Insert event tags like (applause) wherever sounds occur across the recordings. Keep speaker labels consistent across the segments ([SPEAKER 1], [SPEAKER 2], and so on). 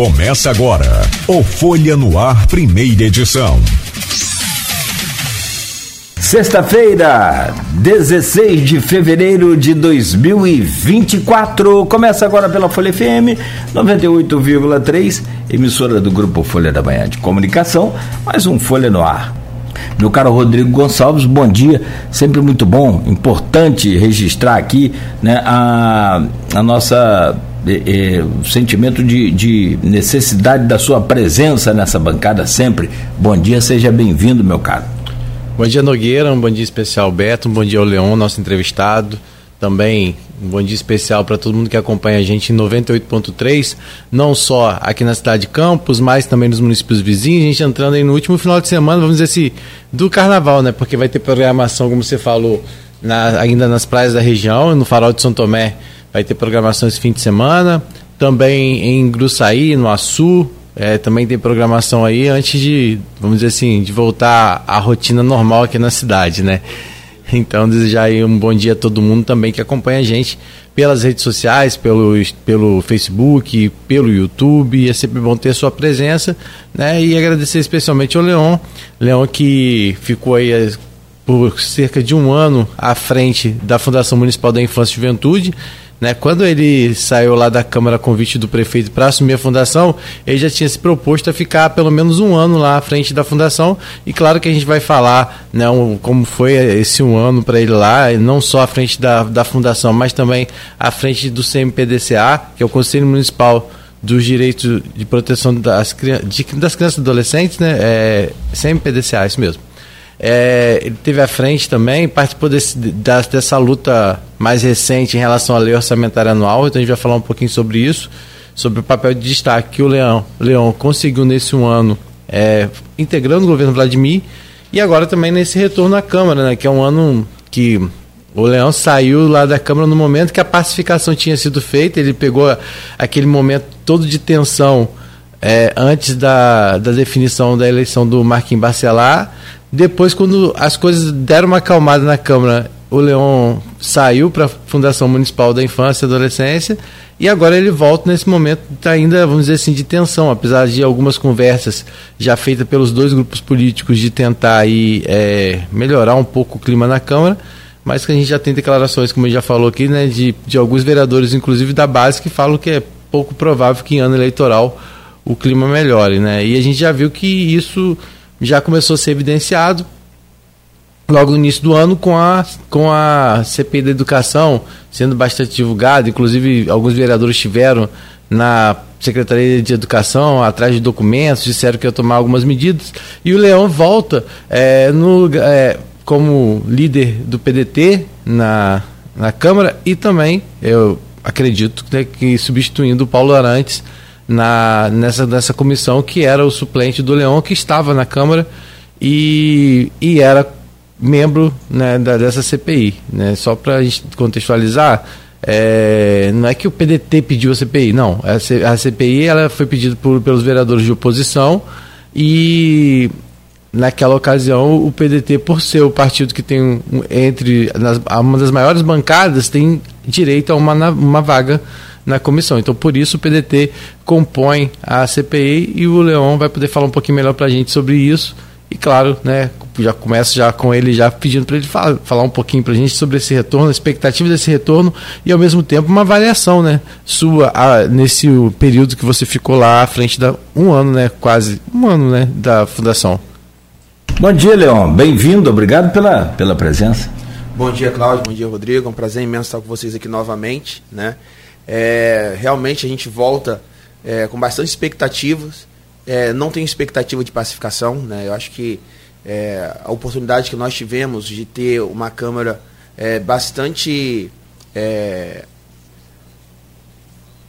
[SPEAKER 1] Começa agora o Folha no Ar, primeira edição.
[SPEAKER 2] Sexta-feira, 16 de fevereiro de 2024. Começa agora pela Folha FM 98,3, emissora do Grupo Folha da Manhã de Comunicação. Mais um Folha no Ar. Meu caro Rodrigo Gonçalves, bom dia. Sempre muito bom, importante registrar aqui né, a, a nossa é, é, sentimento de, de, necessidade da sua presença nessa bancada sempre. Bom dia, seja bem-vindo, meu caro.
[SPEAKER 3] Bom dia, Nogueira, um bom dia especial, Beto, um bom dia ao Leon, nosso entrevistado. Também um bom dia especial para todo mundo que acompanha a gente em 98.3, não só aqui na cidade de Campos, mas também nos municípios vizinhos. A gente entrando aí no último final de semana, vamos dizer assim, do carnaval, né? Porque vai ter programação, como você falou, na, ainda nas praias da região, no Farol de São Tomé vai ter programação esse fim de semana. Também em Gruçaí, no Açu, é, também tem programação aí antes de, vamos dizer assim, de voltar à rotina normal aqui na cidade, né? Então, desejar aí um bom dia a todo mundo também que acompanha a gente pelas redes sociais, pelo, pelo Facebook, pelo YouTube. É sempre bom ter a sua presença, né? E agradecer especialmente ao Leon. Leon que ficou aí eh, por cerca de um ano à frente da Fundação Municipal da Infância e Juventude. Né? Quando ele saiu lá da Câmara convite do prefeito para assumir a fundação, ele já tinha se proposto a ficar pelo menos um ano lá à frente da fundação. E claro que a gente vai falar né, um, como foi esse um ano para ele lá, não só à frente da, da fundação, mas também à frente do CMPDCA, que é o Conselho Municipal dos Direitos de Proteção das, das Crianças e Adolescentes, né? É, CMPDCA, isso mesmo. É, ele teve à frente também, participou desse, da, dessa luta mais recente em relação à lei orçamentária anual, então a gente vai falar um pouquinho sobre isso, sobre o papel de destaque que o Leão, Leão conseguiu nesse um ano, é, integrando o governo Vladimir, e agora também nesse retorno à Câmara, né, que é um ano que o Leão saiu lá da Câmara no momento que a pacificação tinha sido feita, ele pegou aquele momento todo de tensão é, antes da, da definição da eleição do Marquinhos Bacelar, depois, quando as coisas deram uma acalmada na Câmara, o Leon saiu para a Fundação Municipal da Infância e Adolescência e agora ele volta nesse momento tá ainda, vamos dizer assim, de tensão, apesar de algumas conversas já feitas pelos dois grupos políticos de tentar aí, é, melhorar um pouco o clima na Câmara, mas que a gente já tem declarações, como a gente já falou aqui, né, de, de alguns vereadores, inclusive da base, que falam que é pouco provável que em ano eleitoral o clima melhore. Né? E a gente já viu que isso já começou a ser evidenciado logo no início do ano com a, com a CPI da educação sendo bastante divulgada, inclusive alguns vereadores estiveram na Secretaria de Educação atrás de documentos, disseram que ia tomar algumas medidas, e o Leão volta é, no, é, como líder do PDT na, na Câmara e também, eu acredito né, que substituindo o Paulo Arantes na, nessa, nessa comissão que era o suplente do Leão, que estava na Câmara e, e era membro né, da, dessa CPI. Né? Só para contextualizar, é, não é que o PDT pediu a CPI, não. A, CPI ela foi pedida por, pelos vereadores de oposição e naquela ocasião o PDT, por ser o partido que tem um, entre nas, uma das maiores bancadas, tem direito a uma, uma vaga na comissão. Então, por isso, o PDT compõe a CPI e o Leon vai poder falar um pouquinho melhor para a gente sobre isso. E claro, né, já começo já com ele já pedindo para ele falar, falar um pouquinho para a gente sobre esse retorno, a expectativa desse retorno e ao mesmo tempo uma avaliação, né, sua a, nesse período que você ficou lá à frente da um ano, né, quase um ano, né, da fundação.
[SPEAKER 2] Bom dia, Leon. Bem-vindo. Obrigado pela pela presença.
[SPEAKER 4] Bom dia, Cláudio. Bom dia, Rodrigo. É um prazer imenso estar com vocês aqui novamente, né? É, realmente a gente volta é, com bastante expectativas. É, não tenho expectativa de pacificação. Né? Eu acho que é, a oportunidade que nós tivemos de ter uma Câmara é, bastante. É,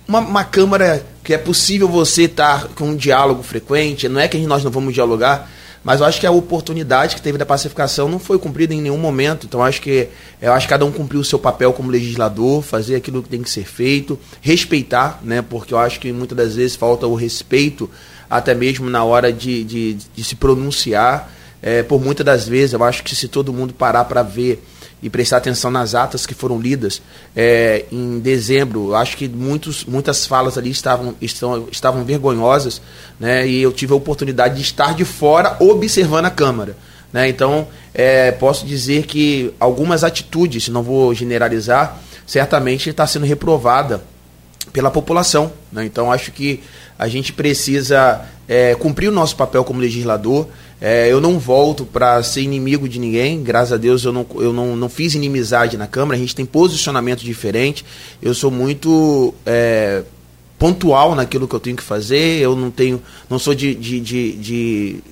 [SPEAKER 4] uma, uma Câmara que é possível você estar com um diálogo frequente. Não é que nós não vamos dialogar, mas eu acho que a oportunidade que teve da pacificação não foi cumprida em nenhum momento. Então acho que eu acho que cada um cumpriu o seu papel como legislador, fazer aquilo que tem que ser feito, respeitar, né? Porque eu acho que muitas das vezes falta o respeito, até mesmo na hora de, de, de se pronunciar. É, por muitas das vezes, eu acho que se todo mundo parar para ver e prestar atenção nas atas que foram lidas é, em dezembro. Acho que muitos, muitas falas ali estavam, estão, estavam vergonhosas, né? E eu tive a oportunidade de estar de fora observando a Câmara. Né? Então, é, posso dizer que algumas atitudes, não vou generalizar, certamente está sendo reprovada pela população. Né? Então, acho que a gente precisa é, cumprir o nosso papel como legislador. É, eu não volto para ser inimigo de ninguém, graças a Deus eu, não, eu não, não fiz inimizade na Câmara, a gente tem posicionamento diferente. Eu sou muito é, pontual naquilo que eu tenho que fazer, eu não tenho. não sou de, de, de, de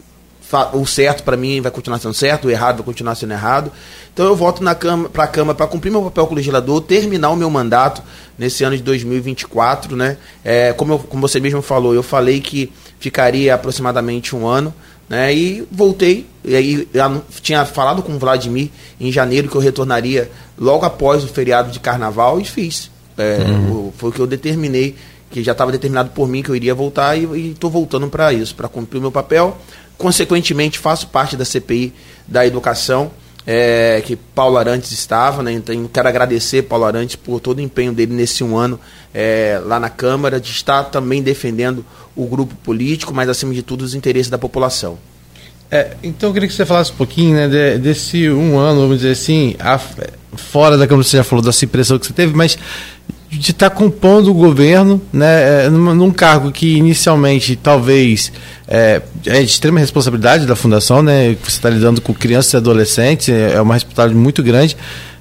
[SPEAKER 4] o certo para mim vai continuar sendo certo, o errado vai continuar sendo errado. Então eu volto para a Câmara para cumprir meu papel como legislador, terminar o meu mandato nesse ano de 2024. Né? É, como, eu, como você mesmo falou, eu falei que ficaria aproximadamente um ano. Né, e voltei, e aí tinha falado com o Vladimir em janeiro que eu retornaria logo após o feriado de carnaval e fiz. É, uhum. foi o que eu determinei, que já estava determinado por mim que eu iria voltar e estou voltando para isso, para cumprir o meu papel. Consequentemente, faço parte da CPI da educação é, que Paulo Arantes estava, né? Então quero agradecer Paulo Arantes por todo o empenho dele nesse um ano é, lá na Câmara, de estar também defendendo o grupo político, mas acima de tudo os interesses da população.
[SPEAKER 3] É, então eu queria que você falasse um pouquinho né, de, desse um ano, vamos dizer assim, a, fora da Câmara, você já falou dessa impressão que você teve, mas de estar tá compondo o governo, né, é, num, num, cargo que inicialmente talvez é, é, de extrema responsabilidade da fundação, né, você está lidando com crianças e adolescentes, é, é uma responsabilidade muito grande,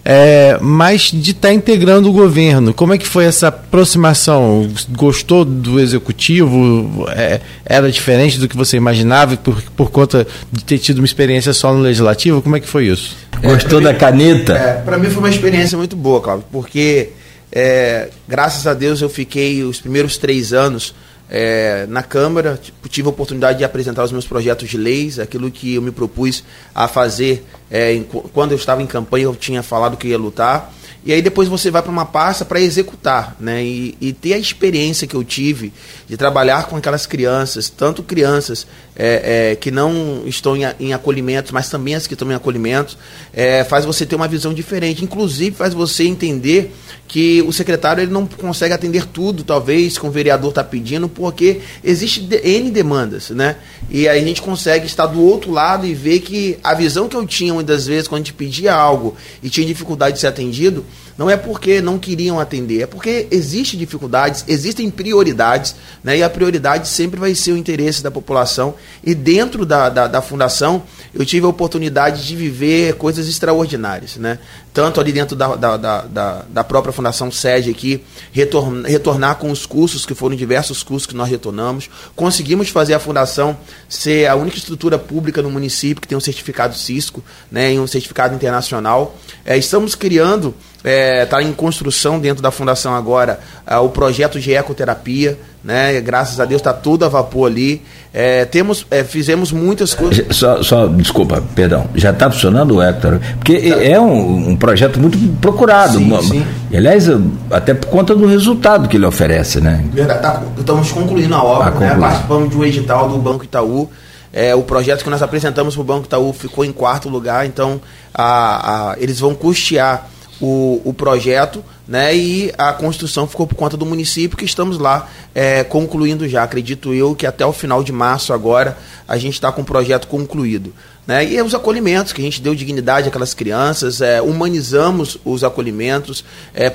[SPEAKER 3] é, mas de estar tá integrando o governo. Como é que foi essa aproximação? Gostou do executivo? É, era diferente do que você imaginava por, por conta de ter tido uma experiência só no legislativo? Como é que foi isso?
[SPEAKER 2] Gostou da caneta?
[SPEAKER 4] É, para mim foi uma experiência muito boa, Cláudio, porque é, graças a Deus eu fiquei os primeiros três anos é, na Câmara, tipo, tive a oportunidade de apresentar os meus projetos de leis, aquilo que eu me propus a fazer é, em, quando eu estava em campanha, eu tinha falado que ia lutar. E aí depois você vai para uma pasta para executar, né? E, e, ter a experiência que eu tive de trabalhar com aquelas crianças, tanto crianças é, é, que não estão em, em acolhimentos, mas também as que estão em acolhimentos, é, faz você ter uma visão diferente. Inclusive faz você entender que o secretário ele não consegue atender tudo, talvez, que o vereador está pedindo, porque existe N demandas, né? E aí a gente consegue estar do outro lado e ver que a visão que eu tinha muitas vezes quando a gente pedia algo e tinha dificuldade de ser atendido, não é porque não queriam atender, é porque existem dificuldades, existem prioridades, né? e a prioridade sempre vai ser o interesse da população. E dentro da, da, da fundação, eu tive a oportunidade de viver coisas extraordinárias. Né? Tanto ali dentro da, da, da, da própria Fundação Sede aqui, retornar, retornar com os cursos, que foram diversos cursos que nós retornamos. Conseguimos fazer a fundação ser a única estrutura pública no município que tem um certificado Cisco né, e um certificado internacional. É, estamos criando está é, tá em construção dentro da fundação agora é, o projeto de ecoterapia, né? Graças a Deus está tudo a vapor ali. É, temos, é, fizemos muitas coisas.
[SPEAKER 2] Só, só desculpa, perdão. Já está funcionando o ecoterapia? Porque tá. é um, um, projeto muito procurado. Sim, sim. Aliás, até por conta do resultado que ele oferece, né?
[SPEAKER 4] Verdade. Tá, estamos concluindo a obra, tá né? Participamos de um edital do Banco Itaú. É, o projeto que nós apresentamos para o Banco Itaú ficou em quarto lugar, então a, a, eles vão custear o, o projeto, né? E a construção ficou por conta do município, que estamos lá é, concluindo já. Acredito eu que até o final de março agora a gente está com o projeto concluído. Né? E os acolhimentos, que a gente deu dignidade àquelas crianças, é, humanizamos os acolhimentos, é,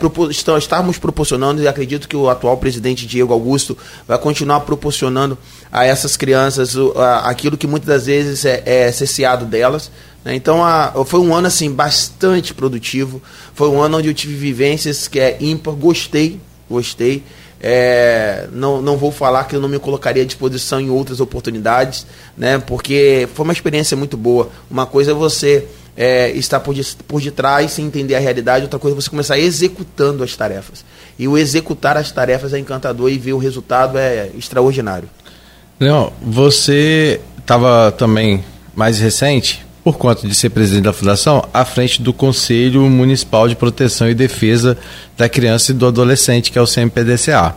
[SPEAKER 4] estamos proporcionando, e acredito que o atual presidente Diego Augusto vai continuar proporcionando a essas crianças a, aquilo que muitas das vezes é, é cesseado delas. Né? Então a, foi um ano assim bastante produtivo, foi um ano onde eu tive vivências que é ímpar, gostei, gostei. É, não, não vou falar que eu não me colocaria à disposição em outras oportunidades, né? Porque foi uma experiência muito boa. Uma coisa é você é, estar por, de, por detrás sem entender a realidade, outra coisa é você começar executando as tarefas. E o executar as tarefas é encantador e ver o resultado é extraordinário.
[SPEAKER 3] Leão, você estava também mais recente, por conta de ser presidente da fundação, à frente do Conselho Municipal de Proteção e Defesa da Criança e do Adolescente, que é o CMPDCA,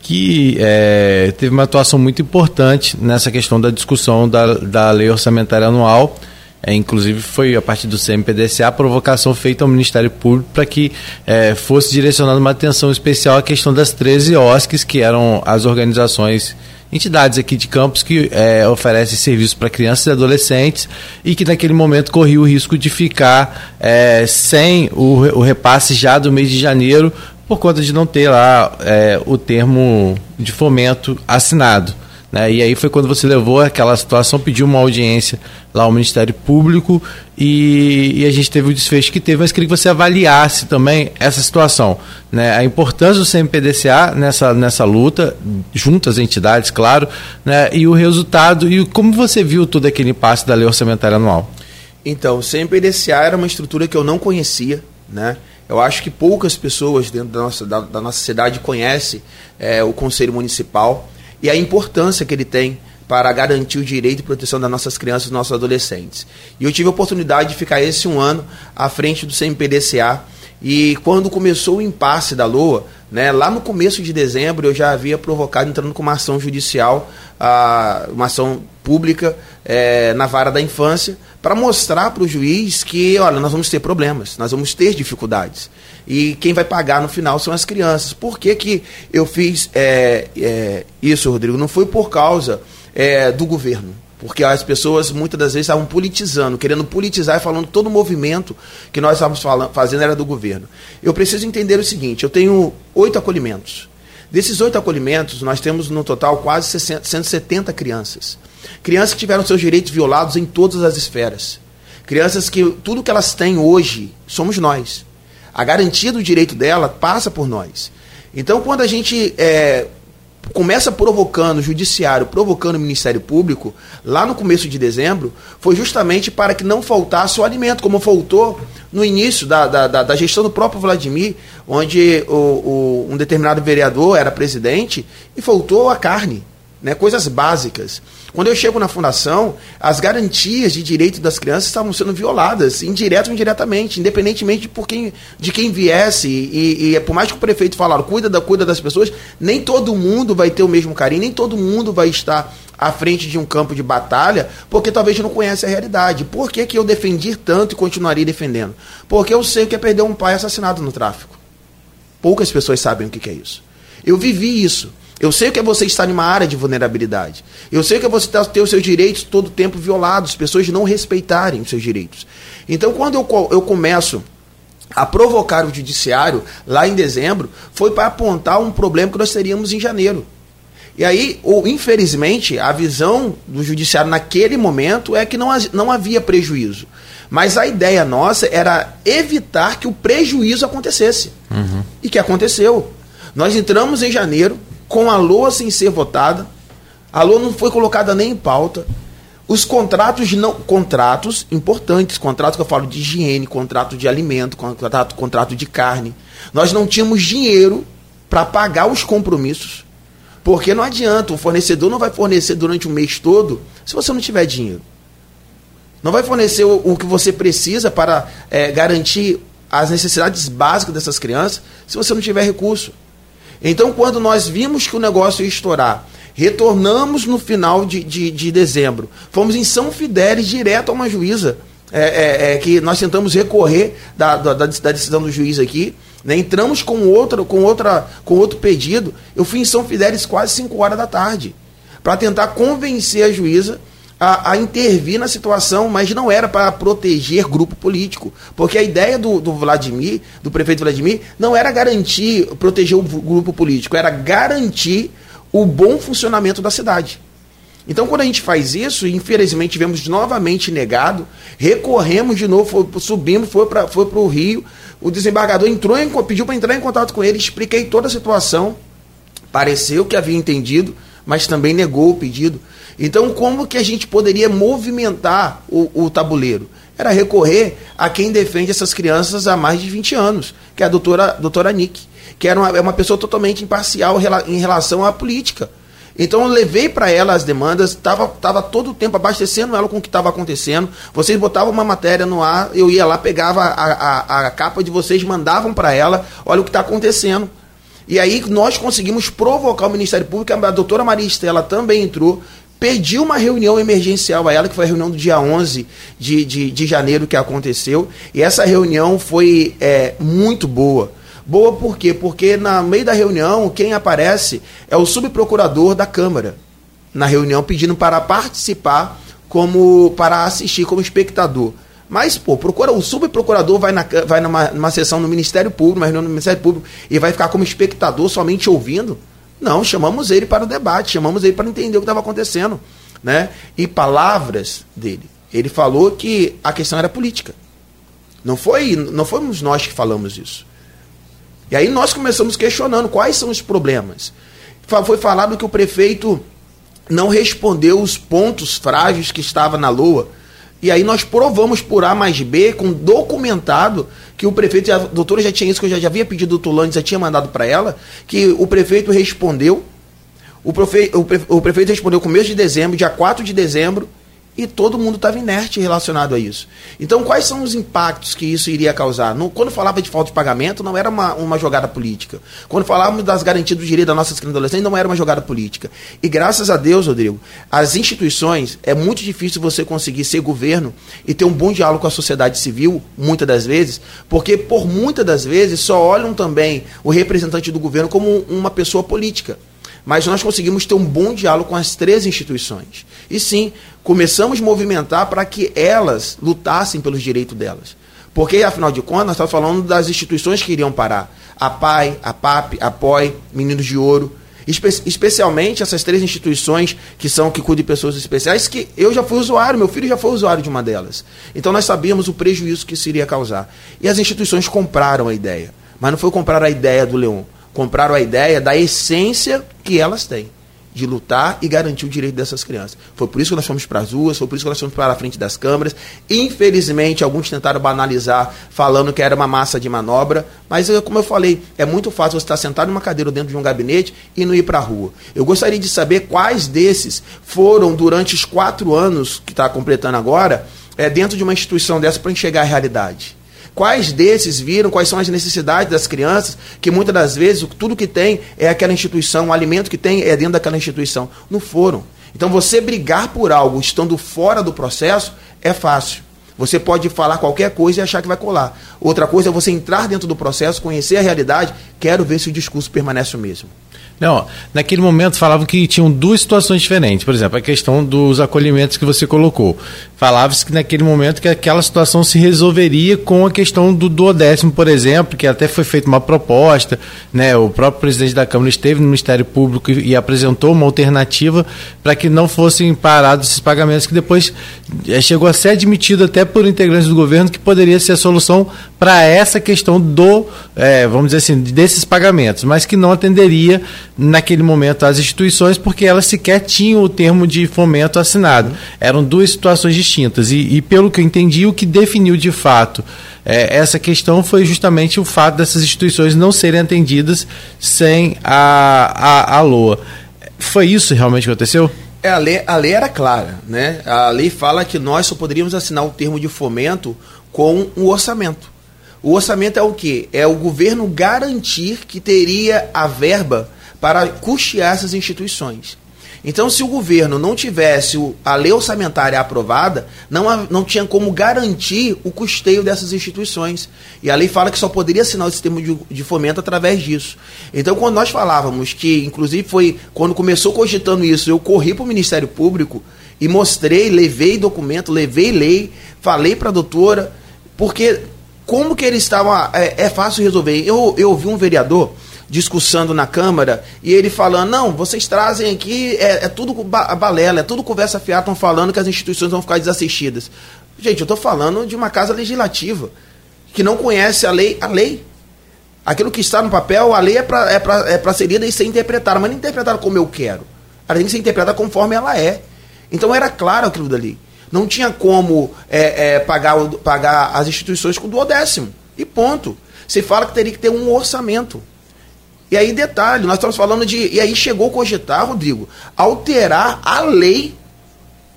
[SPEAKER 3] que é, teve uma atuação muito importante nessa questão da discussão da, da lei orçamentária anual, É, inclusive foi a partir do CMPDCA a provocação feita ao Ministério Público para que é, fosse direcionada uma atenção especial à questão das 13 OSCs, que eram as organizações entidades aqui de Campos que é, oferecem serviços para crianças e adolescentes e que naquele momento corria o risco de ficar é, sem o, o, repasse já do mês de janeiro por conta de não ter lá é, o termo de fomento assinado. Né? E aí foi quando você levou aquela situação, pediu uma audiência lá ao Ministério Público e, e, a gente teve o desfecho que teve, mas queria que você avaliasse também essa situação. Né? A importância do CMPDCA nessa, nessa luta, junto às entidades, claro, né? e o resultado, e como você viu todo aquele impasse da lei orçamentária anual?
[SPEAKER 4] Então, o CMPDCA era uma estrutura que eu não conhecia, né? Eu acho que poucas pessoas dentro da nossa, da, da nossa cidade conhecem é, o Conselho Municipal e a importância que ele tem para garantir o direito e proteção das nossas crianças e nossos adolescentes. E eu tive a oportunidade de ficar esse um ano à frente do CMPDCA. E quando começou o impasse da LOA, né, lá no começo de dezembro eu já havia provocado entrando com uma ação judicial, a, uma ação pública é, na vara da infância, para mostrar para o juiz que, olha, nós vamos ter problemas, nós vamos ter dificuldades. E quem vai pagar no final são as crianças. Por que, que eu fiz é, é, isso, Rodrigo? Não foi por causa é, do governo. Porque as pessoas muitas das vezes estavam politizando, querendo politizar e falando que todo o movimento que nós estávamos falando, fazendo era do governo. Eu preciso entender o seguinte: eu tenho oito acolhimentos. Desses oito acolhimentos, nós temos no total quase 60, 170 crianças. Crianças que tiveram seus direitos violados em todas as esferas. Crianças que tudo que elas têm hoje somos nós. A garantia do direito dela passa por nós. Então, quando a gente é, começa provocando o judiciário, provocando o Ministério Público, lá no começo de dezembro, foi justamente para que não faltasse o alimento, como faltou no início da, da, da, da gestão do próprio Vladimir, onde o, o, um determinado vereador era presidente e faltou a carne né, coisas básicas. Quando eu chego na fundação, as garantias de direito das crianças estavam sendo violadas, indireto ou indiretamente, independentemente de, por quem, de quem viesse. E, e, por mais que o prefeito falaram, cuida, da, cuida das pessoas, nem todo mundo vai ter o mesmo carinho, nem todo mundo vai estar à frente de um campo de batalha, porque talvez não conhece a realidade. Por que, que eu defendi tanto e continuaria defendendo? Porque eu sei o que é perder um pai assassinado no tráfico. Poucas pessoas sabem o que é isso. Eu vivi isso. Eu sei que é você estar em uma área de vulnerabilidade. Eu sei que é você ter os seus direitos todo o tempo violados, pessoas não respeitarem os seus direitos. Então, quando eu, eu começo a provocar o judiciário lá em dezembro, foi para apontar um problema que nós teríamos em janeiro. E aí, ou, infelizmente, a visão do judiciário naquele momento é que não, não havia prejuízo. Mas a ideia nossa era evitar que o prejuízo acontecesse. Uhum. E que aconteceu. Nós entramos em janeiro, com a LOA sem ser votada, a LOA não foi colocada nem em pauta. Os contratos não contratos importantes, contratos que eu falo de higiene, contrato de alimento, contrato, contrato de carne. Nós não tínhamos dinheiro para pagar os compromissos. Porque não adianta, o fornecedor não vai fornecer durante o mês todo se você não tiver dinheiro. Não vai fornecer o, o que você precisa para é, garantir as necessidades básicas dessas crianças se você não tiver recurso. Então, quando nós vimos que o negócio ia estourar, retornamos no final de, de, de dezembro, fomos em São Fidélis direto a uma juíza, é, é, é, que nós tentamos recorrer da, da, da decisão do juiz aqui, né? entramos com, outra, com, outra, com outro pedido. Eu fui em São Fidélis quase 5 horas da tarde, para tentar convencer a juíza a, a, intervir na situação, mas não era para proteger grupo político. Porque a ideia do, do, Vladimir, do prefeito Vladimir, não era garantir, proteger o grupo político, era garantir o bom funcionamento da cidade. Então, quando a gente faz isso, infelizmente tivemos novamente negado, recorremos de novo, foi, subimos, foi para foi o Rio, o desembargador entrou em, pediu para entrar em contato com ele, expliquei toda a situação, pareceu que havia entendido, mas também negou o pedido. Então, como que a gente poderia movimentar o, o tabuleiro? Era recorrer a quem defende essas crianças há mais de 20 anos, que é a doutora, doutora Nick, que era uma, é uma pessoa totalmente imparcial em relação à política. Então eu levei para ela as demandas, estava tava todo o tempo abastecendo ela com o que estava acontecendo. Vocês botavam uma matéria no ar, eu ia lá, pegava a, a, a capa de vocês, mandavam para ela, olha o que está acontecendo. E aí nós conseguimos provocar o Ministério Público, a doutora Maria Estela também entrou, pediu uma reunião emergencial a ela, que foi a reunião do dia 11 de, de, de janeiro que aconteceu, e essa reunião foi é, muito boa. Boa por quê? Porque no meio da reunião, quem aparece é o subprocurador da Câmara, na reunião, pedindo para participar como para assistir como espectador. Mas, pô, procura, o subprocurador vai, na, vai numa, numa sessão no Ministério Público, uma reunião no Ministério Público, e vai ficar como espectador somente ouvindo. Não, chamamos ele para o debate, chamamos ele para entender o que estava acontecendo. Né? E palavras dele. Ele falou que a questão era política. Não foi, não fomos nós que falamos isso. E aí nós começamos questionando quais são os problemas. Foi falado que o prefeito não respondeu os pontos frágeis que estava na LOA. E aí nós provamos por A mais B, com documentado, que o prefeito, a doutora já tinha isso, que eu já, já havia pedido do Tulane, já tinha mandado para ela, que o prefeito respondeu, o, profe, o, pre, o prefeito respondeu com mês de dezembro, dia 4 de dezembro, e todo mundo estava inerte relacionado a isso. Então, quais são os impactos que isso iria causar? Quando falava de falta de pagamento, não era uma, uma jogada política. Quando falávamos das garantias do direito das nossas crianças e adolescentes, não era uma jogada política. E graças a Deus, Rodrigo, as instituições, é muito difícil você conseguir ser governo e ter um bom diálogo com a sociedade civil, muitas das vezes, porque por muitas das vezes só olham também o representante do governo como uma pessoa política mas nós conseguimos ter um bom diálogo com as três instituições. E sim, começamos a movimentar para que elas lutassem pelos direitos delas. Porque, afinal de contas, nós estamos falando das instituições que iriam parar. A PAI, a PAP, a POI, Meninos de Ouro. Espe especialmente essas três instituições que são que cuidam de pessoas especiais, que eu já fui usuário, meu filho já foi usuário de uma delas. Então nós sabíamos o prejuízo que isso iria causar. E as instituições compraram a ideia. Mas não foi comprar a ideia do Leão compraram a ideia da essência que elas têm de lutar e garantir o direito dessas crianças. Foi por isso que nós fomos para as ruas, foi por isso que nós fomos para a frente das câmaras. Infelizmente, alguns tentaram banalizar, falando que era uma massa de manobra, mas, como eu falei, é muito fácil você estar sentado numa cadeira dentro de um gabinete e não ir para a rua. Eu gostaria de saber quais desses foram, durante os quatro anos que está completando agora, é, dentro de uma instituição dessa para enxergar a realidade. Quais desses viram quais são as necessidades das crianças, que muitas das vezes tudo que tem é aquela instituição, o alimento que tem é dentro daquela instituição. Não foram. Então você brigar por algo estando fora do processo é fácil. Você pode falar qualquer coisa e achar que vai colar. Outra coisa é você entrar dentro do processo, conhecer a realidade, quero ver se o discurso permanece o mesmo.
[SPEAKER 3] Não, naquele momento falavam que tinham duas situações diferentes. Por exemplo, a questão dos acolhimentos que você colocou. Falava-se que naquele momento que aquela situação se resolveria com a questão do duodécimo, por exemplo, que até foi feita uma proposta, né? O próprio presidente da Câmara esteve no Ministério Público e, e apresentou uma alternativa para que não fossem parados esses pagamentos, que depois é, chegou a ser admitido até por integrantes do governo que poderia ser a solução para essa questão do, é, vamos dizer assim, desses pagamentos, mas que não atenderia naquele momento as instituições porque elas sequer tinham o termo de fomento assinado. Eram duas situações distintas e, e pelo que eu entendi, o que definiu de fato é, essa questão foi justamente o fato dessas instituições não serem atendidas sem a, a, a LOA. Foi isso realmente que aconteceu?
[SPEAKER 4] É, a, lei, a lei era clara, né? A lei fala que nós só poderíamos assinar o termo de fomento com um orçamento. O orçamento é o quê? É o governo garantir que teria a verba para custear essas instituições. Então, se o governo não tivesse a lei orçamentária aprovada, não, não tinha como garantir o custeio dessas instituições. E a lei fala que só poderia assinar o sistema de, de fomento através disso. Então, quando nós falávamos que, inclusive, foi quando começou cogitando isso, eu corri para o Ministério Público e mostrei, levei documento, levei lei, falei para a doutora, porque como que eles estavam. É, é fácil resolver. Eu, eu ouvi um vereador discussando na Câmara e ele falando: não, vocês trazem aqui, é, é tudo balela, é tudo conversa fiada, estão falando que as instituições vão ficar desassistidas. Gente, eu estou falando de uma casa legislativa que não conhece a lei, a lei. Aquilo que está no papel, a lei é para é é ser lida e ser interpretada, mas não interpretada como eu quero. Ela tem que ser interpretada conforme ela é. Então era claro aquilo dali. Não tinha como é, é, pagar, pagar as instituições com duodécimo. E ponto. Você fala que teria que ter um orçamento. E aí, detalhe, nós estamos falando de. E aí chegou a cogitar, Rodrigo, alterar a lei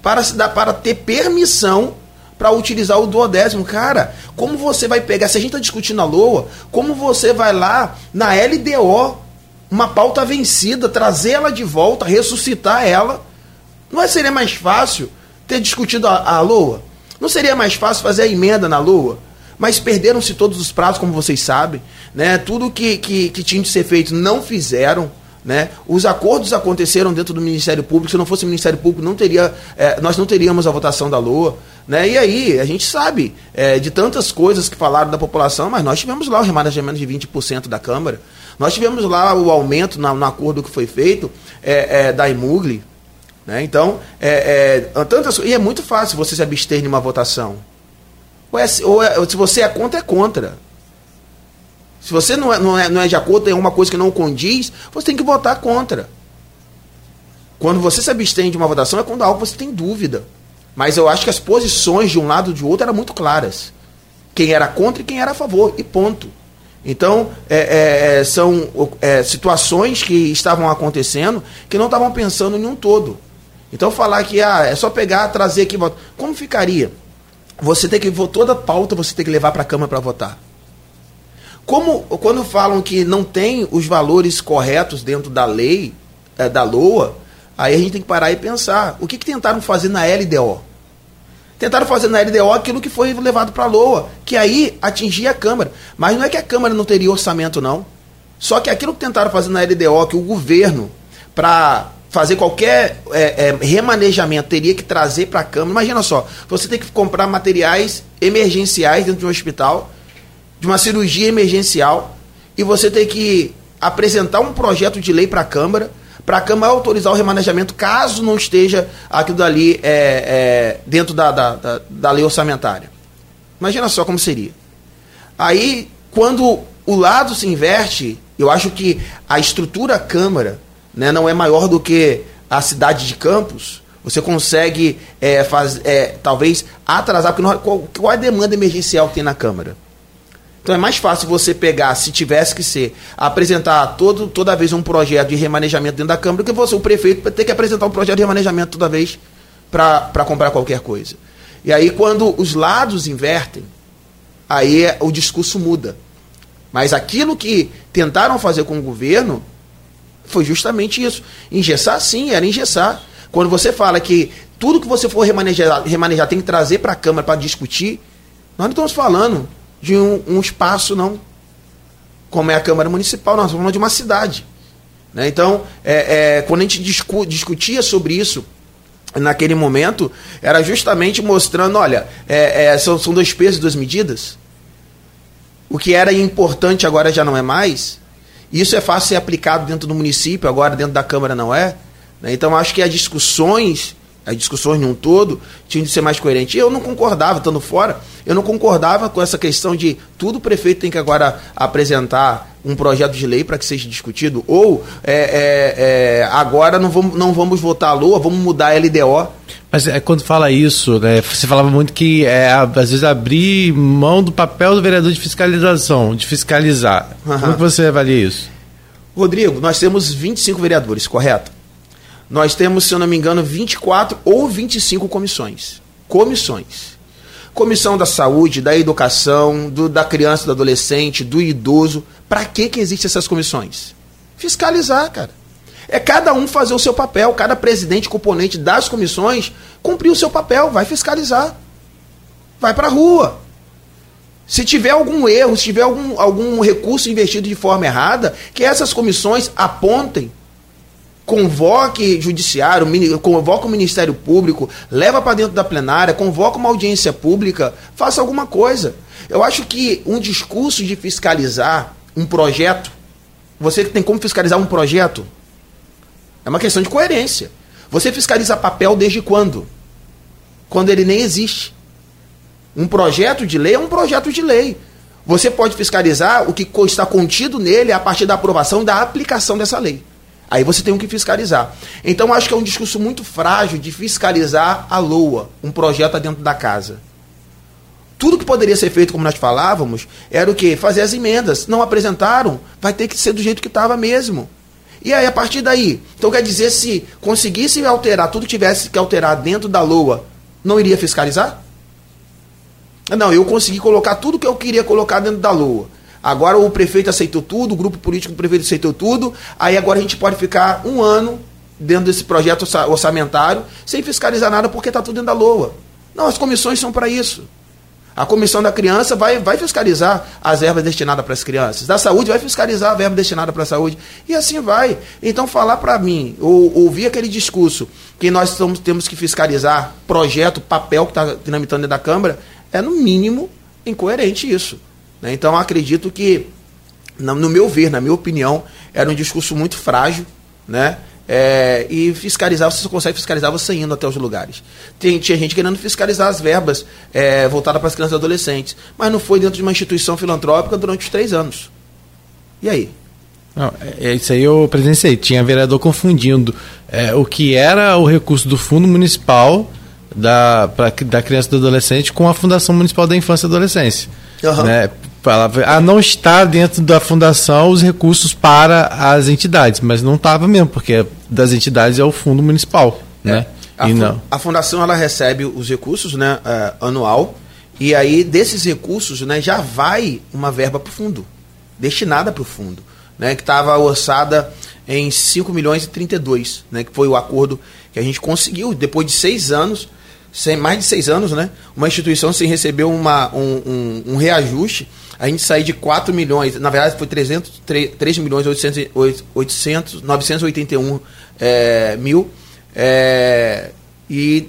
[SPEAKER 4] para, se dar, para ter permissão para utilizar o duodécimo. Cara, como você vai pegar, se a gente está discutindo a LOA, como você vai lá na LDO, uma pauta vencida, trazer ela de volta, ressuscitar ela, Não seria mais fácil ter discutido a, a LOA? Não seria mais fácil fazer a emenda na LOA? Mas perderam-se todos os prazos, como vocês sabem. Né? Tudo que, que, que tinha de ser feito não fizeram. Né? Os acordos aconteceram dentro do Ministério Público. Se não fosse o Ministério Público, não teria, é, nós não teríamos a votação da LOA. Né? E aí, a gente sabe é, de tantas coisas que falaram da população, mas nós tivemos lá o remanejamento de 20% da Câmara. Nós tivemos lá o aumento na, no acordo que foi feito é, é da Imugli. Né? Então, é, é, tantas, e é muito fácil você se abster de uma votação. Ou, é, ou é, se você é contra, é contra. Se você não é, não é, não é de acordo, tem uma coisa que não condiz, você tem que votar contra. Quando você se abstém de uma votação é quando algo você tem dúvida. Mas eu acho que as posições de um lado e de outro eram muito claras. Quem era contra e quem era a favor, e ponto. Então, é, é, é são é, situações que estavam acontecendo que não estavam pensando em um todo. Então, falar que ah, é só pegar, trazer aqui, como ficaria? Você tem que toda pauta você tem que levar para a Câmara para votar. Como quando falam que não tem os valores corretos dentro da lei, é, da LOA, aí a gente tem que parar e pensar. O que, que tentaram fazer na LDO? Tentaram fazer na LDO aquilo que foi levado para a LOA, que aí atingia a Câmara. Mas não é que a Câmara não teria orçamento, não. Só que aquilo que tentaram fazer na LDO, que o governo, para fazer qualquer é, é, remanejamento, teria que trazer para a Câmara. Imagina só, você tem que comprar materiais emergenciais dentro de um hospital de uma cirurgia emergencial e você tem que apresentar um projeto de lei para a Câmara, para a Câmara autorizar o remanejamento caso não esteja aquilo dali é, é, dentro da, da, da, da lei orçamentária. Imagina só como seria. Aí, quando o lado se inverte, eu acho que a estrutura Câmara né, não é maior do que a cidade de Campos, você consegue é, faz, é, talvez atrasar, porque não, qual, qual é a demanda emergencial que tem na Câmara? Então é mais fácil você pegar, se tivesse que ser, apresentar todo, toda vez um projeto de remanejamento dentro da Câmara, que você, o prefeito, ter que apresentar um projeto de remanejamento toda vez para comprar qualquer coisa. E aí, quando os lados invertem, aí é, o discurso muda. Mas aquilo que tentaram fazer com o governo foi justamente isso. Engessar, sim, era engessar. Quando você fala que tudo que você for remanejar, remanejar tem que trazer para a Câmara para discutir, nós não estamos falando de um, um, espaço, não. Como é a Câmara Municipal, nós estamos falando de uma cidade. Né? Então, é, é, quando a gente discu discutia sobre isso, naquele momento, era justamente mostrando, olha, é, é, são, são dois pesos e duas medidas. O que era importante agora já não é mais. Isso é fácil ser aplicado dentro do município, agora dentro da Câmara não é. Né? Então, acho que as discussões as discussões num todo tinham de ser mais coerentes. Eu não concordava, estando fora, eu não concordava com essa questão de tudo o prefeito tem que agora apresentar um projeto de lei para que seja discutido, ou é, é, é, agora não vamos, não vamos votar a LOA, vamos mudar a LDO.
[SPEAKER 3] Mas é, quando fala isso, né, você falava muito que é, às vezes abrir mão do papel do vereador de fiscalização, de fiscalizar. Uhum. Como que você avalia isso?
[SPEAKER 4] Rodrigo, nós temos 25 vereadores, correto? Nós temos, se eu não me engano, 24 ou 25 comissões. Comissões. Comissão da saúde, da educação, do, da criança, do adolescente, do idoso. Para que, que existem essas comissões? Fiscalizar, cara. É cada um fazer o seu papel, cada presidente componente das comissões cumprir o seu papel, vai fiscalizar. Vai para a rua. Se tiver algum erro, se tiver algum, algum recurso investido de forma errada, que essas comissões apontem convoque judiciário, convoca o Ministério Público, leva para dentro da plenária, convoca uma audiência pública, faça alguma coisa. Eu acho que um discurso de fiscalizar um projeto, você tem como fiscalizar um projeto? É uma questão de coerência. Você fiscaliza papel desde quando? Quando ele nem existe. Um projeto de lei é um projeto de lei. Você pode fiscalizar o que está contido nele a partir da aprovação da aplicação dessa lei. Aí você tem que fiscalizar. Então acho que é um discurso muito frágil de fiscalizar a LOA, um projeto dentro da casa. Tudo que poderia ser feito, como nós falávamos, era o quê? Fazer as emendas. Não apresentaram, vai ter que ser do jeito que estava mesmo. E aí, a partir daí? Então quer dizer, se conseguisse alterar tudo que tivesse que alterar dentro da LOA, não iria fiscalizar? Não, eu consegui colocar tudo que eu queria colocar dentro da LOA. Agora o prefeito aceitou tudo, o grupo político do prefeito aceitou tudo, aí agora a gente pode ficar um ano dentro desse projeto orçamentário sem fiscalizar nada porque está tudo dentro da LOA. Não, as comissões são para isso. A comissão da criança vai, vai fiscalizar as verbas destinadas para as crianças. Da saúde vai fiscalizar a verba destinada para a saúde. E assim vai. Então, falar para mim, ou ouvir aquele discurso que nós estamos, temos que fiscalizar projeto, papel que está tramitando dentro da Câmara, é no mínimo incoerente isso. Né? Então, acredito que, no meu ver, na minha opinião, era um discurso muito frágil, né? É, e fiscalizar, você só consegue fiscalizar você indo até os lugares. Tem, tinha gente querendo fiscalizar as verbas é, voltadas para as crianças e adolescentes, mas não foi dentro de uma instituição filantrópica durante os três anos. E aí?
[SPEAKER 3] Não, é, é isso aí eu presenciei. Tinha vereador confundindo é, o que era o recurso do Fundo Municipal da, pra, da Criança e do Adolescente com a Fundação Municipal da Infância e Adolescência. Uhum. Né? Falava, ah, não está dentro da fundação os recursos para as entidades, mas não estava mesmo, porque das entidades é o fundo municipal, é. né?
[SPEAKER 4] A, e não. a fundação ela recebe os recursos, né, uh, anual, e aí desses recursos, né, já vai uma verba para o fundo, destinada para o fundo, né, que estava orçada em 5 milhões e 32, né, que foi o acordo que a gente conseguiu depois de seis anos sem mais de seis anos, né? Uma instituição sem receber uma, um, um, um reajuste a gente sair de 4 milhões, na verdade foi 300, 3, 3 milhões 800, 800 981 é, mil, é, e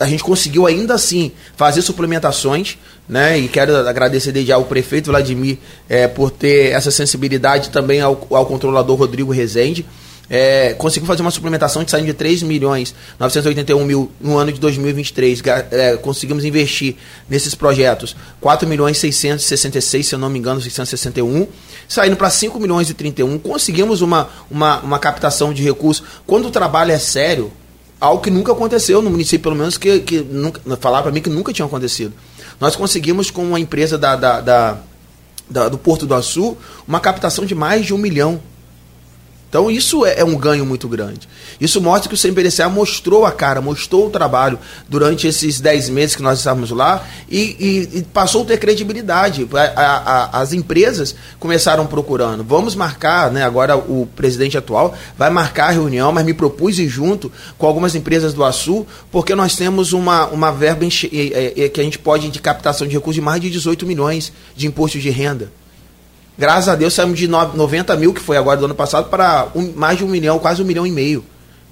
[SPEAKER 4] a gente conseguiu ainda assim fazer suplementações, né? E quero agradecer desde já ao prefeito Vladimir é, por ter essa sensibilidade também ao, ao controlador Rodrigo Rezende é, conseguiu fazer uma suplementação de saindo de 3 milhões 981 mil no ano de 2023. É, conseguimos investir nesses projetos 4 milhões 666, se eu não me engano, 661, saindo para 5 milhões e 31. Conseguimos uma, uma, uma captação de recursos. Quando o trabalho é sério, algo que nunca aconteceu no município, pelo menos que, que nunca, falar para mim que nunca tinha acontecido. Nós conseguimos com uma empresa da, da, da, da do Porto do Açu uma captação de mais de um milhão então isso é, é, um ganho muito grande. Isso mostra que o CMPDCA mostrou a cara, mostrou o trabalho durante esses 10 meses que nós estávamos lá e, e, e passou a ter credibilidade. A, a, a, as empresas começaram procurando. Vamos marcar, né, agora o presidente atual vai marcar a reunião, mas me propus ir junto com algumas empresas do Açu, porque nós temos uma, uma verba que a gente pode de captação de recursos de mais de 18 milhões de imposto de renda. Graças a Deus saímos de 90 mil, que foi agora do ano passado, para um, mais de um milhão, quase um milhão e meio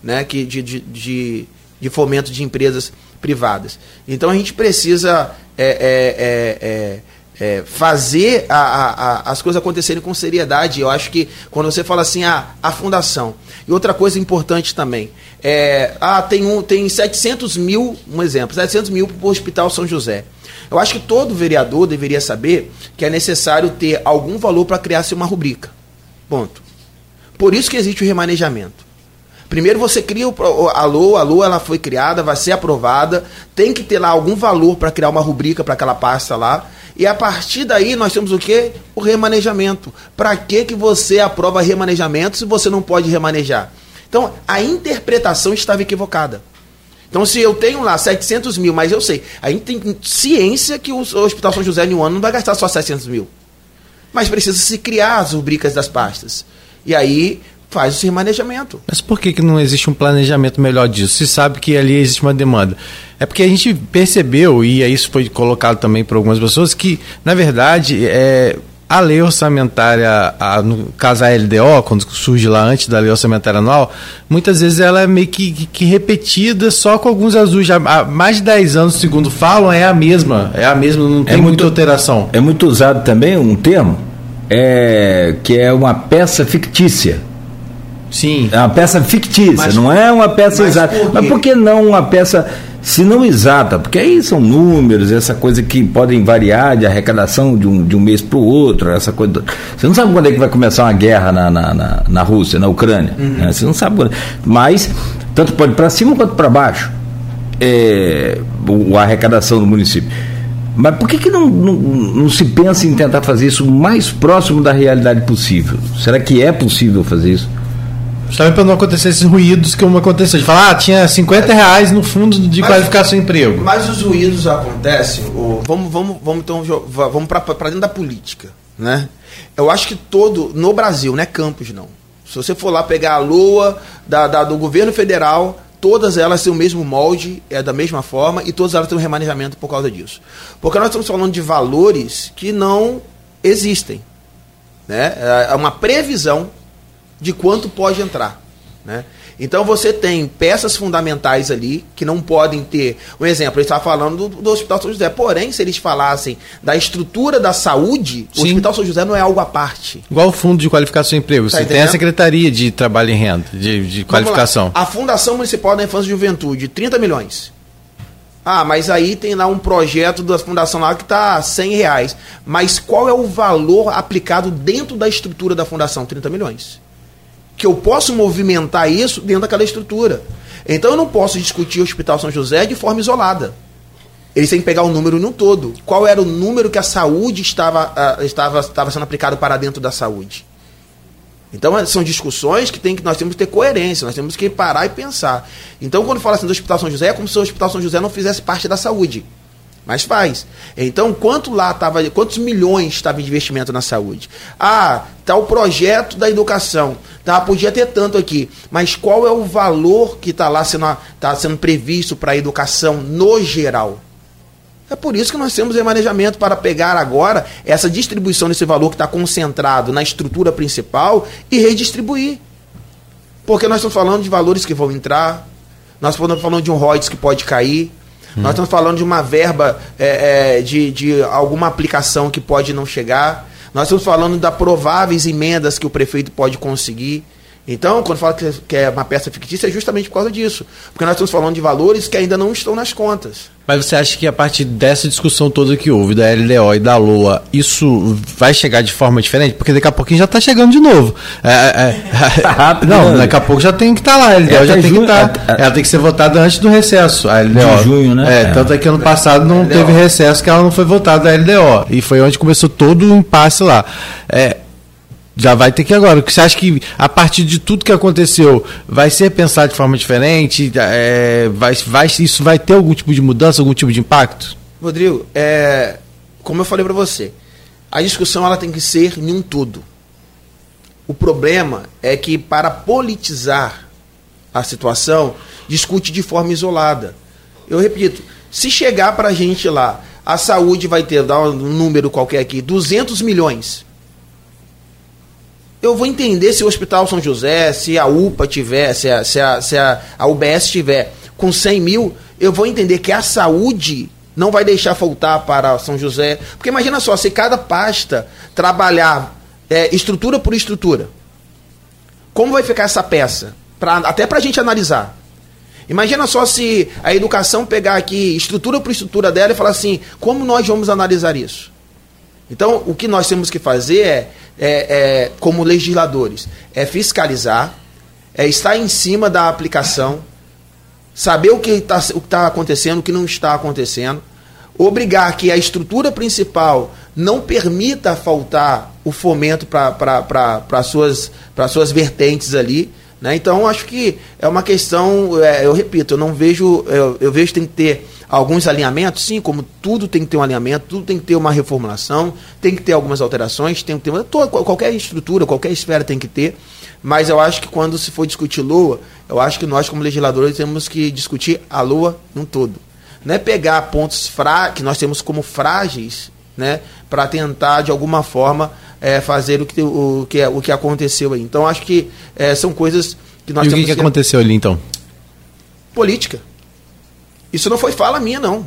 [SPEAKER 4] né, que de, de, de, de fomento de empresas privadas. Então a gente precisa é, é, é, é, fazer a, a, a, as coisas acontecerem com seriedade. Eu acho que quando você fala assim, ah, a fundação. E outra coisa importante também, é, ah, tem, um, tem 700 mil, um exemplo, 700 mil para o Hospital São José. Eu acho que todo vereador deveria saber que é necessário ter algum valor para criar-se uma rubrica. Ponto. Por isso que existe o remanejamento. Primeiro você cria o, a LOA, a LOA ela foi criada, vai ser aprovada, tem que ter lá algum valor para criar uma rubrica para aquela pasta lá. E a partir daí nós temos o que? O remanejamento. Para que, que você aprova remanejamento se você não pode remanejar? Então a interpretação estava equivocada. Então, se eu tenho lá 700 mil, mas eu sei, a gente tem ciência que o Hospital São José em um ano não vai gastar só 700 mil. Mas precisa se criar as rubricas das pastas. E aí faz esse remanejamento.
[SPEAKER 3] Mas por que, que não existe um planejamento melhor disso? Se sabe que ali existe uma demanda. É porque a gente percebeu, e isso foi colocado também por algumas pessoas, que, na verdade, é, a lei orçamentária, a, no caso a LDO, quando surge lá antes da lei orçamentária anual, muitas vezes ela é meio que, que, que repetida, só com alguns azuis. Já, há mais de 10 anos, segundo falam, é a mesma. É a mesma, não tem é muita alteração.
[SPEAKER 2] É muito usado também um termo é, que é uma peça fictícia.
[SPEAKER 3] Sim.
[SPEAKER 2] É uma peça fictícia, mas, não é uma peça exata. Por mas por que não uma peça se não exata, porque aí são números, essa coisa que podem variar de arrecadação de um, de um mês para o outro, essa coisa. Você não sabe quando é que vai começar uma guerra na, na, na, na Rússia, na Ucrânia. Uhum. Né? Você não sabe quando. Mas, tanto pode para cima quanto para baixo, é, o, a arrecadação do município. Mas por que, que não, não, não se pensa em tentar fazer isso o mais próximo da realidade possível? Será que é possível fazer isso?
[SPEAKER 3] Justamente para não acontecer esses ruídos que uma aconteceu. De falar, ah, tinha 50 reais no fundo de mas, qualificação emprego.
[SPEAKER 4] Mas os ruídos acontecem. Oh, vamos, vamos, vamos, então, vamos para dentro da política. Né? Eu acho que todo, no Brasil, não é Campos não. Se você for lá pegar a lua da, da, do governo federal, todas elas têm o mesmo molde, é da mesma forma, e todas elas têm um remanejamento por causa disso. Porque nós estamos falando de valores que não existem. Né? É uma previsão de quanto pode entrar. Né? Então você tem peças fundamentais ali que não podem ter. Um exemplo, ele estava falando do, do, Hospital São José. Porém, se eles falassem da estrutura da saúde, Sim. o Hospital São José não é algo à parte.
[SPEAKER 3] Igual o Fundo de Qualificação e Emprego. Tá você entendendo? tem a Secretaria de Trabalho e Renda, de, de qualificação.
[SPEAKER 4] A Fundação Municipal da Infância e Juventude, 30 milhões. Ah, mas aí tem lá um projeto da fundação lá que está 100 reais. Mas qual é o valor aplicado dentro da estrutura da fundação? 30 milhões que eu posso movimentar isso dentro daquela estrutura. Então eu não posso discutir o Hospital São José de forma isolada. Eles têm que pegar o número no todo. Qual era o número que a saúde estava, uh, estava, estava sendo aplicado para dentro da saúde? Então é, são discussões que, tem, que nós temos que ter coerência, nós temos que parar e pensar. Então, quando fala assim do Hospital São José, é como se o Hospital São José não fizesse parte da saúde. Mas faz. Então, quanto lá estava, quantos milhões estava de investimento na saúde? Ah, tá o projeto da educação. Tá, podia ter tanto aqui, mas qual é o valor que está lá sendo, tá sendo previsto para a educação no geral? É por isso que nós temos manejamento para pegar agora essa distribuição desse valor que está concentrado na estrutura principal e redistribuir. Porque nós estamos falando de valores que vão entrar, nós estamos falando de um ROIDs que pode cair, Hum. Nós estamos falando de uma verba é, é, de, de alguma aplicação que pode não chegar. Nós estamos falando da prováveis emendas que o prefeito pode conseguir. Então, quando fala que é uma peça fictícia, é justamente por causa disso. Porque nós estamos falando de valores que ainda não estão nas contas.
[SPEAKER 3] Mas você acha que a partir dessa discussão toda que houve, da LDO e da LOA, isso vai chegar de forma diferente? Porque daqui a pouquinho já está chegando de novo. É, é, é tá rápido. Não, né? daqui a pouco já tem que estar tá lá. A LDO é, já tem junho, que estar. Tá, ela tem que ser votada antes do recesso. A LDO.
[SPEAKER 2] De junho, né?
[SPEAKER 3] É, tanto é que ano passado não teve recesso que ela não foi votada a LDO. E foi onde começou todo o impasse lá. É, já vai ter que agora. Você acha que a partir de tudo que aconteceu vai ser pensado de forma diferente? É, vai, vai, isso vai ter algum tipo de mudança, algum tipo de impacto?
[SPEAKER 4] Rodrigo, é, como eu falei para você, a discussão ela tem que ser em um todo. O problema é que para politizar a situação, discute de forma isolada. Eu repito, se chegar para a gente lá, a saúde vai ter, dar um número qualquer aqui, 200 milhões eu vou entender se o Hospital São José, se a UPA tiver, se a, se a, se a, a UBS tiver com 100 mil, eu vou entender que a saúde não vai deixar faltar para São José. Porque imagina só, se cada pasta trabalhar é, estrutura por estrutura, como vai ficar essa peça? Pra, até para a gente analisar. Imagina só se a educação pegar aqui estrutura por estrutura dela e falar assim, como nós vamos analisar isso? Então, o que nós temos que fazer é, é, é como legisladores, é fiscalizar, é estar em cima da aplicação, saber o que está tá acontecendo, o que não está acontecendo, obrigar que a estrutura principal não permita faltar o fomento para as suas, suas vertentes ali. Né? Então, acho que é uma questão, é, eu repito, eu não vejo, eu, eu vejo que tem que ter alguns alinhamentos, sim, como tudo tem que ter um alinhamento, tudo tem que ter uma reformulação, tem que ter algumas alterações, tem que ter toda, qualquer estrutura, qualquer esfera tem que ter. Mas eu acho que quando se for discutir LOA, eu acho que nós, como legisladores, temos que discutir a LOA num todo. Não é pegar pontos fra que nós temos como frágeis, né, para tentar, de alguma forma, é, fazer o que, o, que, é, o que aconteceu aí. Então, acho que é, são coisas que nós
[SPEAKER 3] e temos. o que, que aconteceu ali, então?
[SPEAKER 4] Política. Isso não foi fala minha, não.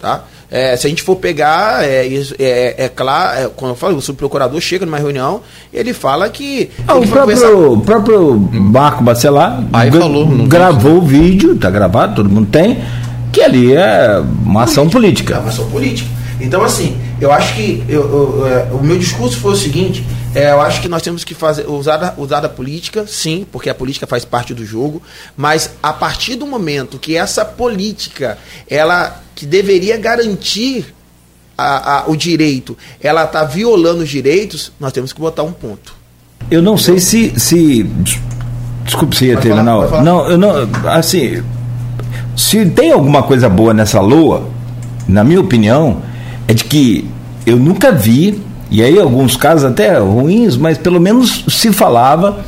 [SPEAKER 4] Tá? É, se a gente for pegar, é, é, é claro, é, quando eu falo, o subprocurador chega numa reunião, ele fala que.
[SPEAKER 2] Ah, o próprio, o próprio Marco Bacelar
[SPEAKER 3] Aí falou,
[SPEAKER 2] gravou o vídeo, tá gravado, todo mundo tem, que ali é uma ação política. É
[SPEAKER 4] uma ação política. Então, assim, eu acho que eu, eu, é, o meu discurso foi o seguinte: é, eu acho que nós temos que fazer, usar, usar a política, sim, porque a política faz parte do jogo, mas a partir do momento que essa política, ela que deveria garantir a, a, o direito, ela está violando os direitos, nós temos que botar um ponto.
[SPEAKER 2] Eu não sei se. se desculpe se ia terminar. Não, eu não. Assim, se tem alguma coisa boa nessa lua, na minha opinião, é de que eu nunca vi, e aí alguns casos até ruins, mas pelo menos se falava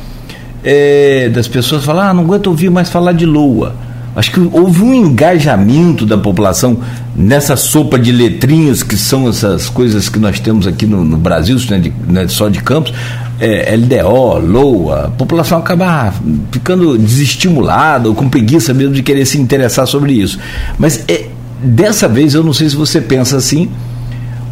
[SPEAKER 2] é, das pessoas falar, ah, não aguento ouvir mais falar de lua. Acho que houve um engajamento da população nessa sopa de letrinhas que são essas coisas que nós temos aqui no, no Brasil, não é, de, é só de campos, é, LDO, LOA, a população acaba ficando desestimulada ou com preguiça mesmo de querer se interessar sobre isso. Mas é, dessa vez eu não sei se você pensa assim,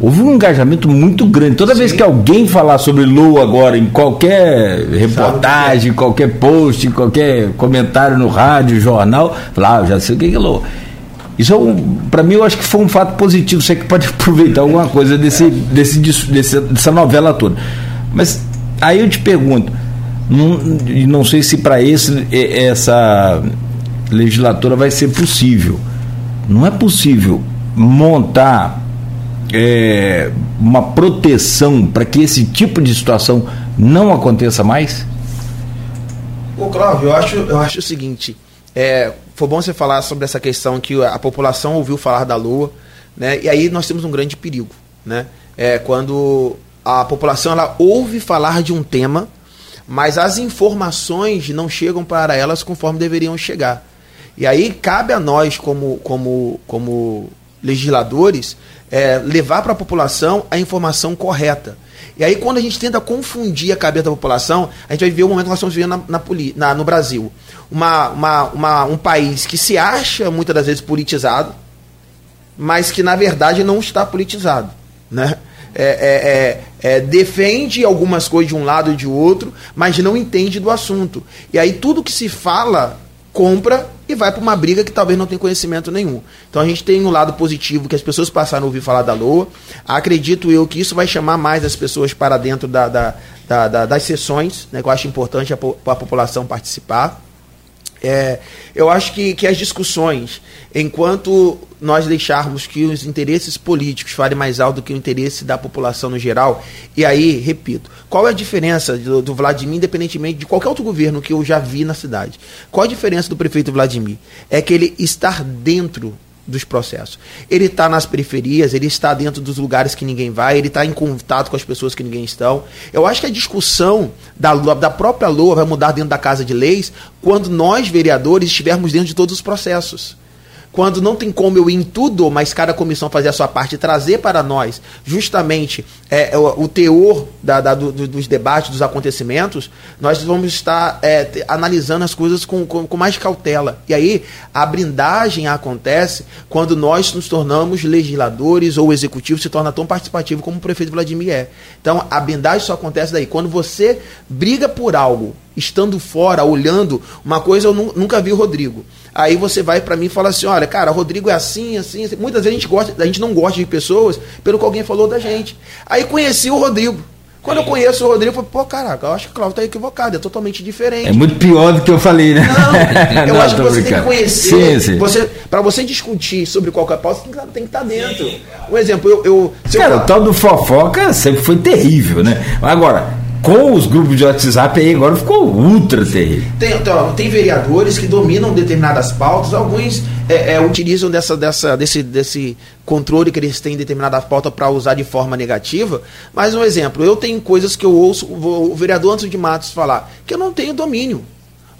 [SPEAKER 2] houve um engajamento muito grande. Toda Sim. vez que alguém falar sobre Lua agora, em qualquer reportagem, qualquer post, qualquer comentário no rádio, jornal, falar, ah, já sei o que é Lua. Isso, é um, para mim, eu acho que foi um fato positivo. Você que pode (laughs) aproveitar alguma coisa desse, desse, desse, dessa novela toda. Mas aí eu te pergunto, não, não sei se para esse essa legislatura vai ser possível. Não é possível montar é, uma proteção para que esse tipo de situação não aconteça mais?
[SPEAKER 4] Ô Cláudio, eu acho, eu acho o seguinte, é, foi bom você falar sobre essa questão que a população ouviu falar da Lua, né? E aí nós temos um grande perigo, né? É quando a população ela ouve falar de um tema, mas as informações não chegam para elas conforme deveriam chegar. E aí cabe a nós como como como legisladores é, levar para a população a informação correta. E aí, quando a gente tenta confundir a cabeça da população, a gente vai ver o momento que nós estamos vivendo na, na, na, no Brasil. Uma, uma, uma, um país que se acha, muitas das vezes, politizado, mas que, na verdade, não está politizado. Né? É, é, é, é defende algumas coisas de um lado e de outro, mas não entende do assunto. E aí, tudo que se fala compra e vai para uma briga que talvez não tenha conhecimento nenhum. Então a gente tem um lado positivo que as pessoas passaram a ouvir falar da LOA. Acredito eu que isso vai chamar mais as pessoas para dentro da, da, da, da das sessões, né, que eu acho importante a, a população participar. É, eu acho que, que as discussões, enquanto nós deixarmos que os interesses políticos falem mais alto do que o interesse da população no geral, e aí, repito, qual é a diferença do, do, Vladimir, independentemente de qualquer outro governo que eu já vi na cidade? Qual a diferença do prefeito Vladimir? É que ele estar dentro dos processos. Ele está nas periferias, ele está dentro dos lugares que ninguém vai, ele está em contato com as pessoas que ninguém estão. Eu acho que a discussão da, da própria LOA vai mudar dentro da Casa de Leis quando nós, vereadores, estivermos dentro de todos os processos quando não tem como eu ir em tudo, mas cada comissão fazer a sua parte e trazer para nós justamente é, o, o, teor da, da, do, dos debates, dos acontecimentos, nós vamos estar é, analisando as coisas com, com, com, mais cautela. E aí a blindagem acontece quando nós nos tornamos legisladores ou o executivo se torna tão participativo como o prefeito Vladimir é. Então a blindagem só acontece daí. Quando você briga por algo estando fora, olhando, uma coisa eu nunca vi o Rodrigo. Aí você vai para mim e fala assim: olha, cara, Rodrigo é assim, assim, assim. Muitas vezes a gente, gosta, a gente não gosta de pessoas pelo que alguém falou da gente. Aí conheci o Rodrigo. Quando eu conheço o Rodrigo, eu falei, pô, caraca, eu acho que o Cláudio tá equivocado, é totalmente diferente.
[SPEAKER 2] É muito pior do que eu falei, né?
[SPEAKER 4] Não, (laughs) eu não, acho que você brincando. tem que conhecer. Sim, sim. Você, pra você discutir sobre qualquer pauta, você tem que, que estar tá dentro. Um exemplo, eu. eu
[SPEAKER 2] Cara, eu... o tal do fofoca sempre foi terrível, né? Agora, com os grupos de WhatsApp aí agora ficou ultra terrível.
[SPEAKER 4] Tem, então, tem vereadores que dominam determinadas pautas, alguns é, é, utilizam dessa, dessa, desse, desse controle que eles têm em determinada pauta para usar de forma negativa. Mas um exemplo, eu tenho coisas que eu ouço o vereador Antônio de Matos falar que eu não tenho domínio.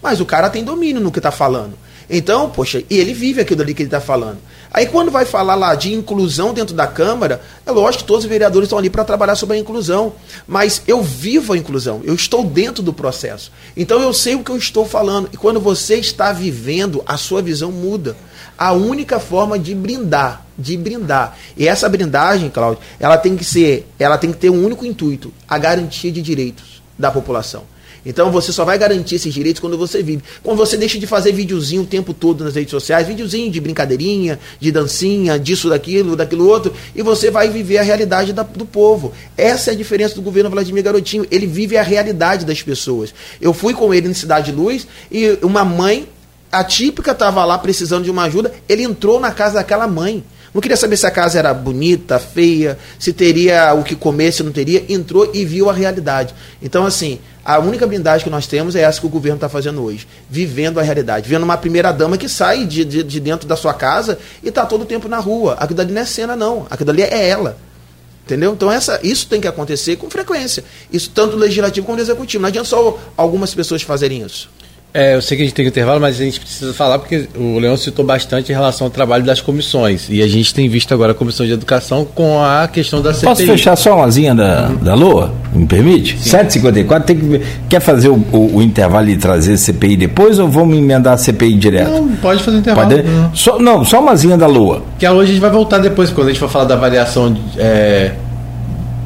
[SPEAKER 4] Mas o cara tem domínio no que está falando. Então, poxa, e ele vive aquilo ali que ele está falando. Aí quando vai falar lá de inclusão dentro da Câmara, é lógico que todos os vereadores estão ali para trabalhar sobre a inclusão. Mas eu vivo a inclusão, eu estou dentro do processo. Então eu sei o que eu estou falando. E quando você está vivendo, a sua visão muda. A única forma de brindar, de brindar. E essa brindagem, Cláudio, ela tem que ser, ela tem que ter um único intuito, a garantia de direitos da população. Então você só vai garantir esses direitos quando você vive. Quando você deixa de fazer videozinho o tempo todo nas redes sociais, videozinho de brincadeirinha, de dancinha, disso, daquilo, daquilo outro, e você vai viver a realidade da, do povo. Essa é a diferença do governo Vladimir Garotinho. Ele vive a realidade das pessoas. Eu fui com ele em Cidade Luz e uma mãe atípica estava lá precisando de uma ajuda, ele entrou na casa daquela mãe. Não queria saber se a casa era bonita, feia, se teria o que comer, se não teria. Entrou e viu a realidade. Então, assim, a única blindagem que nós temos é essa que o governo está fazendo hoje. Vivendo a realidade. Vendo uma primeira-dama que sai de, de, de, dentro da sua casa e está todo o tempo na rua. Aquilo ali não é cena, não. Aquilo ali é ela. Entendeu? Então essa, isso tem que acontecer com frequência. Isso tanto legislativo como executivo. Não adianta só algumas pessoas fazerem isso.
[SPEAKER 3] É, eu sei que a gente tem que intervalo, mas a gente precisa falar porque o Leão citou bastante em relação ao trabalho das comissões. E a gente tem visto agora a Comissão de Educação com a questão da CPI.
[SPEAKER 2] Posso fechar só uma linha da, uhum. da Lua? Me permite? 7h54, tem que, quer fazer o, o, o, intervalo e trazer CPI depois ou vamos emendar a CPI direto?
[SPEAKER 3] Não, pode fazer o intervalo. Pode?
[SPEAKER 2] Não. Só, não, só uma zinha da Lua.
[SPEAKER 3] Que hoje a gente vai voltar depois, quando a gente for falar da avaliação. É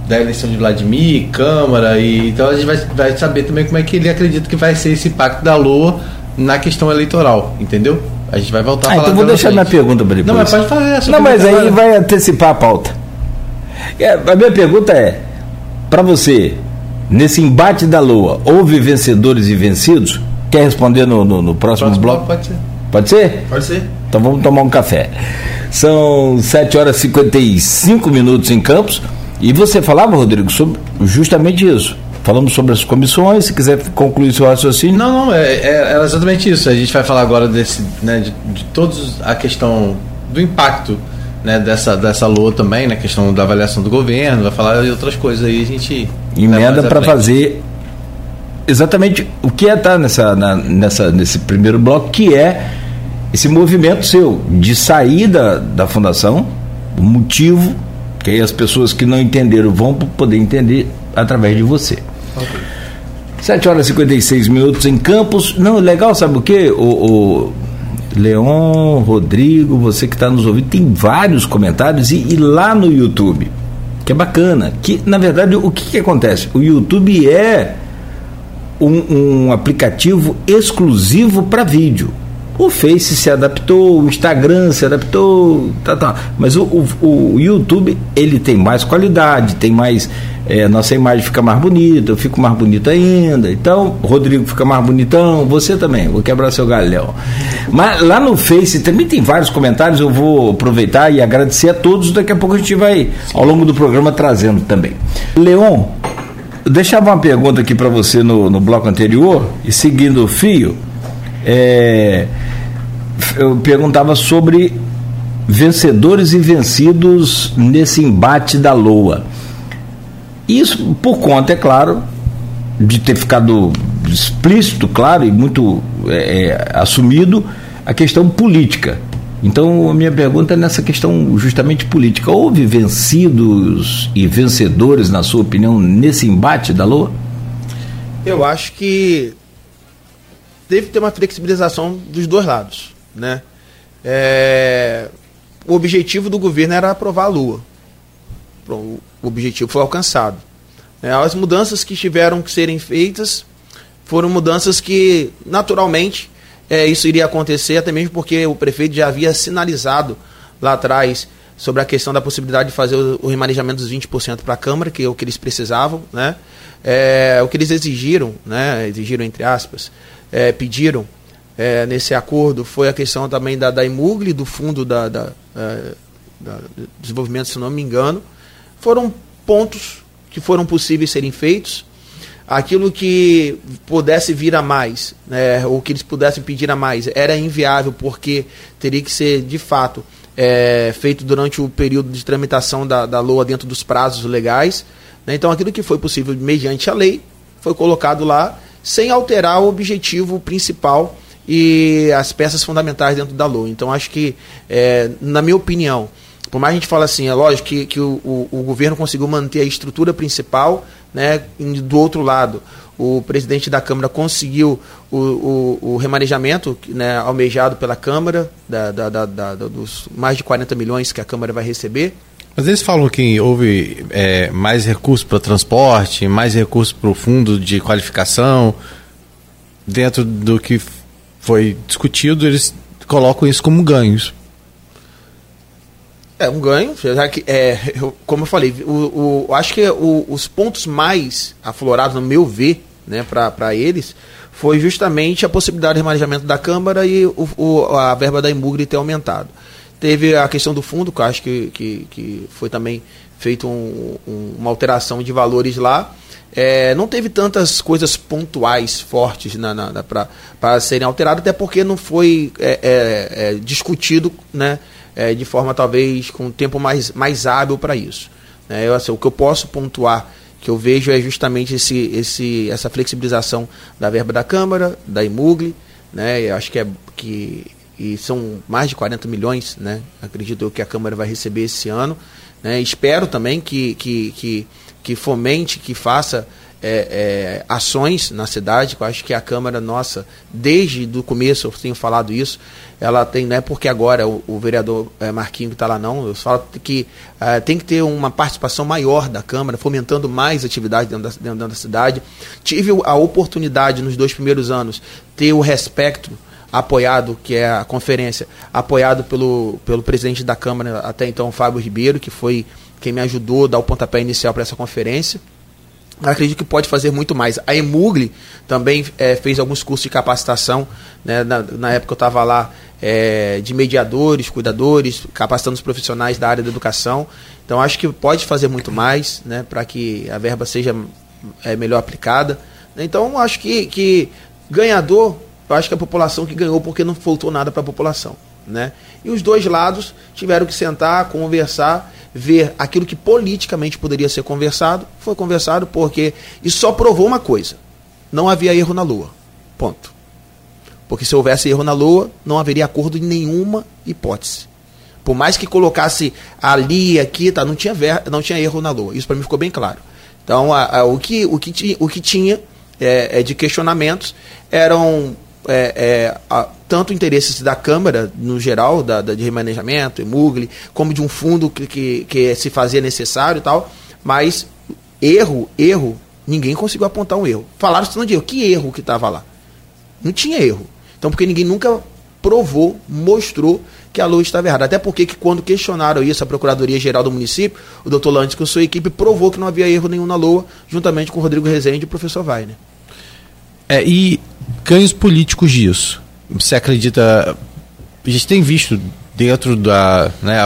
[SPEAKER 3] da eleição de Vladimir, Câmara, e então a gente vai, vai saber também como é que ele acredita que vai ser esse impacto da Lua na questão eleitoral, entendeu? A gente vai voltar
[SPEAKER 2] ah, a falar. Então vou deixar minha pergunta para depois.
[SPEAKER 3] Não, mas pode fazer essa.
[SPEAKER 2] Não, mas aí vai antecipar a pauta. É, a minha pergunta é: para você, nesse embate da Lua, houve vencedores e vencidos? Quer responder no, no, no próximo, próximo bloco?
[SPEAKER 3] Pode ser.
[SPEAKER 2] Pode ser?
[SPEAKER 4] Pode ser.
[SPEAKER 2] Então vamos tomar um café. São 7 horas e 55 minutos em Campos. E você falava, Rodrigo, sobre justamente isso. Falamos sobre as comissões, se quiser concluir seu raciocínio.
[SPEAKER 3] Não, não, é, é, é exatamente isso. A gente vai falar agora desse, né, de, de todos a questão do impacto né, dessa, dessa lua também, na né, questão da avaliação do governo, vai falar de outras coisas aí, a gente.
[SPEAKER 2] Emenda para fazer exatamente o que é estar tá nessa, na, nessa, nesse primeiro bloco, que é esse movimento seu de saída da fundação, o motivo que aí as pessoas que não entenderam vão poder entender através de você. Okay. 7 horas e 56 minutos em Campos. Não, legal, sabe o que? O, o Leon, Rodrigo, você que está nos ouvindo, tem vários comentários e, e, lá no YouTube, que é bacana. Que na verdade o que, que acontece? O YouTube é um, um aplicativo exclusivo para vídeo. O Face se adaptou, o Instagram se adaptou, tá, tá. mas o, o, o YouTube ele tem mais qualidade, tem mais. É, nossa imagem fica mais bonita, eu fico mais bonito ainda. Então, Rodrigo fica mais bonitão, você também, vou quebrar seu galhão. Mas lá no Face também tem vários comentários, eu vou aproveitar e agradecer a todos. Daqui a pouco a gente vai, ao longo do programa, trazendo também. Leon, eu deixava uma pergunta aqui para você no, no bloco anterior, e seguindo o fio. É, eu perguntava sobre vencedores e vencidos nesse embate da Lua. Isso por conta, é claro, de ter ficado explícito, claro, e muito é, é, assumido a questão política. Então, a minha pergunta é nessa questão justamente política. Houve vencidos e vencedores, na sua opinião, nesse embate da Lua?
[SPEAKER 4] Eu acho que deve ter uma flexibilização dos dois lados né? É, o objetivo do governo era aprovar a Lua. O objetivo foi alcançado. É, as mudanças que tiveram que serem feitas foram mudanças que, naturalmente, é, isso iria acontecer, até mesmo porque o prefeito já havia sinalizado lá atrás sobre a questão da possibilidade de fazer o, o remanejamento dos 20% para a Câmara, que é o que eles precisavam, né? É, o que eles exigiram, né? exigiram entre aspas, é, pediram é, nesse acordo foi a questão também da, da Imugli, do fundo da, da, é, da, desenvolvimento, se não me engano. Foram pontos que foram possíveis serem feitos. Aquilo que pudesse vir a mais, né, ou que eles pudessem pedir a mais, era inviável, porque teria que ser, de fato, é, feito durante o período de tramitação da, da LOA dentro dos prazos legais. Né? Então, aquilo que foi possível mediante a lei foi colocado lá, sem alterar o objetivo principal e as peças fundamentais dentro da LOA. Então, acho que, é, na minha opinião, por mais a gente fala assim, é lógico que, que o, o, o, governo conseguiu manter a estrutura principal, né, do outro lado, o presidente da Câmara conseguiu o, o, o remanejamento né, almejado pela Câmara, da, da, da, dos mais de 40 milhões que a Câmara vai receber.
[SPEAKER 3] Mas eles falam que houve é, mais recursos para transporte, mais recursos para o fundo de qualificação, dentro do que foi discutido, eles colocam isso como ganhos.
[SPEAKER 4] É um ganho, já que, é, eu, como eu falei, o, o acho que o, os pontos mais aflorados, no meu ver, né, para eles, foi justamente a possibilidade de remanejamento da Câmara e o, o, a verba da Imugre ter aumentado. Teve a questão do fundo, que eu acho que, que, que foi também feito um, um, uma alteração de valores lá. É, não teve tantas coisas pontuais fortes na, na, na para serem alteradas, até porque não foi é, é, é discutido né, é, de forma talvez com um tempo mais, mais hábil para isso. Né? Eu, assim, o que eu posso pontuar que eu vejo é justamente esse, esse, essa flexibilização da verba da Câmara, da IMUGLE, né? Eu acho que é que e são mais de 40 milhões, né? Acredito eu que a Câmara vai receber esse ano. Né? Espero também que, que, que, que fomente, que faça é, é, ações na cidade, eu acho que a Câmara nossa, desde o começo eu tenho falado isso, ela tem, não é porque agora o, o vereador é, Marquinho está lá não, eu falo que é, tem que ter uma participação maior da Câmara, fomentando mais atividade dentro da, dentro da cidade. Tive a oportunidade nos dois primeiros anos ter o respeito apoiado, que é a conferência, apoiado pelo, pelo presidente da Câmara até então, Fábio Ribeiro, que foi quem me ajudou a dar o pontapé inicial para essa conferência. Acredito que pode fazer muito mais. A Emugli também é, fez alguns cursos de capacitação. Né? Na, na época eu estava lá é, de mediadores, cuidadores, capacitando os profissionais da área da educação. Então acho que pode fazer muito mais né? para que a verba seja é, melhor aplicada. Então acho que, que ganhador eu acho que a população que ganhou porque não faltou nada para a população. Né? E os dois lados tiveram que sentar, conversar, ver aquilo que politicamente poderia ser conversado. Foi conversado porque isso só provou uma coisa: não havia erro na Lua. Ponto. Porque se houvesse erro na Lua, não haveria acordo em nenhuma hipótese. Por mais que colocasse ali, aqui, tá, não tinha, ver, não tinha erro na Lua. Isso para mim ficou bem claro. Então, a, a, o, que, o, que, o que tinha é, é, de questionamentos eram é, é, a, tanto interesses da Câmara, no geral, da, da de remanejamento, EMUGLE, como de um fundo que, que, que se fazia necessário e tal, mas erro, erro, ninguém conseguiu apontar um erro. Falaram de erro, que erro que estava lá? Não tinha erro. Então, porque ninguém nunca provou, mostrou que a luz estava errada. Até porque que quando questionaram isso a Procuradoria-Geral do município, o doutor Lantes com sua equipe provou que não havia erro nenhum na LOA, juntamente com o Rodrigo Rezende e o professor Weiner.
[SPEAKER 3] É, e ganhos políticos disso? Você acredita. A gente tem visto dentro da. Né,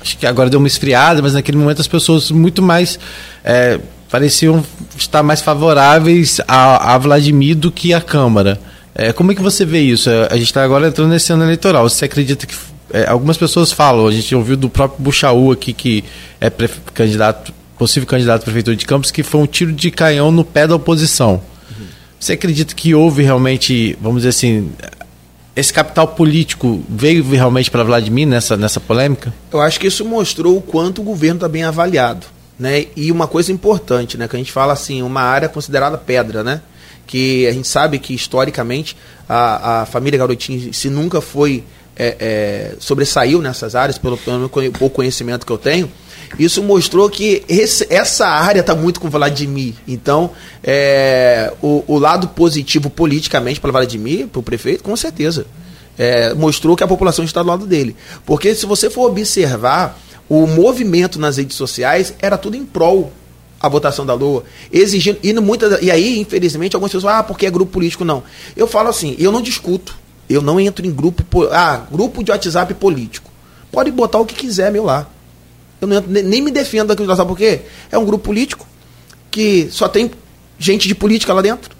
[SPEAKER 3] acho que agora deu uma esfriada, mas naquele momento as pessoas muito mais. É, pareciam estar mais favoráveis a, a Vladimir do que a Câmara. É, como é que você vê isso? É, a gente está agora entrando nesse ano eleitoral. Você acredita que. É, algumas pessoas falam, a gente ouviu do próprio Buchaú aqui, que é candidato, possível candidato a prefeitura de Campos, que foi um tiro de canhão no pé da oposição. Você acredita que houve realmente, vamos dizer assim, esse capital político veio realmente para Vladimir nessa, nessa polêmica?
[SPEAKER 4] Eu acho que isso mostrou o quanto o governo está bem avaliado. Né? E uma coisa importante, né? que a gente fala assim, uma área considerada pedra, né? que a gente sabe que historicamente a, a família Garotinho se nunca foi é, é, sobressaiu nessas áreas, pelo, pelo pouco conhecimento que eu tenho, isso mostrou que esse, essa área está muito com Vladimir. Então, é, o, o, lado positivo politicamente para Vladimir, para o prefeito, com certeza. É, mostrou que a população está do lado dele. Porque se você for observar, o movimento nas redes sociais era tudo em prol a votação da Lua, exigindo, e, muita, e aí, infelizmente, algumas pessoas, ah, porque é grupo político, não. Eu falo assim, eu não discuto, eu não entro em grupo, ah, grupo de WhatsApp político. Pode botar o que quiser meu lá. Eu não, nem me defendo daquilo lá, sabe por quê? É um grupo político que só tem gente de política lá dentro.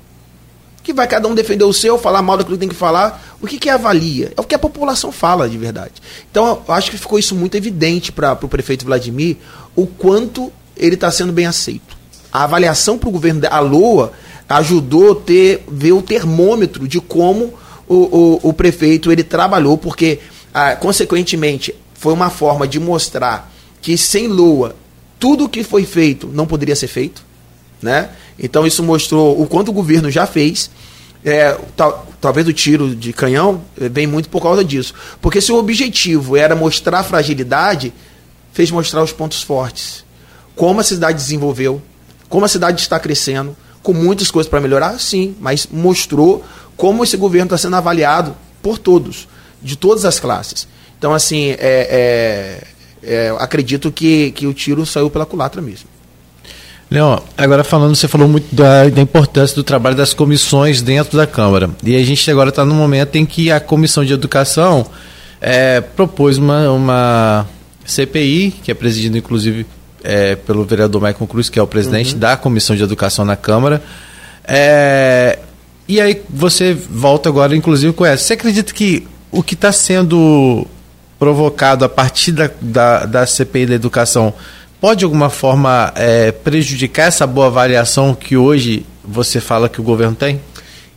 [SPEAKER 4] Que vai cada um defender o seu, falar mal daquilo que tem que falar. O que, que avalia? É o que a população fala de verdade. Então, eu acho que ficou isso muito evidente para o prefeito Vladimir, o quanto ele está sendo bem aceito. A avaliação para o governo da LOA ajudou ter, ver o termômetro de como o, o, o prefeito ele trabalhou, porque, ah, consequentemente, foi uma forma de mostrar que sem Lua tudo que foi feito não poderia ser feito, né? Então isso mostrou o quanto o governo já fez. É, tal, talvez o tiro de canhão eh, vem muito por causa disso, porque se o objetivo era mostrar fragilidade, fez mostrar os pontos fortes, como a cidade desenvolveu, como a cidade está crescendo, com muitas coisas para melhorar, sim, mas mostrou como esse governo está sendo avaliado por todos, de todas as classes. Então, assim, é, é é, acredito que, que o tiro saiu pela culatra mesmo.
[SPEAKER 3] Leon, agora falando, você falou muito da, da, importância do trabalho das comissões dentro da Câmara. E a gente agora está no momento em que a Comissão de Educação é, propôs uma, uma CPI, que é presidida inclusive é, pelo vereador Maicon Cruz, que é o presidente uhum. da Comissão de Educação na Câmara. É, e aí você volta agora, inclusive, com essa. Você acredita que o que está sendo provocado a partir da, da, da CPI da educação pode de alguma forma é, prejudicar essa boa avaliação que hoje você fala que o governo tem?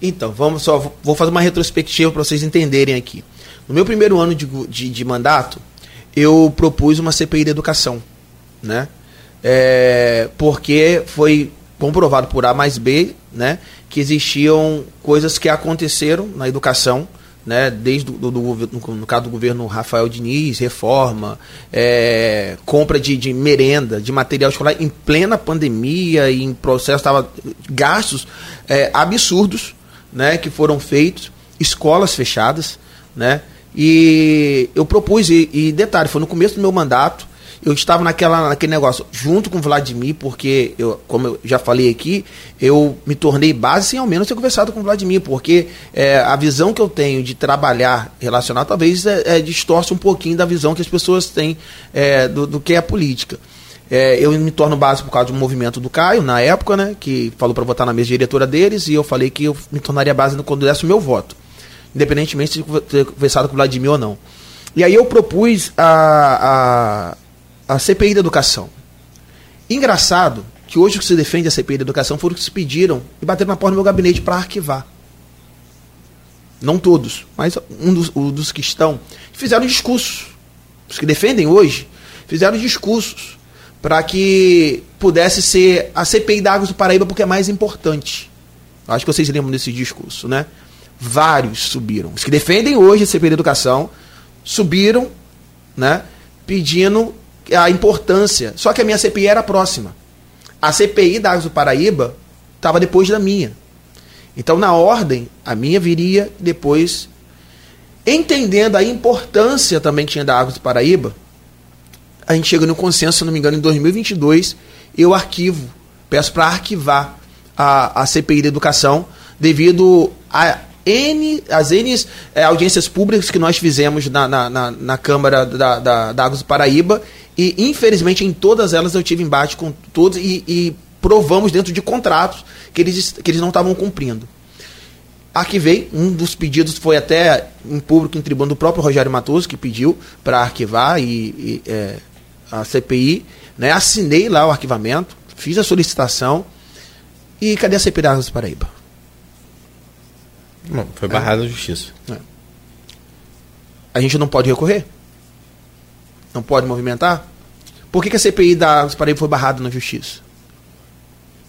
[SPEAKER 4] Então, vamos só, vou fazer uma retrospectiva para vocês entenderem aqui. No meu primeiro ano de, de, de, mandato, eu propus uma CPI da educação, né? É, porque foi comprovado por A mais B, né, que existiam coisas que aconteceram na educação né, desde do, do, no caso do governo Rafael Diniz, reforma, é, compra de, de, merenda, de material escolar em plena pandemia e em processo, tava, gastos é, absurdos né, que foram feitos, escolas fechadas, né, e eu propus, e, e detalhe, foi no começo do meu mandato, eu estava naquela, naquele negócio junto com o Vladimir, porque, eu, como eu já falei aqui, eu me tornei base sem ao menos ter conversado com o Vladimir, porque é, a visão que eu tenho de trabalhar relacionado talvez é, é, distorce um pouquinho da visão que as pessoas têm é, do, do que é a política. É, eu me torno base por causa do movimento do Caio, na época, né, que falou para votar na mesa diretora deles, e eu falei que eu me tornaria base quando desse o meu voto, independentemente de ter conversado com o Vladimir ou não. E aí eu propus a, a CPI da educação. Engraçado que hoje que se defende a CPI da educação foram que se pediram e bateram na porta do meu gabinete para arquivar. Não todos, mas um dos, um dos que estão fizeram discursos. Os que defendem hoje fizeram discursos para que pudesse ser a CPI da Águas do Paraíba, porque é mais importante. Acho que vocês lembram desse discurso, né? Vários subiram. Os que defendem hoje a CPI da educação subiram, né? Pedindo a importância. Só que a minha CPI era próxima. A CPI da Águas do Paraíba estava depois da minha. Então, na ordem, a minha viria depois. Entendendo a importância também que tinha da Águas do Paraíba, a gente chega no consenso, se não me engano, em 2022, eu arquivo, peço para arquivar a, a CPI da educação, devido a N, as N é, audiências públicas que nós fizemos na, na, na, na Câmara da, da, da Águas do Paraíba e, infelizmente, em todas elas eu tive embate com todos e, e provamos dentro de contratos que eles, que eles não estavam cumprindo. Arquivei, um dos pedidos foi até em público, em tribuna do próprio Rogério Matoso, que pediu para arquivar e, e é, a CPI. Né, assinei lá o arquivamento, fiz a solicitação. E cadê a CPI da Águas do Paraíba?
[SPEAKER 3] Não, foi barrada é. a justiça. É.
[SPEAKER 4] A gente não pode recorrer? não pode movimentar? Por que, que a CPI da Paraíba foi barrada na justiça?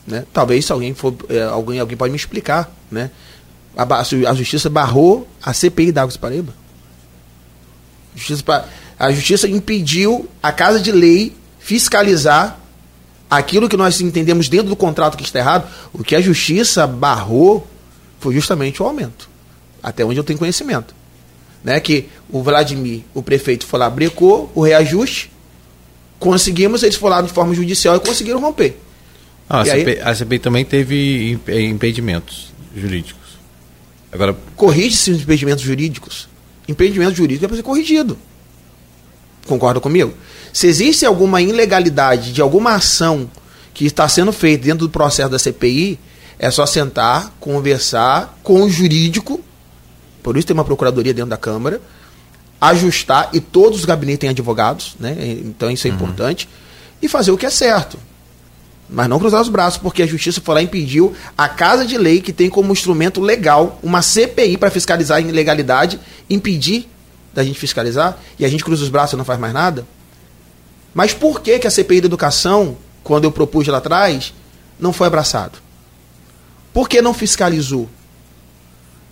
[SPEAKER 4] Né? Talvez se alguém for, é, alguém, alguém pode me explicar, né? A, justiça barrou a CPI da Águas Paraíba. A justiça impediu a Casa de Lei fiscalizar aquilo que nós entendemos dentro do contrato que está errado. O que a justiça barrou foi justamente o aumento. Até onde eu tenho conhecimento né, que o Vladimir, o prefeito, foi lá, brecou o reajuste, conseguimos, eles foram lá de forma judicial e conseguiram romper.
[SPEAKER 3] Ah, a, CPI, aí, a CPI também teve impedimentos jurídicos. Agora
[SPEAKER 4] corrige-se os impedimentos jurídicos. Impedimento jurídico é para ser corrigido. Concorda comigo? Se existe alguma ilegalidade de alguma ação que está sendo feita dentro do processo da CPI, é só sentar, conversar com o jurídico por isso tem uma procuradoria dentro da Câmara, ajustar, e todos os gabinetes têm advogados, né? então isso é uhum. importante, e fazer o que é certo. Mas não cruzar os braços, porque a justiça foi lá e impediu a Casa de Lei, que tem como instrumento legal uma CPI para fiscalizar a ilegalidade, impedir da gente fiscalizar, e a gente cruza os braços e não faz mais nada. Mas por que, que a CPI da educação, quando eu propus lá atrás, não foi abraçado? Por que não fiscalizou?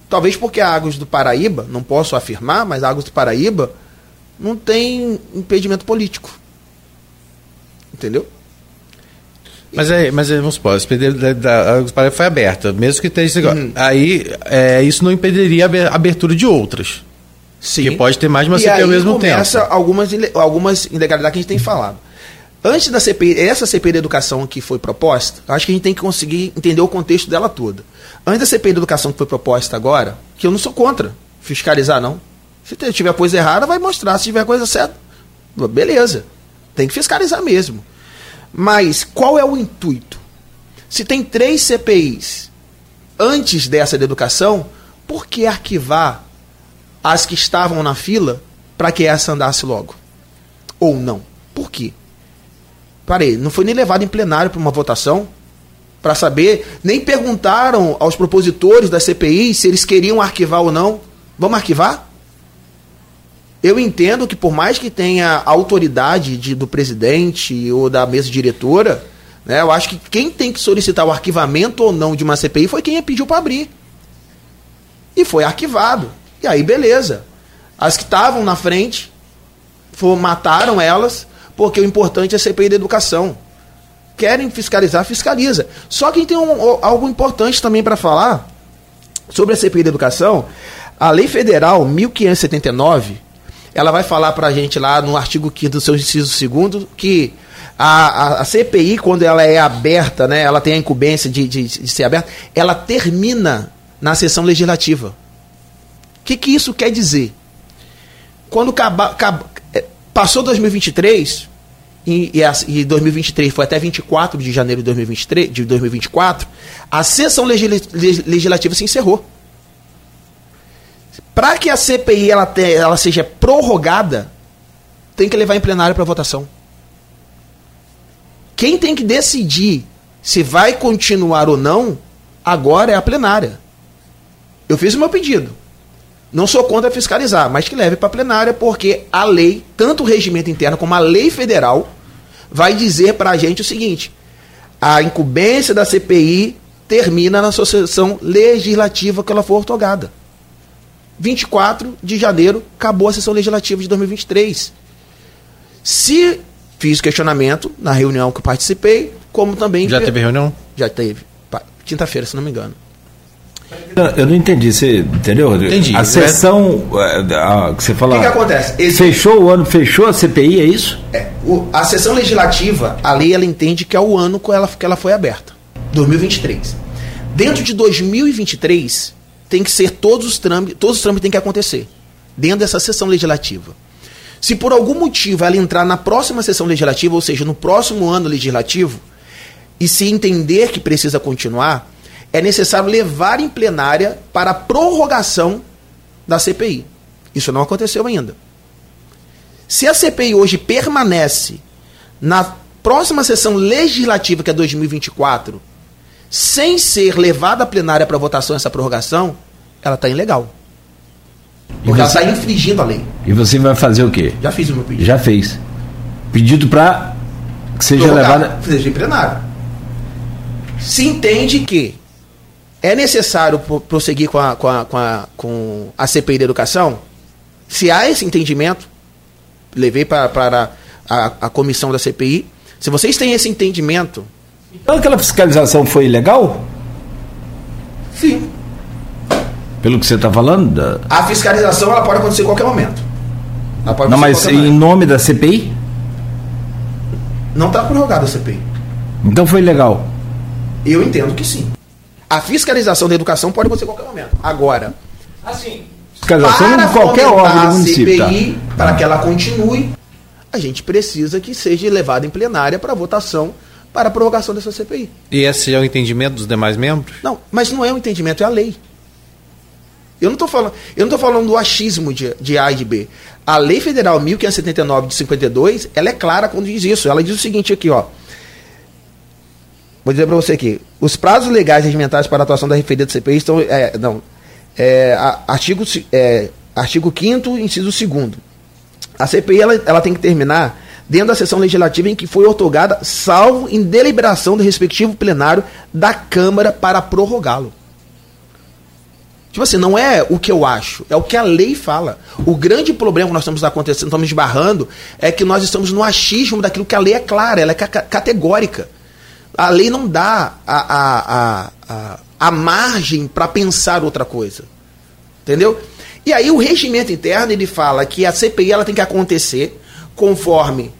[SPEAKER 4] Talvez porque a Águas do Paraíba, não posso afirmar, mas a Águas do Paraíba não tem impedimento político. Entendeu?
[SPEAKER 3] Mas, é, mas é, vamos supor, a expediente da Águas do Paraíba foi aberta, mesmo que esteja. Uhum. Aí é, isso não impediria a abertura de outras. Sim. Que pode ter mais de uma CPI ao mesmo tempo.
[SPEAKER 4] começa algumas, algumas ilegalidades que a gente tem falado. Antes da CPI, essa CPI da educação que foi proposta, acho que a gente tem que conseguir entender o contexto dela toda. Antes da CPI da educação que foi proposta agora, que eu não sou contra fiscalizar, não. Se tiver coisa errada, vai mostrar. Se tiver coisa certa, beleza. Tem que fiscalizar mesmo. Mas qual é o intuito? Se tem três CPIs antes dessa da educação, por que arquivar as que estavam na fila para que essa andasse logo? Ou não? Por quê? Parei, não foi nem levado em plenário para uma votação para saber, nem perguntaram aos propositores da CPI se eles queriam arquivar ou não. Vamos arquivar? Eu entendo que por mais que tenha autoridade de, do presidente ou da mesa diretora, né, eu acho que quem tem que solicitar o arquivamento ou não de uma CPI foi quem pediu para abrir. E foi arquivado. E aí, beleza. As que estavam na frente for, mataram elas, porque o importante é a CPI da educação. Querem fiscalizar, fiscaliza. Só que tem um, algo importante também para falar sobre a CPI da educação. A Lei Federal 1579, ela vai falar para a gente lá no artigo 5 do seu inciso 2 que a, a, a, CPI, quando ela é aberta, né, ela tem a incumbência de, de, de ser aberta, ela termina na sessão legislativa. O que, que isso quer dizer? Quando acaba, acaba, é, passou 2023, e, e, e 2023 foi até 24 de janeiro de, 2023, de 2024, a sessão legislativa se encerrou. Para que a CPI ela, te, ela seja prorrogada, tem que levar em plenário para votação. Quem tem que decidir se vai continuar ou não, agora é a plenária. Eu fiz o meu pedido. Não sou contra fiscalizar, mas que leve para a plenária, porque a lei, tanto o regimento interno como a lei federal, vai dizer para a gente o seguinte: a incumbência da CPI termina na associação legislativa que ela for otorgada. 24 de janeiro acabou a sessão legislativa de 2023. Se fiz questionamento na reunião que eu participei, como também.
[SPEAKER 3] Já teve reunião?
[SPEAKER 4] Já teve. Quinta-feira, se não me engano.
[SPEAKER 2] Eu não entendi, você entendeu, Rodrigo?
[SPEAKER 3] Entendi.
[SPEAKER 2] A sessão é, que você falou.
[SPEAKER 4] O que, que acontece?
[SPEAKER 2] Esse... Fechou o ano, fechou a CPI, é isso?
[SPEAKER 4] É, o, a sessão legislativa, a lei ela entende que é o ano que ela, que ela foi aberta. 2023. Dentro de 2023, tem que ser todos os trâmites, todos os trâmites têm que acontecer. Dentro dessa sessão legislativa. Se por algum motivo ela entrar na próxima sessão legislativa, ou seja, no próximo ano legislativo, e se entender que precisa continuar, é necessário levar em plenária para a prorrogação da CPI. Isso não aconteceu ainda. Se a CPI hoje permanece na próxima sessão legislativa, que é 2024, sem ser levada à plenária para votação essa prorrogação, ela está ilegal. Porque ela está infringindo a lei.
[SPEAKER 2] E você vai fazer o quê?
[SPEAKER 4] Já fiz o meu pedido.
[SPEAKER 2] Já fez. Pedido para que seja levada.
[SPEAKER 4] Seja em plenário. Se entende que é necessário prosseguir com a, com, a, com, a, com a CPI da educação? Se há esse entendimento, levei para, a, a comissão da CPI. Se vocês têm esse entendimento.
[SPEAKER 2] Então aquela fiscalização foi legal?
[SPEAKER 4] Sim.
[SPEAKER 2] Pelo que você está falando? Da...
[SPEAKER 4] A fiscalização ela pode acontecer em qualquer momento.
[SPEAKER 2] Não, mas em momento. nome da CPI?
[SPEAKER 4] Não está prorrogada a CPI.
[SPEAKER 2] Então foi legal?
[SPEAKER 4] Eu entendo que sim. A fiscalização da educação pode acontecer em qualquer momento. Agora,
[SPEAKER 2] assim, fiscalização em qualquer órgão do município.
[SPEAKER 4] CPI, tá? para que ela continue, a gente precisa que seja levada em plenária para votação para a prorrogação dessa CPI.
[SPEAKER 3] E esse é o entendimento dos demais membros?
[SPEAKER 4] Não, mas não é um entendimento, é a lei. Eu não estou falando, eu não falando do achismo de, de A e de B. A Lei Federal 1579 de 52, ela é clara quando diz isso. Ela diz o seguinte aqui, ó. Vou dizer para você aqui. Os prazos legais regimentados para a atuação da referida CPI estão. É, não. É, artigo, é, artigo 5 inciso 2 A CPI ela, ela tem que terminar dentro da sessão legislativa em que foi otorgada, salvo em deliberação do respectivo plenário da Câmara para prorrogá-lo. Tipo assim, não é o que eu acho, é o que a lei fala. O grande problema que nós estamos acontecendo, estamos esbarrando, é que nós estamos no achismo daquilo que a lei é clara, ela é categórica. A lei não dá a, a, a, a margem para pensar outra coisa. Entendeu? E aí o regimento interno ele fala que a CPI ela tem que acontecer conforme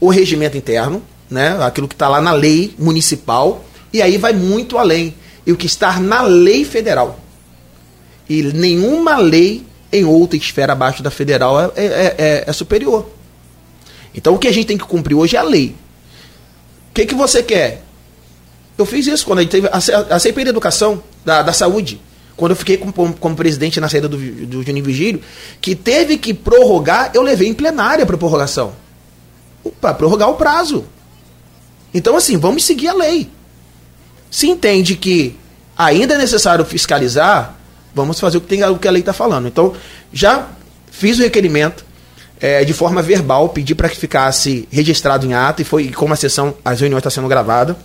[SPEAKER 4] o regimento interno, né? aquilo que está lá na lei municipal, e aí vai muito além. E o que está na lei federal. E nenhuma lei em outra esfera abaixo da federal é, é, é, é superior. Então o que a gente tem que cumprir hoje é a lei. O que, que você quer? Eu fiz isso quando a gente teve a, CPI da educação, da, da saúde, quando eu fiquei como, como presidente na saída do, do Juninho Vigílio, que teve que prorrogar, eu levei em plenária para prorrogação. Para prorrogar o prazo. Então, assim, vamos seguir a lei. Se entende que ainda é necessário fiscalizar, vamos fazer o que, tem, o que a lei está falando. Então, já fiz o requerimento é, de forma verbal, pedi para que ficasse registrado em ata e foi como a sessão, as reuniões estão sendo gravadas.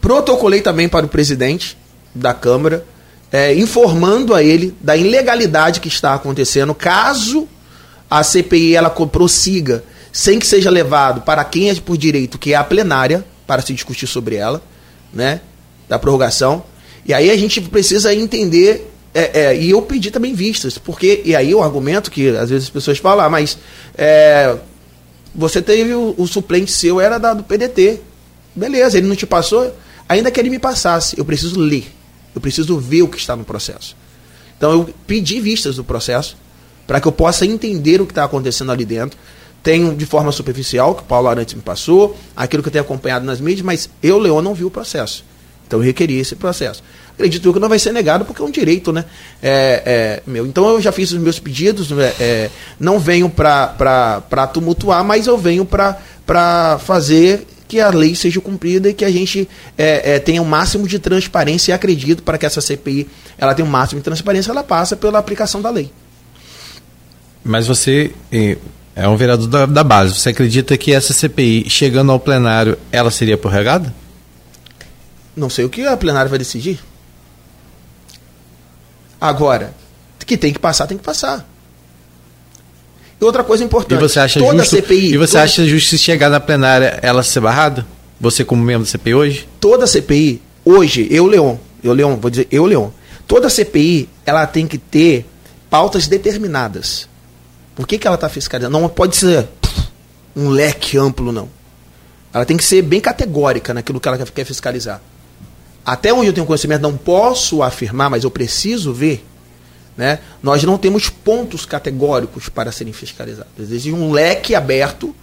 [SPEAKER 4] Protocolei também para o presidente da Câmara, é, informando a ele da ilegalidade que está acontecendo, caso a CPI ela prossiga sem que seja levado para quem é por direito, que é a plenária, para se discutir sobre ela, né, da prorrogação. E aí a gente precisa entender é, é, e eu pedi também vistas, porque, e aí o argumento que às vezes as pessoas falam, ah, mas é, você teve o, o, suplente seu, era da, do PDT. Beleza, ele não te passou, ainda que ele me passasse, eu preciso ler, eu preciso ver o que está no processo. Então eu pedi vistas do processo, para que eu possa entender o que está acontecendo ali dentro. Tenho de forma superficial, que o Paulo Arantes me passou, aquilo que eu tenho acompanhado nas mídias, mas eu, Leão, não vi o processo. Então eu requeri esse processo. Acredito que não vai ser negado porque é um direito, né? É, é, meu. Então eu já fiz os meus pedidos, é, é não venho para tumultuar, mas eu venho para fazer que a lei seja cumprida e que a gente é, é, tenha o um máximo de transparência e acredito para que essa CPI ela tenha o um máximo de transparência, ela passa pela aplicação da lei.
[SPEAKER 3] Mas você é um vereador da, da base, você acredita que essa CPI, chegando ao plenário, ela seria prorrogada?
[SPEAKER 4] Não sei o que a plenária vai decidir. Agora, que tem que passar, tem que passar. E outra coisa importante.
[SPEAKER 3] E você acha toda justo, CPI. E você toda... acha justo se chegar na plenária ela ser barrada? Você como membro da CPI hoje?
[SPEAKER 4] Toda CPI, hoje, eu, Leon, eu, Leon, vou dizer, eu, Leon, toda CPI, ela tem que ter pautas determinadas. Por que, que ela está fiscalizando? Não pode ser um leque amplo, não. Ela tem que ser bem categórica naquilo que ela quer fiscalizar até onde eu tenho conhecimento, não posso afirmar, mas eu preciso ver, né? nós não temos pontos categóricos para serem fiscalizados. Existe um leque aberto,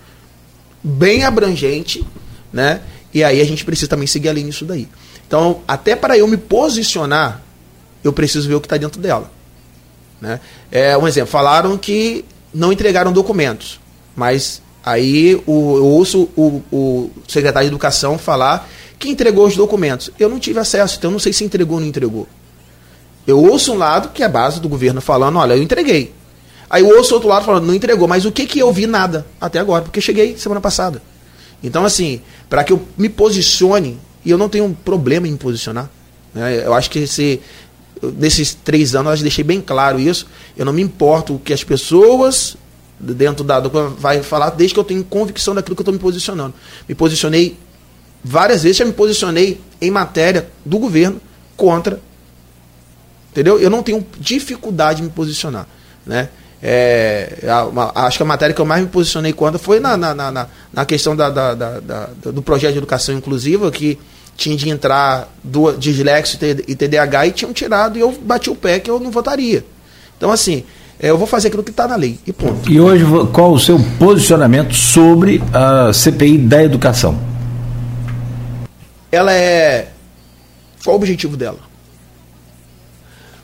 [SPEAKER 4] bem abrangente, né? e aí a gente precisa também seguir ali nisso daí. Então, até para eu me posicionar, eu preciso ver o que está dentro dela. Né? É, um exemplo, falaram que não entregaram documentos, mas aí o, eu ouço o, o secretário de Educação falar que entregou os documentos. Eu não tive acesso, então eu não sei se entregou ou não entregou. Eu ouço um lado, que é a base do governo, falando, olha, eu entreguei. Aí eu ouço outro lado falando, não entregou. Mas o que que eu vi? Nada, até agora, porque cheguei semana passada. Então, assim, para que eu me posicione, e eu não tenho um problema em me posicionar, né? eu acho que esse, nesses três anos eu deixei bem claro isso, eu não me importo o que as pessoas dentro da vai falar, desde que eu tenho convicção daquilo que eu estou me posicionando. Me posicionei Várias vezes já me posicionei em matéria do governo contra. Entendeu? Eu não tenho dificuldade de me posicionar. Né? É, a, acho que a matéria que eu mais me posicionei contra foi na, na, na, na questão da, da, da, da, do projeto de educação inclusiva, que tinha de entrar do, dislexo e TDAH e tinham tirado e eu bati o pé que eu não votaria. Então, assim, é, eu vou fazer aquilo que está na lei e ponto.
[SPEAKER 2] E hoje, qual o seu posicionamento sobre a CPI da educação?
[SPEAKER 4] ela é. Qual o objetivo dela?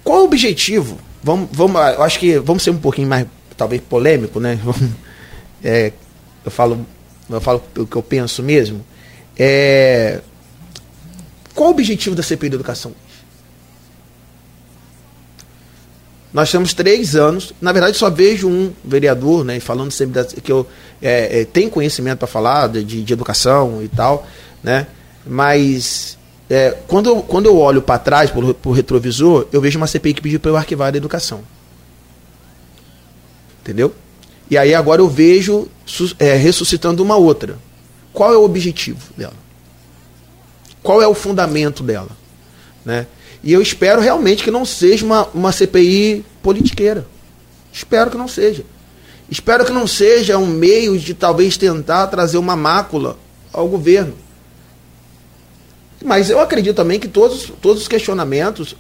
[SPEAKER 4] Qual o objetivo? Vamos, vamos, eu acho que vamos ser um pouquinho mais, talvez, polêmico, né? (laughs) É, eu falo, eu falo o que eu penso mesmo. É, qual o objetivo da CPI da educação? Nós temos três anos, na verdade só vejo um vereador, né, falando sempre da, que eu é, é, tem conhecimento para falar de, de, educação e tal, né? Mas é, quando, eu, quando eu olho para trás, por, por retrovisor, eu vejo uma CPI que pediu para eu arquivar a educação. Entendeu? E aí agora eu vejo é, ressuscitando uma outra. Qual é o objetivo dela? Qual é o fundamento dela? Né? E eu espero realmente que não seja uma, uma CPI politiqueira. Espero que não seja. Espero que não seja um meio de talvez tentar trazer uma mácula ao governo. Mas eu acredito também que todos, todos os questionamentos.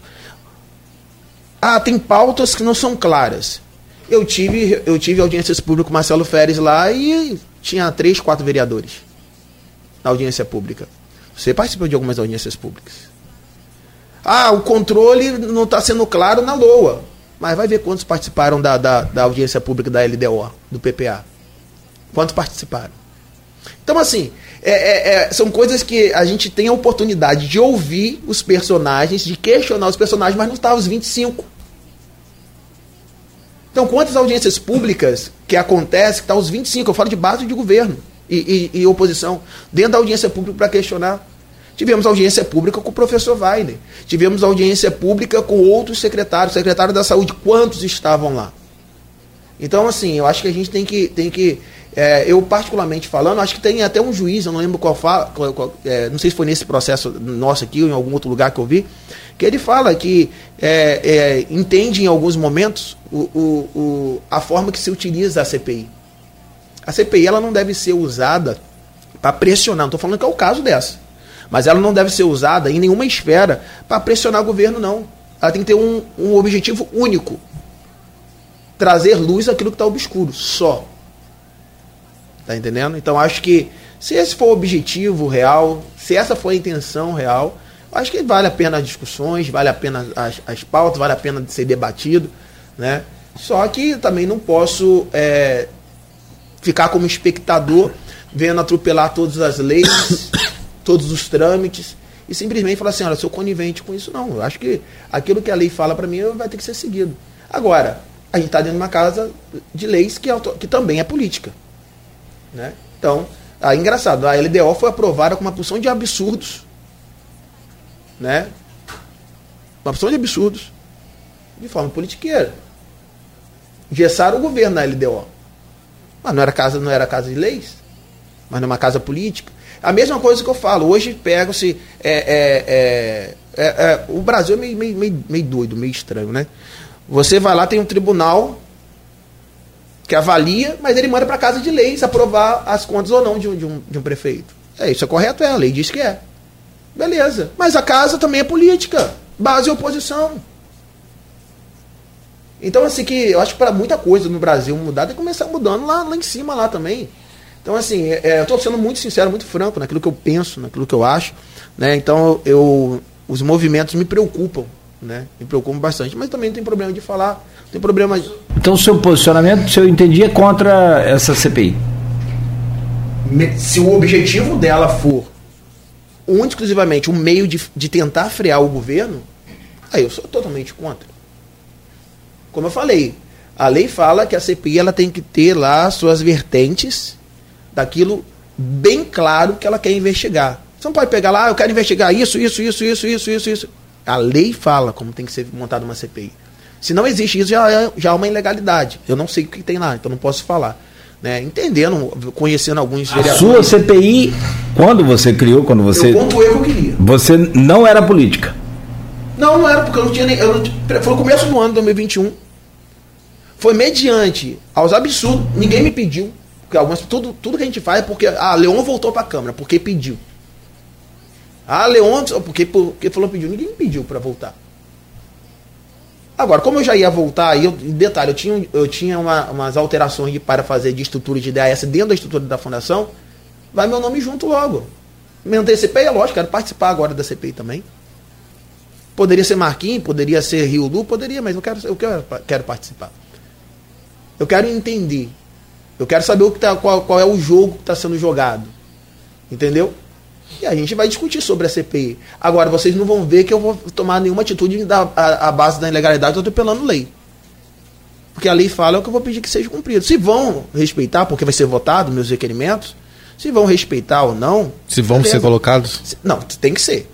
[SPEAKER 4] Ah, tem pautas que não são claras. Eu tive, eu tive audiências públicas com Marcelo Feres lá e tinha três, quatro vereadores na audiência pública. Você participou de algumas audiências públicas. Ah, o controle não está sendo claro na LOA. Mas vai ver quantos participaram da, da, da audiência pública da LDO, do PPA. Quantos participaram? Então, assim, é, é, é, são coisas que a gente tem a oportunidade de ouvir os personagens, de questionar os personagens, mas não está os 25. Então, quantas audiências públicas que acontece que está os 25? Eu falo de base de governo e, e, e oposição, dentro da audiência pública para questionar. Tivemos audiência pública com o professor Weiner. Tivemos audiência pública com outros secretários, secretário da saúde, quantos estavam lá? Então, assim, eu acho que a gente tem que. Tem que é, eu, particularmente falando, acho que tem até um juiz, eu não lembro qual fala, qual, qual, é, não sei se foi nesse processo nosso aqui ou em algum outro lugar que eu vi, que ele fala que é, é entende em alguns momentos o, o, o, a forma que se utiliza a CPI. A CPI ela não deve ser usada para pressionar, não estou falando que é o caso dessa. Mas ela não deve ser usada em nenhuma esfera para pressionar o governo, não. Ela tem que ter um, um objetivo único: trazer luz àquilo que está obscuro, só. Tá entendendo? Então acho que se esse for o objetivo real, se essa for a intenção real, acho que vale a pena as discussões, vale a pena as, as pautas, vale a pena de ser debatido, né? Só que também não posso é, ficar como espectador vendo atropelar todas as leis (coughs) todos os trâmites e simplesmente falar assim, olha, sou conivente com isso. Não, eu acho que aquilo que a lei fala para mim vai ter que ser seguido. Agora, a gente está dentro de uma casa de leis que, é, que também é política. Né? Então, é engraçado, a LDO foi aprovada com uma porção de absurdos. Né? Uma porção de absurdos. De forma politiqueira. Gessaram o governo na LDO. Mas não era casa, não era casa de leis, mas numa casa política. A mesma coisa que eu falo, hoje pega-se. É, é, é, é, é, o Brasil é meio, meio, meio, meio doido, meio estranho, né? Você vai lá, tem um tribunal que avalia, mas ele manda para a Casa de Leis aprovar as contas ou não de um, de um, de um prefeito. É, isso é correto? É, a lei diz que é. Beleza. Mas a casa também é política. Base e oposição. Então, assim, que eu acho que para muita coisa no Brasil mudar, tem que começar mudando lá, lá em cima lá também. Então, assim, é, é eu estou sendo muito sincero, muito franco naquilo que eu penso, naquilo que eu acho. Né? Então, eu, os movimentos me preocupam, né? Me preocupam bastante. Mas também não tem problema de falar, não tem problema. De...
[SPEAKER 2] Então, o seu posicionamento, se eu entendi, é contra essa CPI?
[SPEAKER 4] Se o objetivo dela for um exclusivamente um meio de, de tentar frear o governo, aí eu sou totalmente contra. Como eu falei, a lei fala que a CPI ela tem que ter lá suas vertentes daquilo bem claro que ela quer investigar. Você não pode pegar lá, ah, eu quero investigar isso, isso, isso, isso, isso, isso, isso. A lei fala como tem que ser montada uma CPI. Se não existe isso, já é, já é uma ilegalidade. Eu não sei o que tem lá, então não posso falar. Né? Entendendo, conhecendo alguns
[SPEAKER 2] A sua CPI, quando você criou, quando você.
[SPEAKER 4] Eu conto eu que eu queria.
[SPEAKER 2] Você não era política?
[SPEAKER 4] Não, não era, porque eu não tinha nem. Eu não, foi no começo do ano de 2021. Foi mediante aos absurdos, ninguém me pediu. Porque algumas, tudo, tudo que a gente faz é porque. Ah, Leon voltou para a Câmara, porque pediu. Ah, Leon, porque, porque falou pediu. Ninguém me pediu para voltar. Agora, como eu já ia voltar, eu, detalhe, eu tinha, eu tinha uma, umas alterações para fazer de estrutura de DAS dentro da estrutura da fundação, vai meu nome junto logo. Me antecipei, é lógico, quero participar agora da CPI também. Poderia ser Marquinhos, poderia ser Rio Lu, poderia, mas eu quero, eu quero, quero participar. Eu quero entender eu quero saber o que tá, qual, qual é o jogo que está sendo jogado. Entendeu? E a gente vai discutir sobre a CPI. Agora, vocês não vão ver que eu vou tomar nenhuma atitude da, a, a base da ilegalidade, eu estou apelando lei. Porque a lei fala é o que eu vou pedir que seja cumprido. Se vão respeitar, porque vai ser votado meus requerimentos, se vão respeitar ou não.
[SPEAKER 3] Se vão beleza. ser colocados?
[SPEAKER 4] Se, não, tem que ser.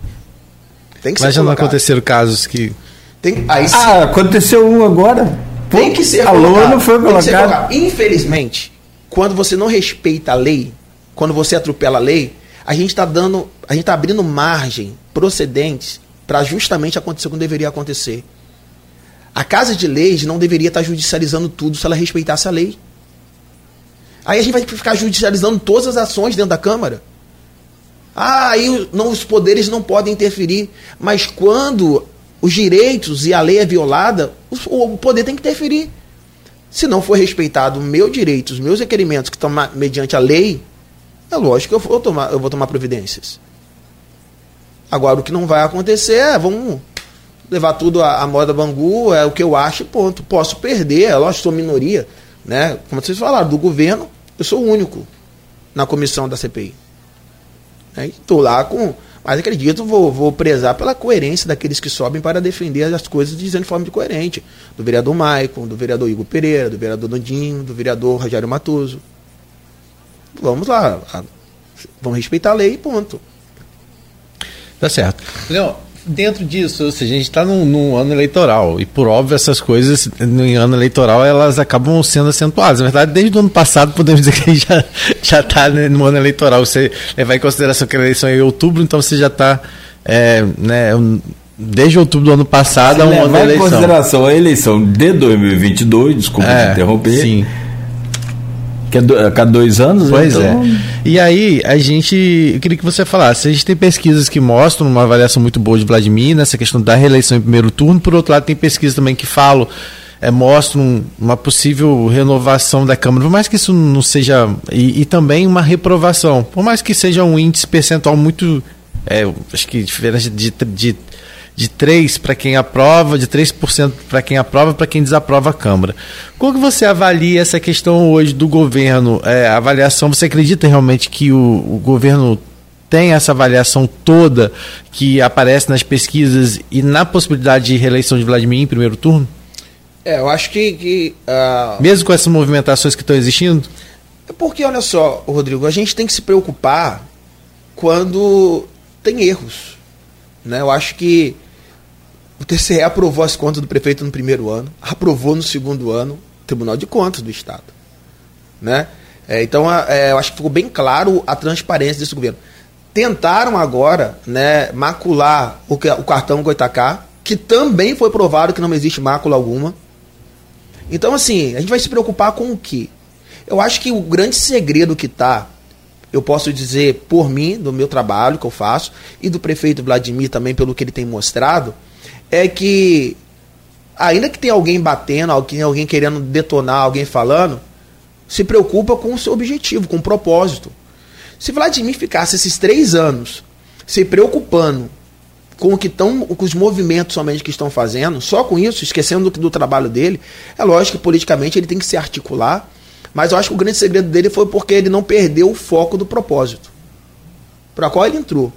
[SPEAKER 3] Tem que Mas ser já colocado. não aconteceram casos que.
[SPEAKER 2] Tem, aí, ah, aconteceu um agora.
[SPEAKER 4] Tem que ser
[SPEAKER 2] Alô, colocado. não foi colocado.
[SPEAKER 4] Infelizmente, quando você não respeita a lei, quando você atropela a lei, a gente está dando, a gente está abrindo margem, procedentes, para justamente acontecer o que deveria acontecer. A Casa de Leis não deveria estar tá judicializando tudo se ela respeitasse a lei. Aí a gente vai ficar judicializando todas as ações dentro da Câmara. Ah, aí não, os poderes não podem interferir. Mas quando os direitos e a lei é violada, o poder tem que interferir. Se não for respeitado o meu direito, os meus requerimentos que estão mediante a lei, é lógico que eu vou tomar, eu vou tomar providências. Agora, o que não vai acontecer é, vamos levar tudo à, à moda Bangu, é o que eu acho, ponto. Posso perder, é lógico, sou minoria. Né? Como vocês falaram, do governo, eu sou o único na comissão da CPI. Estou lá com. Mas acredito, vou, vou prezar pela coerência daqueles que sobem para defender as coisas dizendo de forma de coerente. Do vereador Maicon, do vereador Igor Pereira, do vereador Nandinho, do vereador Rogério Matoso. Vamos lá. Vamos respeitar a lei e ponto.
[SPEAKER 3] Tá certo. Leão, dentro disso, ou seja, a gente está num, num, ano eleitoral e por óbvio essas coisas no ano eleitoral elas acabam sendo acentuadas. Na verdade, desde o ano passado podemos dizer que já já está no ano eleitoral. Você levar em consideração que a eleição é em outubro, então você já está é, né, desde outubro do ano passado
[SPEAKER 2] a
[SPEAKER 3] um ano
[SPEAKER 2] de eleição. em consideração a eleição de 2022, desculpa é, te interromper.
[SPEAKER 3] Sim
[SPEAKER 2] que é do, a cada dois anos,
[SPEAKER 3] né? Pois então... é. E aí, a gente. Eu queria que você falasse. A gente tem pesquisas que mostram uma avaliação muito boa de Vladimir nessa questão da reeleição em primeiro turno. Por outro lado, tem pesquisas também que falam. É, mostram uma possível renovação da Câmara, por mais que isso não seja. E, e também uma reprovação, por mais que seja um índice percentual muito. É, acho que diferente de, de de 3 para quem aprova, de 3% para quem aprova, para quem desaprova a Câmara. Como que você avalia essa questão hoje do governo? É, avaliação, você acredita realmente que o, o governo tem essa avaliação toda que aparece nas pesquisas e na possibilidade de reeleição de Vladimir em primeiro turno?
[SPEAKER 4] É, eu acho que. que
[SPEAKER 3] uh... Mesmo com essas movimentações que estão existindo?
[SPEAKER 4] É porque, olha só, Rodrigo, a gente tem que se preocupar quando tem erros. Né? Eu acho que o TCE aprovou as contas do prefeito no primeiro ano, aprovou no segundo ano Tribunal de Contas do Estado. Né? É, então, é, eu acho que ficou bem claro a transparência desse governo. Tentaram agora né, macular o, o cartão Goitacá, que também foi provado que não existe mácula alguma. Então, assim, a gente vai se preocupar com o quê? Eu acho que o grande segredo que está, eu posso dizer por mim, do meu trabalho que eu faço, e do prefeito Vladimir também, pelo que ele tem mostrado, é que ainda que tenha alguém batendo, alguém, querendo detonar, alguém falando, se preocupa com o seu objetivo, com o propósito. Se Vladimir ficasse esses três anos se preocupando com o que estão, com os movimentos somente que estão fazendo, só com isso, esquecendo do, do trabalho dele, é lógico que politicamente ele tem que se articular, mas eu acho que o grande segredo dele foi porque ele não perdeu o foco do propósito para qual ele entrou.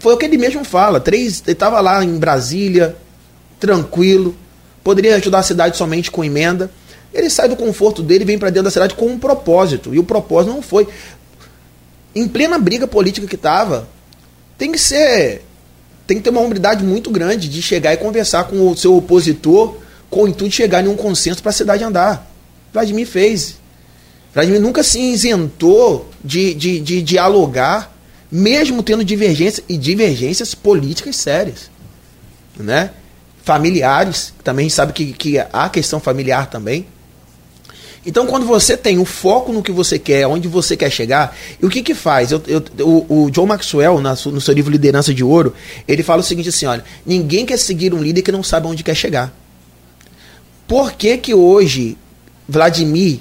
[SPEAKER 4] Foi o que ele mesmo fala. Três, ele estava lá em Brasília, tranquilo, poderia ajudar a cidade somente com emenda. Ele sai do conforto dele e vem para dentro da cidade com um propósito. E o propósito não foi. Em plena briga política que estava, tem que ser. Tem que ter uma humildade muito grande de chegar e conversar com o seu opositor com o intuito de chegar em um consenso para a cidade andar. Vladimir fez. Vladimir nunca se isentou de, de, de dialogar mesmo tendo divergências e divergências políticas sérias, né? Familiares, também sabe que, que há questão familiar também. Então, quando você tem o foco no que você quer, onde você quer chegar, e o que que faz? Eu, eu, o, o John Maxwell, na, no seu livro Liderança de Ouro, ele fala o seguinte assim, olha, ninguém quer seguir um líder que não sabe onde quer chegar. Por que que hoje Vladimir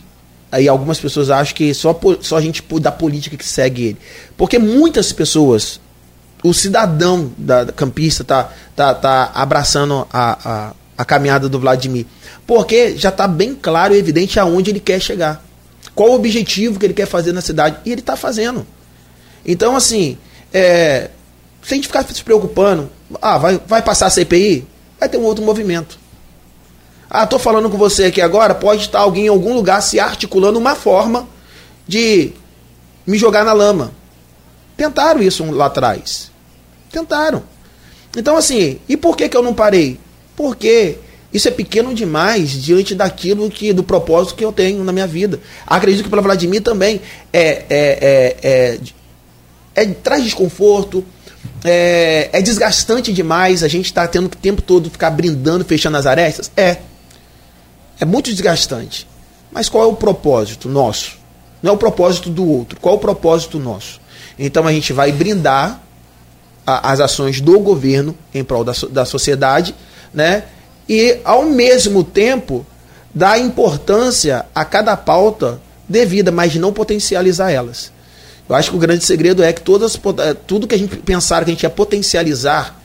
[SPEAKER 4] Aí algumas pessoas acham que só, só a gente da política que segue ele. Porque muitas pessoas, o cidadão da, da campista tá, tá, tá abraçando a, a, a caminhada do Vladimir. Porque já está bem claro e evidente aonde ele quer chegar. Qual o objetivo que ele quer fazer na cidade. E ele está fazendo. Então, assim, é, se a gente ficar se preocupando, ah, vai, vai passar a CPI, vai ter um outro movimento. Ah, estou falando com você aqui agora, pode estar alguém em algum lugar se articulando uma forma de me jogar na lama. Tentaram isso lá atrás. Tentaram. Então, assim, e por que, que eu não parei? Porque isso é pequeno demais diante daquilo que do propósito que eu tenho na minha vida. Acredito que para Vladimir também é, é, é, é, é traz desconforto, é, é desgastante demais. A gente está tendo o tempo todo ficar brindando, fechando as arestas. É. É muito desgastante. Mas qual é o propósito nosso? Não é o propósito do outro. Qual é o propósito nosso? Então a gente vai brindar a, as ações do governo em prol da, da sociedade, né? E ao mesmo tempo dar importância a cada pauta devida, mas não potencializar elas. Eu acho que o grande segredo é que todas, eh, tudo que a gente pensar que a gente ia potencializar,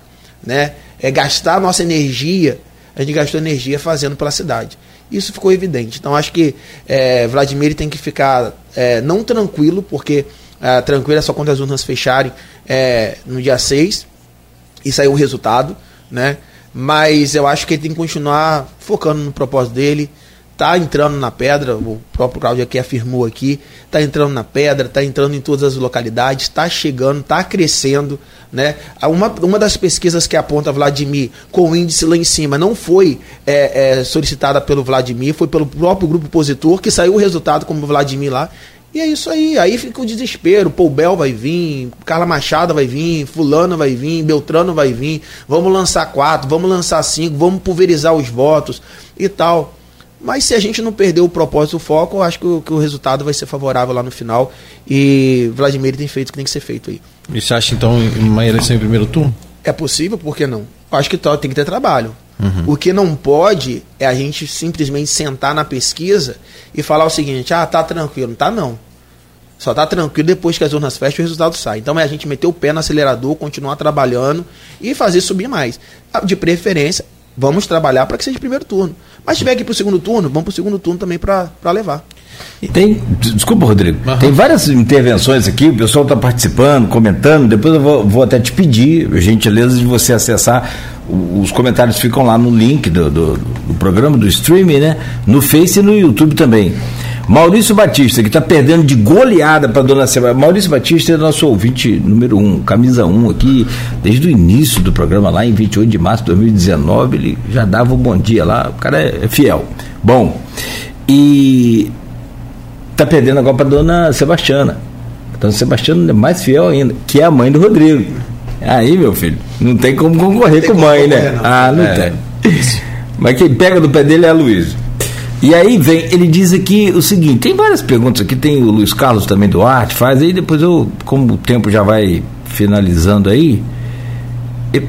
[SPEAKER 4] né, é gastar nossa energia, a gente gastou energia fazendo pela cidade. Isso ficou evidente. Então acho que é, Vladimir tem que ficar é, não tranquilo, porque é, tranquilo, é só quando as urnas fecharem é, no dia 6 e sair o resultado, né? Mas eu acho que ele tem que continuar focando no propósito dele, tá entrando na pedra, o próprio Claudio aqui afirmou aqui, tá entrando na pedra, tá entrando em todas as localidades, está chegando, está crescendo, né? Uma, uma das pesquisas que aponta Vladimir com o índice lá em cima não foi é, é, solicitada pelo Vladimir, foi pelo próprio grupo opositor que saiu o resultado como Vladimir lá. E é isso aí, aí fica o desespero. Paul Bel vai vir, Carla Machado vai vir, Fulano vai vir, Beltrano vai vir. Vamos lançar quatro, vamos lançar cinco, vamos pulverizar os votos e tal. Mas se a gente não perder o propósito, o foco, eu acho que o, que o resultado vai ser favorável lá no final. E Vladimir tem feito o que tem que ser feito aí.
[SPEAKER 3] E você acha então uma eleição em primeiro turno?
[SPEAKER 4] É possível, por que não? Eu acho que tem que ter trabalho. Uhum. O que não pode é a gente simplesmente sentar na pesquisa e falar o seguinte: ah, tá tranquilo. Não tá não. Só tá tranquilo depois que as urnas fecham e o resultado sai. Então é a gente meter o pé no acelerador, continuar trabalhando e fazer subir mais. De preferência, vamos trabalhar para que seja primeiro turno. Mas se tiver que ir para o segundo turno, vamos para o segundo turno também para levar.
[SPEAKER 2] E tem, desculpa, Rodrigo, uhum. tem várias intervenções aqui, o pessoal está participando, comentando. Depois eu vou, vou, até te pedir, gentileza, de você acessar. Os comentários ficam lá no link do, do, do programa, do streaming, né? No Face e no YouTube também. Maurício Batista, que está perdendo de goleada para dona Sebastião. Maurício Batista é nosso ouvinte número um, camisa um aqui, desde o início do programa, lá em 28 de março de 2019. Ele já dava um bom dia lá, o cara é, é fiel. Bom, e está perdendo agora para dona Sebastiana. Dona Sebastiana é mais fiel ainda, que é a mãe do Rodrigo. Aí, meu filho, não tem como concorrer tem com mãe, né? Não. Ah, não é. tem. Mas quem pega do pé dele é a Luísa. E aí vem, ele diz aqui o seguinte, tem várias perguntas aqui, tem o Luiz Carlos também do Arte, faz aí, depois eu, como o tempo já vai finalizando aí,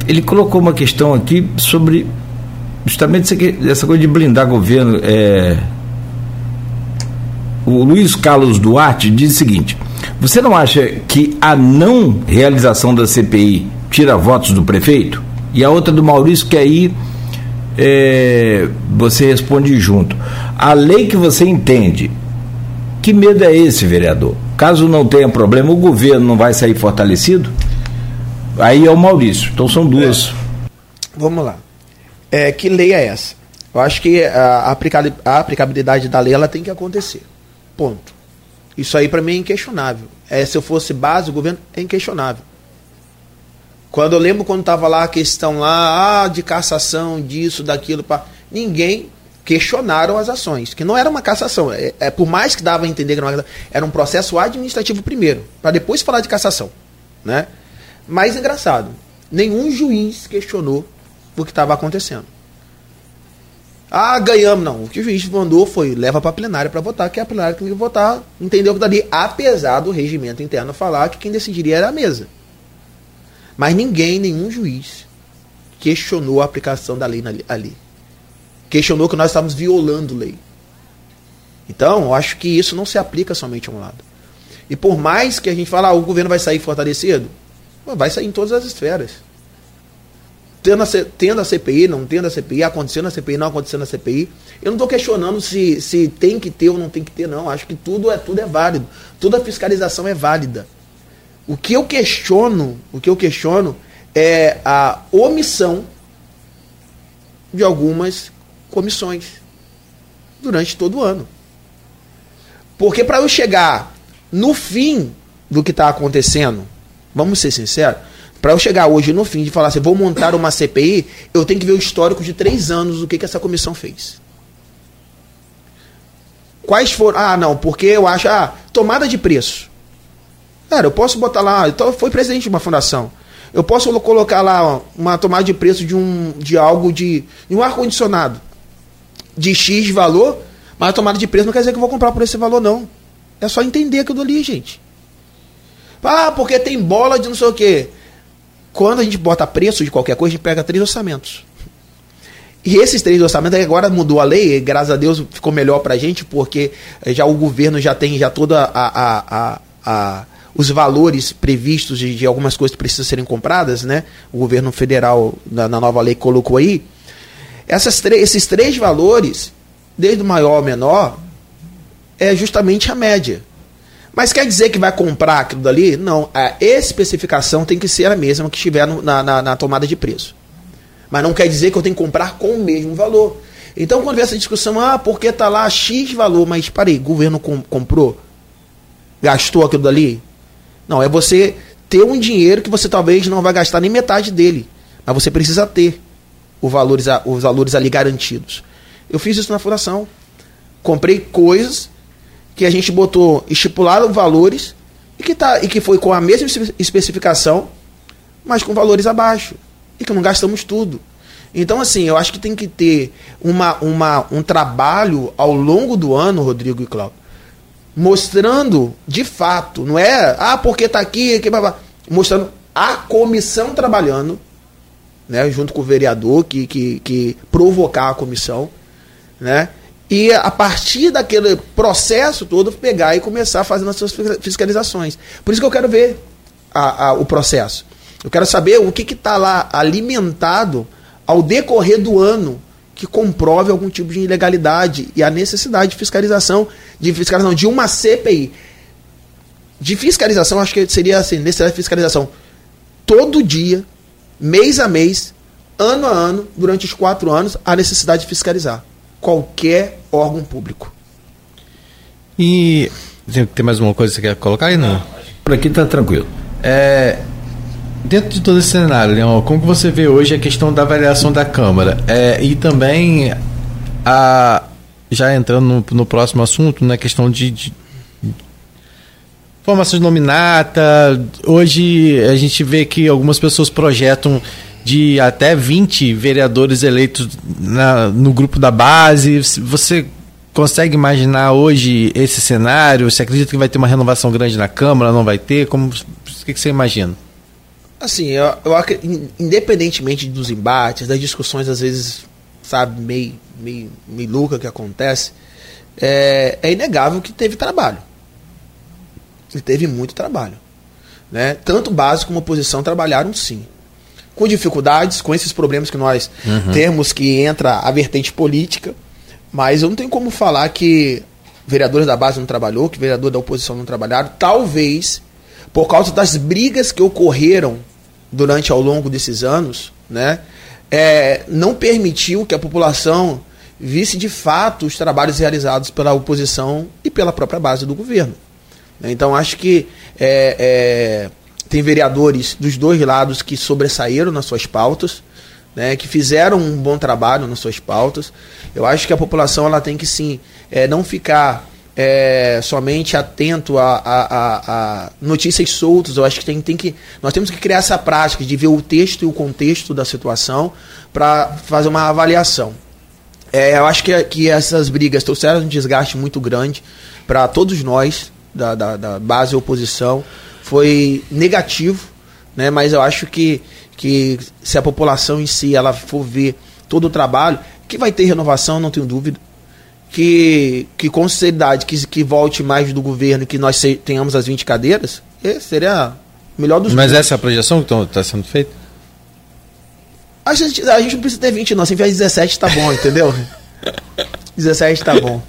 [SPEAKER 2] ele colocou uma questão aqui sobre justamente essa coisa de blindar governo. É, o Luiz Carlos Duarte diz o seguinte: você não acha que a não realização da CPI tira votos do prefeito? E a outra do Maurício que aí é, você responde junto. A lei que você entende, que medo é esse, vereador? Caso não tenha problema, o governo não vai sair fortalecido? Aí é o Maurício. Então são duas. É.
[SPEAKER 4] Vamos lá. É, que lei é essa? Eu acho que a, aplicabilidade da lei ela tem que acontecer. Ponto. Isso aí para mim é inquestionável. É, se eu fosse base do governo, é inquestionável. Quando eu lembro quando estava lá a questão lá, ah, de cassação, disso, daquilo, pá, ninguém questionaram as ações, que não era uma cassação. É, é por mais que dava a entender que era, uma, era um processo administrativo primeiro, para depois falar de cassação, né? Mas engraçado, nenhum juiz questionou o que estava acontecendo. Ah, ganhamos. Não. O que o juiz mandou foi leva para a plenária para votar, que é a plenária que tem que votar, entendeu que dali, apesar do regimento interno falar que quem decidiria era a mesa. Mas ninguém, nenhum juiz, questionou a aplicação da lei ali. Questionou que nós estávamos violando lei. Então, eu acho que isso não se aplica somente a um lado. E por mais que a gente fale, ah, o governo vai sair fortalecido, vai sair em todas as esferas. Tendo a, tendo a CPI, não tendo a CPI, acontecendo a CPI, não acontecendo a CPI. Eu não estou questionando se, se tem que ter ou não tem que ter, não. Acho que tudo é, tudo é válido. Toda fiscalização é válida. O que eu questiono, o que eu questiono é a omissão de algumas comissões durante todo o ano. Porque para eu chegar no fim do que está acontecendo, vamos ser sinceros, para eu chegar hoje no fim de falar assim, vou montar uma CPI, eu tenho que ver o histórico de três anos do que, que essa comissão fez. Quais foram. Ah, não, porque eu acho. Ah, tomada de preço. Cara, eu posso botar lá, então foi presidente de uma fundação. Eu posso colocar lá uma tomada de preço de um de algo de, de um ar condicionado de X valor, mas a tomada de preço não quer dizer que eu vou comprar por esse valor não. É só entender aquilo ali, gente. Ah, porque tem bola de não sei o quê. Quando a gente bota preço de qualquer coisa, a gente pega três orçamentos. E esses três orçamentos, agora mudou a lei, graças a Deus ficou melhor para a gente, porque já o governo já tem já toda a, a, a, a os valores previstos de, de, algumas coisas que precisam serem compradas, né? O governo federal, na, na nova lei, colocou aí. Essas esses três valores, desde o maior ao menor, é justamente a média. Mas quer dizer que vai comprar aquilo dali? Não. A especificação tem que ser a mesma que estiver na, na, na, tomada de preço. Mas não quer dizer que eu tenho que comprar com o mesmo valor. Então, quando vem essa discussão, ah, porque está lá X valor, mas parei, o governo com, comprou? Gastou aquilo dali? Não, é você ter um dinheiro que você talvez não vai gastar nem metade dele. Mas você precisa ter os valores, os valores ali garantidos. Eu fiz isso na fundação. Comprei coisas que a gente botou, estipularam valores e que, tá, e que foi com a mesma especificação, mas com valores abaixo. E que não gastamos tudo. Então, assim, eu acho que tem que ter uma, uma, um trabalho ao longo do ano, Rodrigo e Cláudio, mostrando de fato, não é, ah, porque está aqui, blá, blá, mostrando a comissão trabalhando, né, junto com o vereador que, que, que provocar a comissão, né, e a partir daquele processo todo pegar e começar fazendo as suas fiscalizações. Por isso que eu quero ver a, a, o processo. Eu quero saber o que está lá alimentado ao decorrer do ano que comprove algum tipo de ilegalidade e a necessidade de fiscalização, de fiscalização de uma CPI. De fiscalização, acho que seria assim, necessidade de fiscalização todo dia, mês a mês, ano a ano, durante os quatro anos, a necessidade de fiscalizar qualquer órgão público.
[SPEAKER 3] E tem mais uma coisa que você quer colocar aí, não?
[SPEAKER 2] Por aqui está tranquilo.
[SPEAKER 3] É, dentro de todo esse cenário, Leão, como que você vê hoje a questão da avaliação da Câmara? É, e também, a, já entrando no, no próximo assunto, na questão de, de formações nominata. Hoje a gente vê que algumas pessoas projetam de até 20 vereadores eleitos na, no grupo da base. Você consegue imaginar hoje esse cenário? Você acredita que vai ter uma renovação grande na Câmara? Não vai ter? Como, o que você imagina?
[SPEAKER 4] Assim, eu, eu, independentemente dos embates, das discussões às vezes, sabe, meio, meio, meio louca que acontece, é, é inegável que teve trabalho. Ele teve muito trabalho. Né? Tanto base como oposição trabalharam sim com dificuldades, com esses problemas que nós uhum. temos, que entra a vertente política, mas eu não tenho como falar que vereadores da base não trabalhou, que vereador da oposição não trabalharam, talvez por causa das brigas que ocorreram durante ao longo desses anos, né, é, não permitiu que a população visse de fato os trabalhos realizados pela oposição e pela própria base do governo. Então acho que é, é, tem vereadores dos dois lados que sobressaíram nas suas pautas, né, que fizeram um bom trabalho nas suas pautas. Eu acho que a população ela tem que sim é, não ficar é, somente atento a, a, a, a, notícias soltas. Eu acho que tem, tem que nós temos que criar essa prática de ver o texto e o contexto da situação para fazer uma avaliação. É, eu acho que, que essas brigas trouxeram um desgaste muito grande para todos nós da, da, da base oposição foi negativo, né? Mas eu acho que, que se a população em si ela for ver todo o trabalho, que vai ter renovação, não tenho dúvida. Que, que com sinceridade, que, que volte mais do governo, que nós se, tenhamos as 20 cadeiras, seria melhor dos
[SPEAKER 3] Mas essa é a projeção que está sendo feita?
[SPEAKER 4] A gente, a gente não precisa ter 20, não. Se enviar 17 tá bom, entendeu? (laughs) 17 tá bom.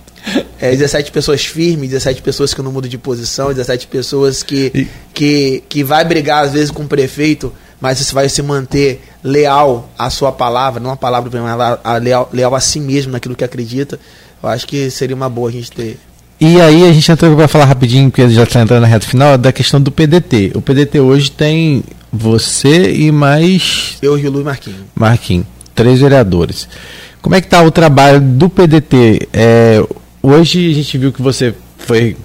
[SPEAKER 4] É, 17 pessoas firmes, 17 pessoas que não mudam de posição, 17 pessoas que, e... que, que vai brigar às vezes com o prefeito, mas você vai se manter leal à sua palavra, não a palavra, mas a leal, leal a si mesmo naquilo que acredita. Eu acho que seria uma boa a gente ter.
[SPEAKER 3] E aí a gente entrou para falar rapidinho, porque já está entrando na reta final, da questão do PDT. O PDT hoje tem você e mais.
[SPEAKER 4] Eu, Rilu e Marquinhos.
[SPEAKER 3] Marquinhos, três vereadores. Como é que está o trabalho do PDT? É, Hoje a gente viu que você foi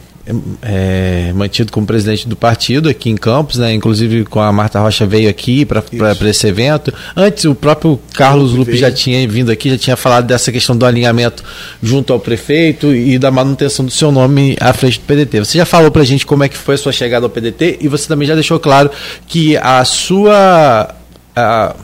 [SPEAKER 3] é, mantido como presidente do partido aqui em Campos, né? Inclusive com a Marta Rocha veio aqui para esse evento. Antes o próprio Carlos Lupe já tinha vindo aqui, já tinha falado dessa questão do alinhamento junto ao prefeito e da manutenção do seu nome à frente do PDT. Você já falou para a gente como é que foi a sua chegada ao PDT e você também já deixou claro que a sua a,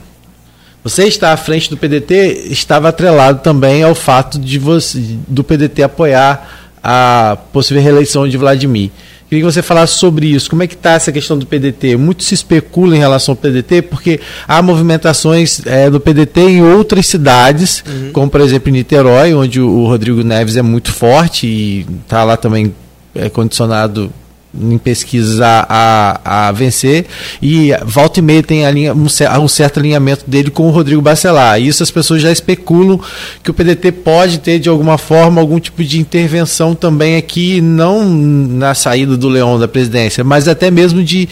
[SPEAKER 3] você estar à frente do PDT estava atrelado também ao fato de você, do PDT apoiar a possível reeleição de Vladimir. Queria que você falasse sobre isso. Como é que está essa questão do PDT? Muito se especula em relação ao PDT, porque há movimentações é, do PDT em outras cidades, uhum. como por exemplo em Niterói, onde o Rodrigo Neves é muito forte e está lá também é, condicionado em pesquisas a, a, a, vencer e volta e meia tem linha, um, um, certo alinhamento dele com o Rodrigo Bacelar. Isso as pessoas já especulam que o PDT pode ter de alguma forma algum tipo de intervenção também aqui, não na saída do Leão da presidência, mas até mesmo de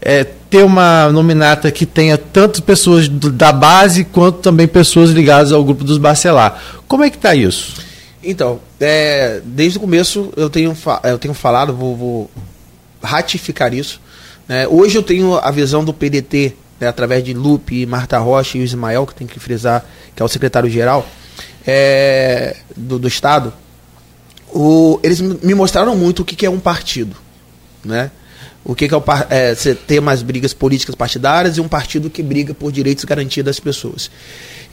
[SPEAKER 3] é, ter uma nominata que tenha tanto pessoas do, da base quanto também pessoas ligadas ao grupo dos Bacelar. Como é que está isso?
[SPEAKER 4] Então, é, desde o começo eu tenho, eu tenho falado, vou, vou ratificar isso. Né? Hoje eu tenho a visão do PDT, né, através de Lupe, Marta Rocha e o Ismael, que tem que frisar, que é o secretário-geral é, do, do Estado. O, eles me mostraram muito o que, que é um partido. Né? O que, que é, o, é você ter mais brigas políticas partidárias e um partido que briga por direitos e garantia das pessoas.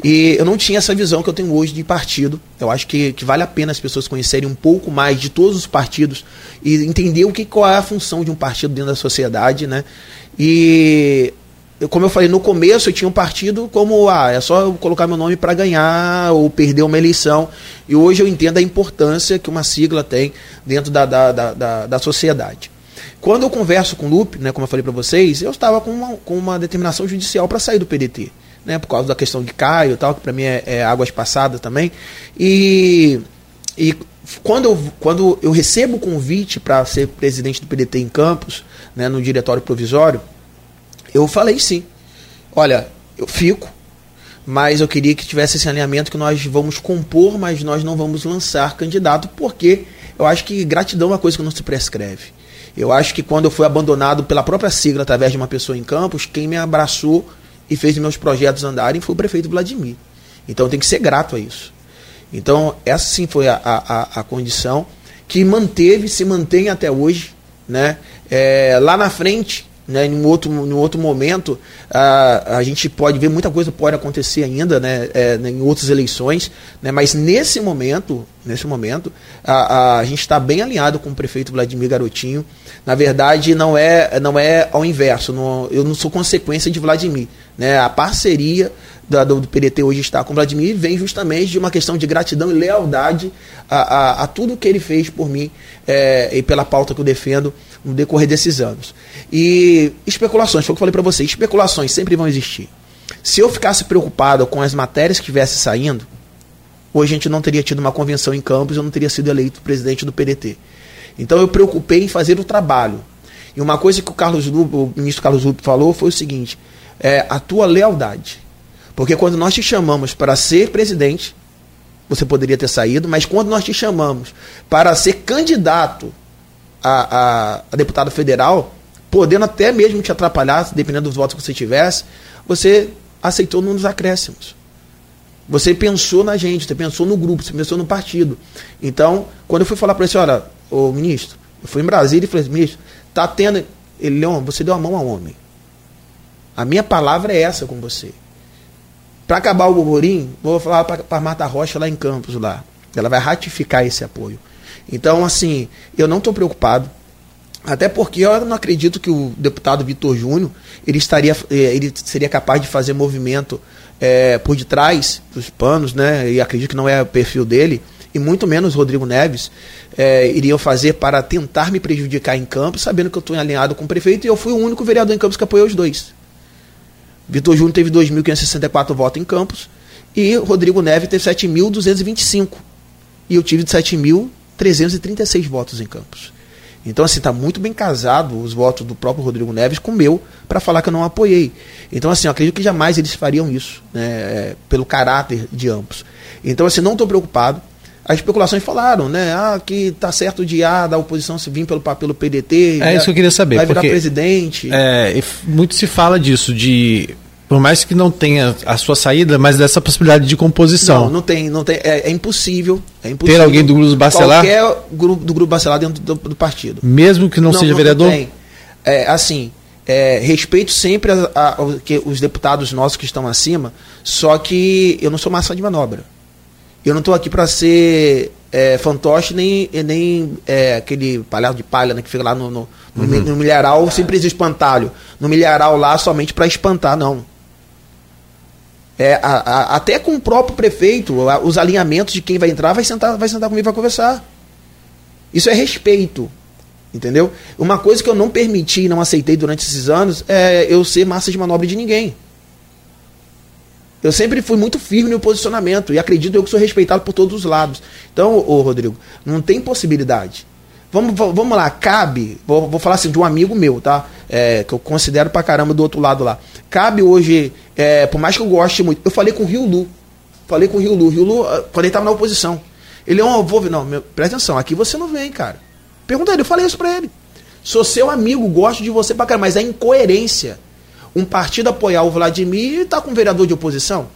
[SPEAKER 4] E eu não tinha essa visão que eu tenho hoje de partido. Eu acho que, que vale a pena as pessoas conhecerem um pouco mais de todos os partidos e entender o que qual é a função de um partido dentro da sociedade, né? E como eu falei no começo, eu tinha um partido como ah, é só eu colocar meu nome para ganhar ou perder uma eleição. E hoje eu entendo a importância que uma sigla tem dentro da, da, da, da, da sociedade. Quando eu converso com o Lupe, né, como eu falei para vocês, eu estava com uma, com uma determinação judicial para sair do PDT. Né, por causa da questão de Caio e tal, que para mim é, é, águas passadas também. E, e quando, eu, quando eu recebo o convite para ser presidente do PDT em Campos, né, no diretório provisório, eu falei sim. Olha, eu fico, mas eu queria que tivesse esse alinhamento que nós vamos compor, mas nós não vamos lançar candidato, porque eu acho que gratidão é uma coisa que não se prescreve. Eu acho que quando eu fui abandonado pela própria sigla através de uma pessoa em Campos, quem me abraçou e fez meus projetos andarem foi o prefeito Vladimir. Então tem que ser grato a isso. Então, essa sim foi a, a, a condição que manteve, se mantém até hoje. Né? É, lá na frente, né, em, outro, em outro momento, a, a gente pode ver muita coisa pode acontecer ainda né, é, em outras eleições, né, mas nesse momento, nesse momento a, a, a gente está bem alinhado com o prefeito Vladimir Garotinho. Na verdade, não é, não é ao inverso, não, eu não sou consequência de Vladimir. Né, a parceria da, do, do PDT hoje está com Vladimir vem justamente de uma questão de gratidão e lealdade a, a, a tudo que ele fez por mim é, e pela pauta que eu defendo no decorrer desses anos. E especulações, foi o que eu falei para vocês, especulações sempre vão existir. Se eu ficasse preocupado com as matérias que estivessem saindo, hoje a gente não teria tido uma convenção em Campos, eu não teria sido eleito presidente do PDT. Então eu preocupei em fazer o trabalho. E uma coisa que o Carlos o ministro Carlos Lupe falou foi o seguinte: é a tua lealdade. Porque quando nós te chamamos para ser presidente, você poderia ter saído, mas quando nós te chamamos para ser candidato a, a, a deputado federal, podendo até mesmo te atrapalhar, dependendo dos votos que você tivesse, você aceitou nos acréscimos. Você pensou na gente, você pensou no grupo, você pensou no partido. Então, quando eu fui falar para ele, olha, ô ministro, eu fui em Brasília e falei, ministro, tá tendo. Ele, Leon, você deu a mão ao homem. A minha palavra é essa com você. Para acabar o burburinho, vou falar para Marta Rocha lá em Campos, lá. Ela vai ratificar esse apoio. Então, assim, eu não estou preocupado. Até porque eu não acredito que o deputado Vitor Júnior ele estaria, eh, ele seria capaz de fazer movimento é, por detrás dos panos, né? E acredito que não é o perfil dele, e muito menos Rodrigo Neves é, iriam fazer para tentar me prejudicar em Campos, sabendo que eu estou alinhado com o prefeito e eu fui o único vereador em Campos que apoiou os dois. Vitor Júnior teve 2.564 votos em Campos e Rodrigo Neves teve 7.225. E eu tive 7.336 votos em Campos. Então, assim, está muito bem casado os votos do próprio Rodrigo Neves com o meu para falar que eu não apoiei. Então, assim, eu acredito que jamais eles fariam isso, né, é, pelo caráter de ambos. Então, assim, não estou preocupado. As especulações falaram, né? Ah, que tá certo de A da oposição se vir pelo, pelo PDT.
[SPEAKER 3] É isso que eu queria saber.
[SPEAKER 4] Vai virar presidente.
[SPEAKER 3] É, muito se fala disso, de por mais que não tenha a sua saída, mas dessa possibilidade de composição.
[SPEAKER 4] Não, não tem, não tem. É, é impossível, é impossível.
[SPEAKER 3] Ter alguém do grupo Bacelar?
[SPEAKER 4] Qualquer grupo do grupo Bacelar dentro do, do partido.
[SPEAKER 3] Mesmo que não, não seja não vereador? Tem.
[SPEAKER 4] É, assim, é, respeito sempre a, a, a, os deputados nossos que estão acima, só que eu não sou massa de manobra. Eu não estou aqui para ser é, fantoche nem, nem é, aquele palhaço de palha né, que fica lá no, no, no, uhum. no milharal, sempre existe espantalho. No milharal lá somente para espantar, não. É, a, a, até com o próprio prefeito, a, os alinhamentos de quem vai entrar vai sentar, vai sentar comigo e vai conversar. Isso é respeito. Entendeu? Uma coisa que eu não permiti e não aceitei durante esses anos é eu ser massa de manobra de ninguém. Eu sempre fui muito firme no posicionamento e acredito eu que sou respeitado por todos os lados. Então, ô Rodrigo, não tem possibilidade. Vamos, vamos lá, cabe, vou, vou falar assim de um amigo meu, tá? É, que eu considero pra caramba do outro lado lá. Cabe hoje, é, por mais que eu goste muito, eu falei com o Rio Lu. Falei com o Rio Lu. Rio Lu, ah, quando ele tava na oposição. Ele, ó, oh, vou Não, meu, presta atenção, aqui você não vem, cara. Pergunta ele, eu falei isso pra ele. Sou seu amigo, gosto de você pra caramba, mas é incoerência um partido apoiar o Vladimir e tá com um vereador de oposição?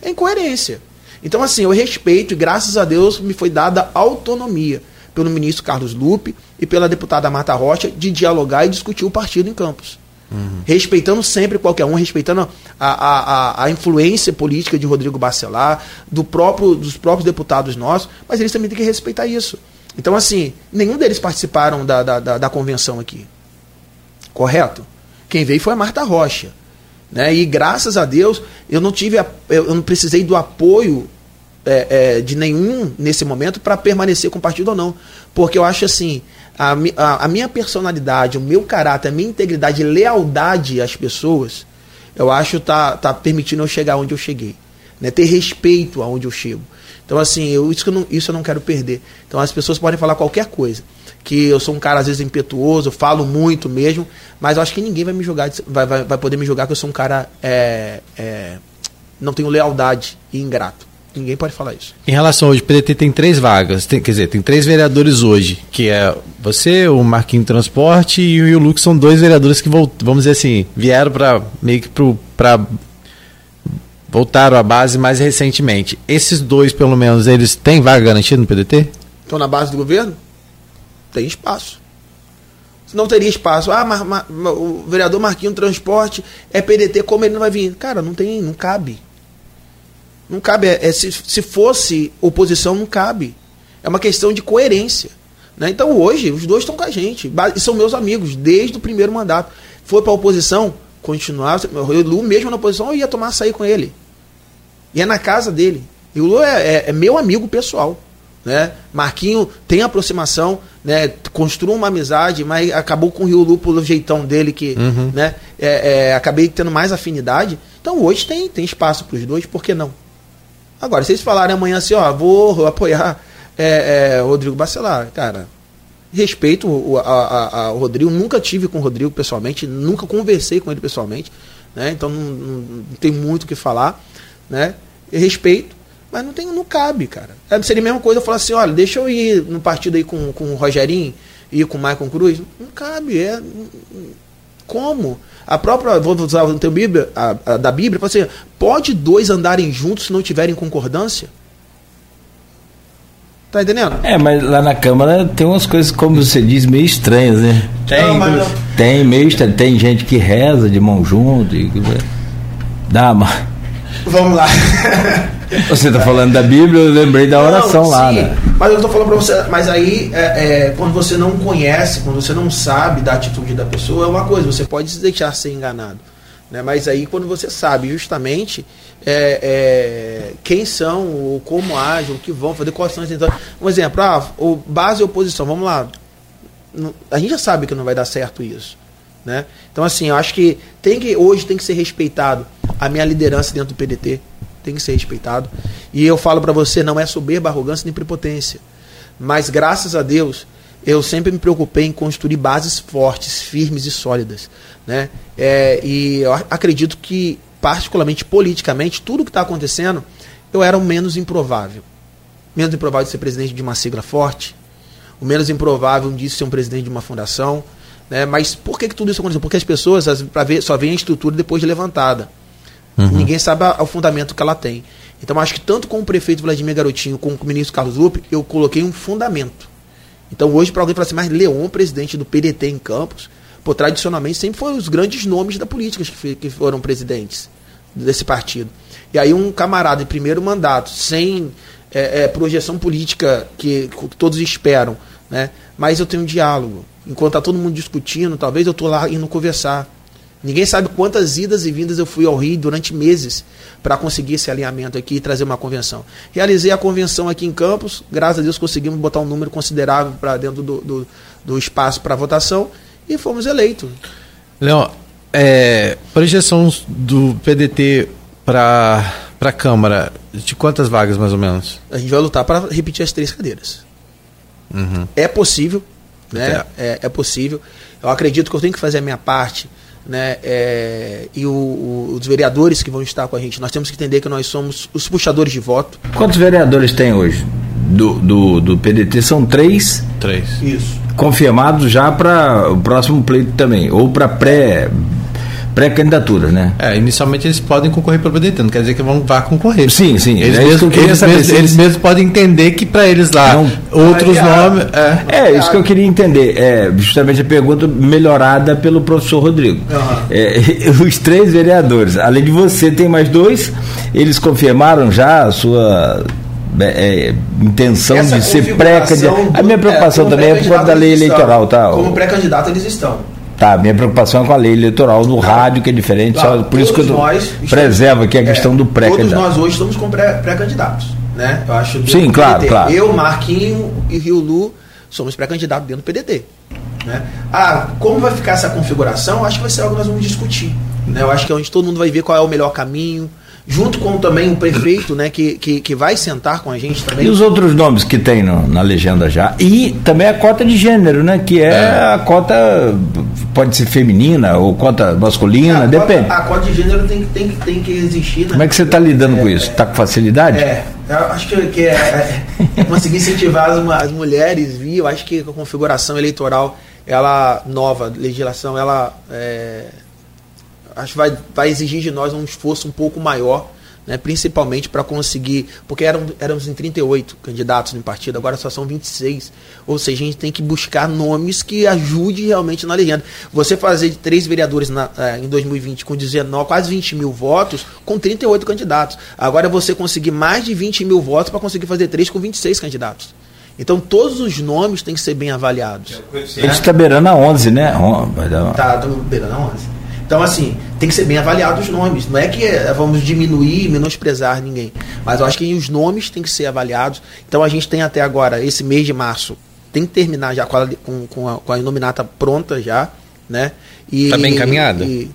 [SPEAKER 4] É incoerência. Então, assim, eu respeito e graças a Deus me foi dada autonomia pelo ministro Carlos Lupe e pela deputada Marta Rocha de dialogar e discutir o partido em Campos. Uhum. Respeitando sempre qualquer um, respeitando a, a, a, influência política de Rodrigo Bacelar, do próprio, dos próprios deputados nossos, mas eles também têm que respeitar isso. Então, assim, nenhum deles participaram da, da, da, da convenção aqui. Correto? Quem veio foi a Marta Rocha. Né? E graças a Deus eu não tive, eu não precisei do apoio é, é, de nenhum nesse momento para permanecer com o partido ou não. Porque eu acho assim, a, a, a, minha personalidade, o meu caráter, a minha integridade e lealdade às pessoas, eu acho tá, tá permitindo eu chegar onde eu cheguei. Né? Ter respeito aonde eu chego. Então, assim, eu, isso, eu não, isso eu não quero perder. Então, as pessoas podem falar qualquer coisa que eu sou um cara às vezes impetuoso, falo muito mesmo, mas eu acho que ninguém vai me julgar, vai, vai, vai poder me julgar que eu sou um cara é, é, não tenho lealdade e ingrato. Ninguém pode falar isso.
[SPEAKER 3] Em relação hoje, o PDT tem três vagas, tem, quer dizer, tem três vereadores hoje, que é você, o Marquinhos Transporte e o Lux são dois vereadores que, vamos dizer assim, vieram para meio que para voltaram à base mais recentemente. Esses dois, pelo menos, eles têm vaga garantida no PDT?
[SPEAKER 4] Estão na base do governo? Tem espaço. Não teria espaço, ah, mas, mas, o vereador Marquinhos Transporte é PDT, como ele não vai vir? Cara, não tem, não cabe. Não cabe. É, é, se, se fosse oposição, não cabe. É uma questão de coerência. Né? Então hoje, os dois estão com a gente. E são meus amigos, desde o primeiro mandato. Foi para a oposição, continuava. O Lu, mesmo na oposição, eu ia tomar açaí com ele. Ia na casa dele. E o Lu é, é, é meu amigo pessoal. Né? Marquinho tem aproximação, né? construiu uma amizade, mas acabou com o Rio Lu pelo jeitão dele que uhum. né? É, é, acabei tendo mais afinidade. Então hoje tem, tem espaço para os dois, por que não? Agora, se eles falarem amanhã assim, ó, vou apoiar é, é, Rodrigo Bacelar, cara, respeito o, a, a, Rodrigo, nunca tive com o Rodrigo pessoalmente, nunca conversei com ele pessoalmente, né? Então não, não, não tem muito o que falar, né? Respeito, mas não, tem, não cabe, cara. É, seria a mesma coisa eu falar assim, olha, deixa eu ir no partido aí com, com o Rogerinho, ir com o Michael Cruz. Não cabe, é. Como? A própria, vou usar o teu Bíblia, a, a, da Bíblia, fala assim, pode dois andarem juntos se não tiverem concordância? Tá entendendo?
[SPEAKER 2] É, mas lá na Câmara tem umas coisas, como você diz, meio estranhas, né? Tem, não, mas... tem meio estranho. Tem gente que reza de mão junto. E... Dá, mas...
[SPEAKER 4] Vamos lá. (laughs)
[SPEAKER 2] Você está falando da Bíblia, eu lembrei da oração não, lá, sim, né?
[SPEAKER 4] Mas eu estou falando para você, mas aí é, é, quando você não conhece, quando você não sabe da atitude da pessoa, é uma coisa, você pode se deixar ser enganado. Né? Mas aí quando você sabe justamente é, é, quem são, ou como agem, o que vão fazer, quais são as intenções. Um exemplo, ah, o base e oposição, vamos lá. A gente já sabe que não vai dar certo isso. Né? Então, assim, eu acho que, tem que hoje tem que ser respeitado a minha liderança dentro do PDT tem que ser respeitado. E eu falo para você, não é soberba, arrogância nem prepotência. Mas graças a Deus, eu sempre me preocupei em construir bases fortes, firmes e sólidas. Né? É, e eu acredito que, particularmente politicamente, tudo que está acontecendo, eu era o menos improvável. Menos improvável de ser presidente de uma sigla forte, o menos improvável de ser um presidente de uma fundação. Né? Mas por que, que tudo isso aconteceu? Porque as pessoas ver, só veem a estrutura depois de levantada. Uhum. Ninguém sabe o fundamento que ela tem. Então, acho que tanto com o prefeito Vladimir Garotinho como com o ministro Carlos Lupe, eu coloquei um fundamento. Então, hoje, para alguém falar assim, mas Leon, presidente do PDT em Campos, pô, tradicionalmente sempre foram os grandes nomes da política que, que foram presidentes desse partido. E aí, um camarada em primeiro mandato, sem é, é, projeção política que, que, todos esperam, né? mas eu tenho um diálogo. Enquanto está todo mundo discutindo, talvez eu estou lá indo conversar Ninguém sabe quantas idas e vindas eu fui ao Rio durante meses para conseguir esse alinhamento aqui e trazer uma convenção. Realizei a convenção aqui em Campos, graças a Deus conseguimos botar um número considerável para dentro do, do, do espaço para votação e fomos eleitos.
[SPEAKER 3] Leão, é, projeção do PDT para a Câmara, de quantas vagas mais ou menos?
[SPEAKER 4] A gente vai lutar para repetir as três cadeiras.
[SPEAKER 3] Uhum.
[SPEAKER 4] É possível, né? É, é, possível. Eu acredito que eu tenho que fazer a minha parte, né? É, e o, o, os vereadores que vão estar com a gente, nós temos que entender que nós somos os puxadores de voto.
[SPEAKER 2] Quantos vereadores tem hoje? Do, do, do PDT são três.
[SPEAKER 3] Três.
[SPEAKER 4] Isso.
[SPEAKER 2] Confirmados já para o próximo pleito também, ou para pré pré-candidatura, né?
[SPEAKER 3] É, inicialmente eles podem concorrer pelo PDT, não quer dizer que vão vá concorrer.
[SPEAKER 2] Sim, sim.
[SPEAKER 3] Eles, é mesmo, eles, saber, mesmo, eles mesmos podem entender que para eles lá não, outros nomes.
[SPEAKER 2] É. é, isso que eu queria entender. É justamente a pergunta melhorada pelo professor Rodrigo. Uhum. É, (laughs) os três vereadores, além de você, tem mais dois. Eles confirmaram já a sua é, é, intenção
[SPEAKER 4] Essa
[SPEAKER 2] de ser pré-candidato. A minha preocupação é, também é por conta da lei eleitoral, tá?
[SPEAKER 4] Como pré-candidato eles estão.
[SPEAKER 2] Tá, minha preocupação é com a lei eleitoral no rádio, que é diferente, só, por isso que eu preservo aqui a questão é, do pré-candidato.
[SPEAKER 4] Todos nós hoje estamos com pré-candidatos, né? Eu acho
[SPEAKER 2] Sim, claro, PDT. claro.
[SPEAKER 4] Eu, Marquinho e Rio Lu somos pré-candidatos dentro do PDT. Né? Ah, como vai ficar essa configuração? Acho que vai ser algo que nós vamos discutir. Né? Eu acho que é onde todo mundo vai ver qual é o melhor caminho, junto com também o prefeito, né, que, que, que vai sentar com a gente também.
[SPEAKER 2] E os outros nomes que tem no, na legenda já. E também a cota de gênero, né, que é, é. a cota, pode ser feminina ou cota masculina, a depende.
[SPEAKER 4] Cota, a cota de gênero tem, tem, tem que existir. Né?
[SPEAKER 2] Como é que você está lidando é, com isso? Está com facilidade?
[SPEAKER 4] É, eu acho que, que é, é conseguir incentivar as, as mulheres, vi, eu acho que a configuração eleitoral, ela nova, legislação, ela... É, acho que vai, vai exigir de nós um esforço um pouco maior, né, principalmente para conseguir, porque eram, éramos em 38 candidatos no partido, agora só são 26. Ou seja, a gente tem que buscar nomes que ajudem realmente na legenda. Você fazer três vereadores na, eh, em 2020 com 19, quase 20 mil votos, com 38 candidatos. Agora você conseguir mais de 20 mil votos para conseguir fazer três com 26 candidatos. Então todos os nomes têm que ser bem avaliados.
[SPEAKER 2] Ele está beirando a 11, né?
[SPEAKER 4] Está beirando a 11. Então, assim, tem que ser bem avaliado os nomes. Não é que eh, vamos diminuir, menosprezar ninguém. Mas eu acho que os nomes têm que ser avaliados. Então, a gente tem até agora, esse mês de março, tem que terminar já com a, com, com a, com a nominata pronta já, né?
[SPEAKER 3] Está bem encaminhada? E,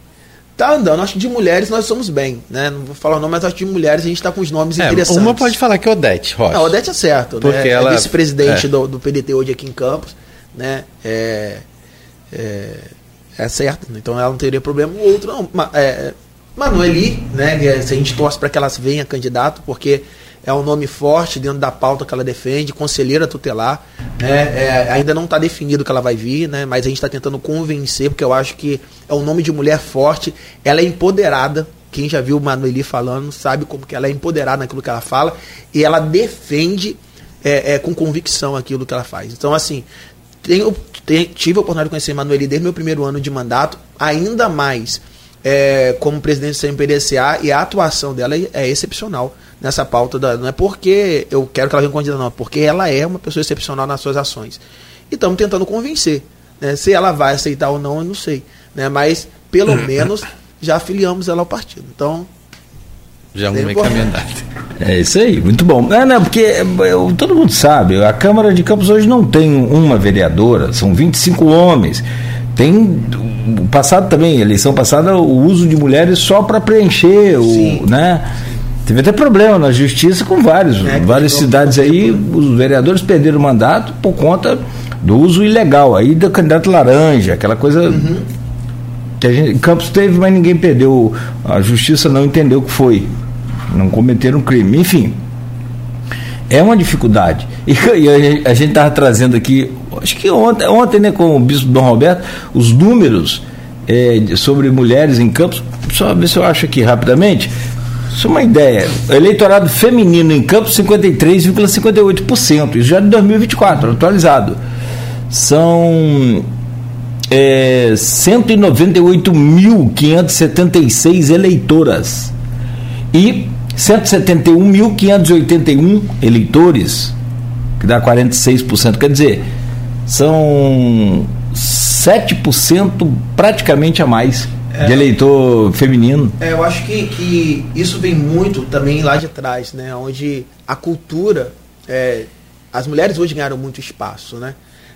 [SPEAKER 4] tá andando. Acho que de mulheres nós somos bem, né? Não vou falar o nome, mas acho que de mulheres a gente está com os nomes é, interessantes.
[SPEAKER 3] Uma pode falar que é Odete Rocha.
[SPEAKER 4] Não, Odete é certo, né? Porque né? Ela... É vice-presidente é. do, do PDT hoje aqui em Campos, né? É, é, é certo, então ela não teria problema. O outro não. É, né? Se a gente torce para que ela venha candidato, porque é um nome forte dentro da pauta que ela defende, conselheira tutelar. Né? É, ainda não está definido que ela vai vir, né? mas a gente está tentando convencer, porque eu acho que é um nome de mulher forte, ela é empoderada. Quem já viu o Manueli falando sabe como que ela é empoderada naquilo que ela fala e ela defende é, é, com convicção aquilo que ela faz. Então, assim, tenho, tive a oportunidade de conhecer Manueli desde meu primeiro ano de mandato, ainda mais é, como presidente do CMPDCA, e a atuação dela é, é excepcional nessa pauta. Da, não é porque eu quero que ela venha candidata, não, é porque ela é uma pessoa excepcional nas suas ações. E estamos tentando convencer. Né? Se ela vai aceitar ou não, eu não sei. Né? Mas, pelo menos, já afiliamos ela ao partido. Então,
[SPEAKER 3] já é uma caminhada.
[SPEAKER 2] É isso aí, muito bom. Não, não, porque eu, todo mundo sabe, a Câmara de Campos hoje não tem uma vereadora, são 25 homens. Tem o passado também, eleição passada, o uso de mulheres só para preencher o, né? Teve até problema na justiça com vários, é, várias cidades aí, os vereadores perderam o mandato por conta do uso ilegal aí do candidato laranja, aquela coisa uhum. Que a gente, Campos teve, mas ninguém perdeu, a justiça não entendeu o que foi não cometeram crime. Enfim, é uma dificuldade. E, (laughs) e a gente estava trazendo aqui, acho que ontem, ontem né, com o bispo Dom Roberto, os números é, sobre mulheres em campos. Só ver se eu acho aqui rapidamente. Só uma ideia. Eleitorado feminino em campos, 53,58%. Isso já é de 2024, atualizado. São é, 198.576 eleitoras. E 171.581 eleitores, que dá 46%. Quer dizer, são 7% praticamente a mais. é, de eleitor feminino.
[SPEAKER 4] É, eu acho que, que isso vem muito também lá de trás, né? Onde a cultura. É, as mulheres hoje ganharam muito espaço, né?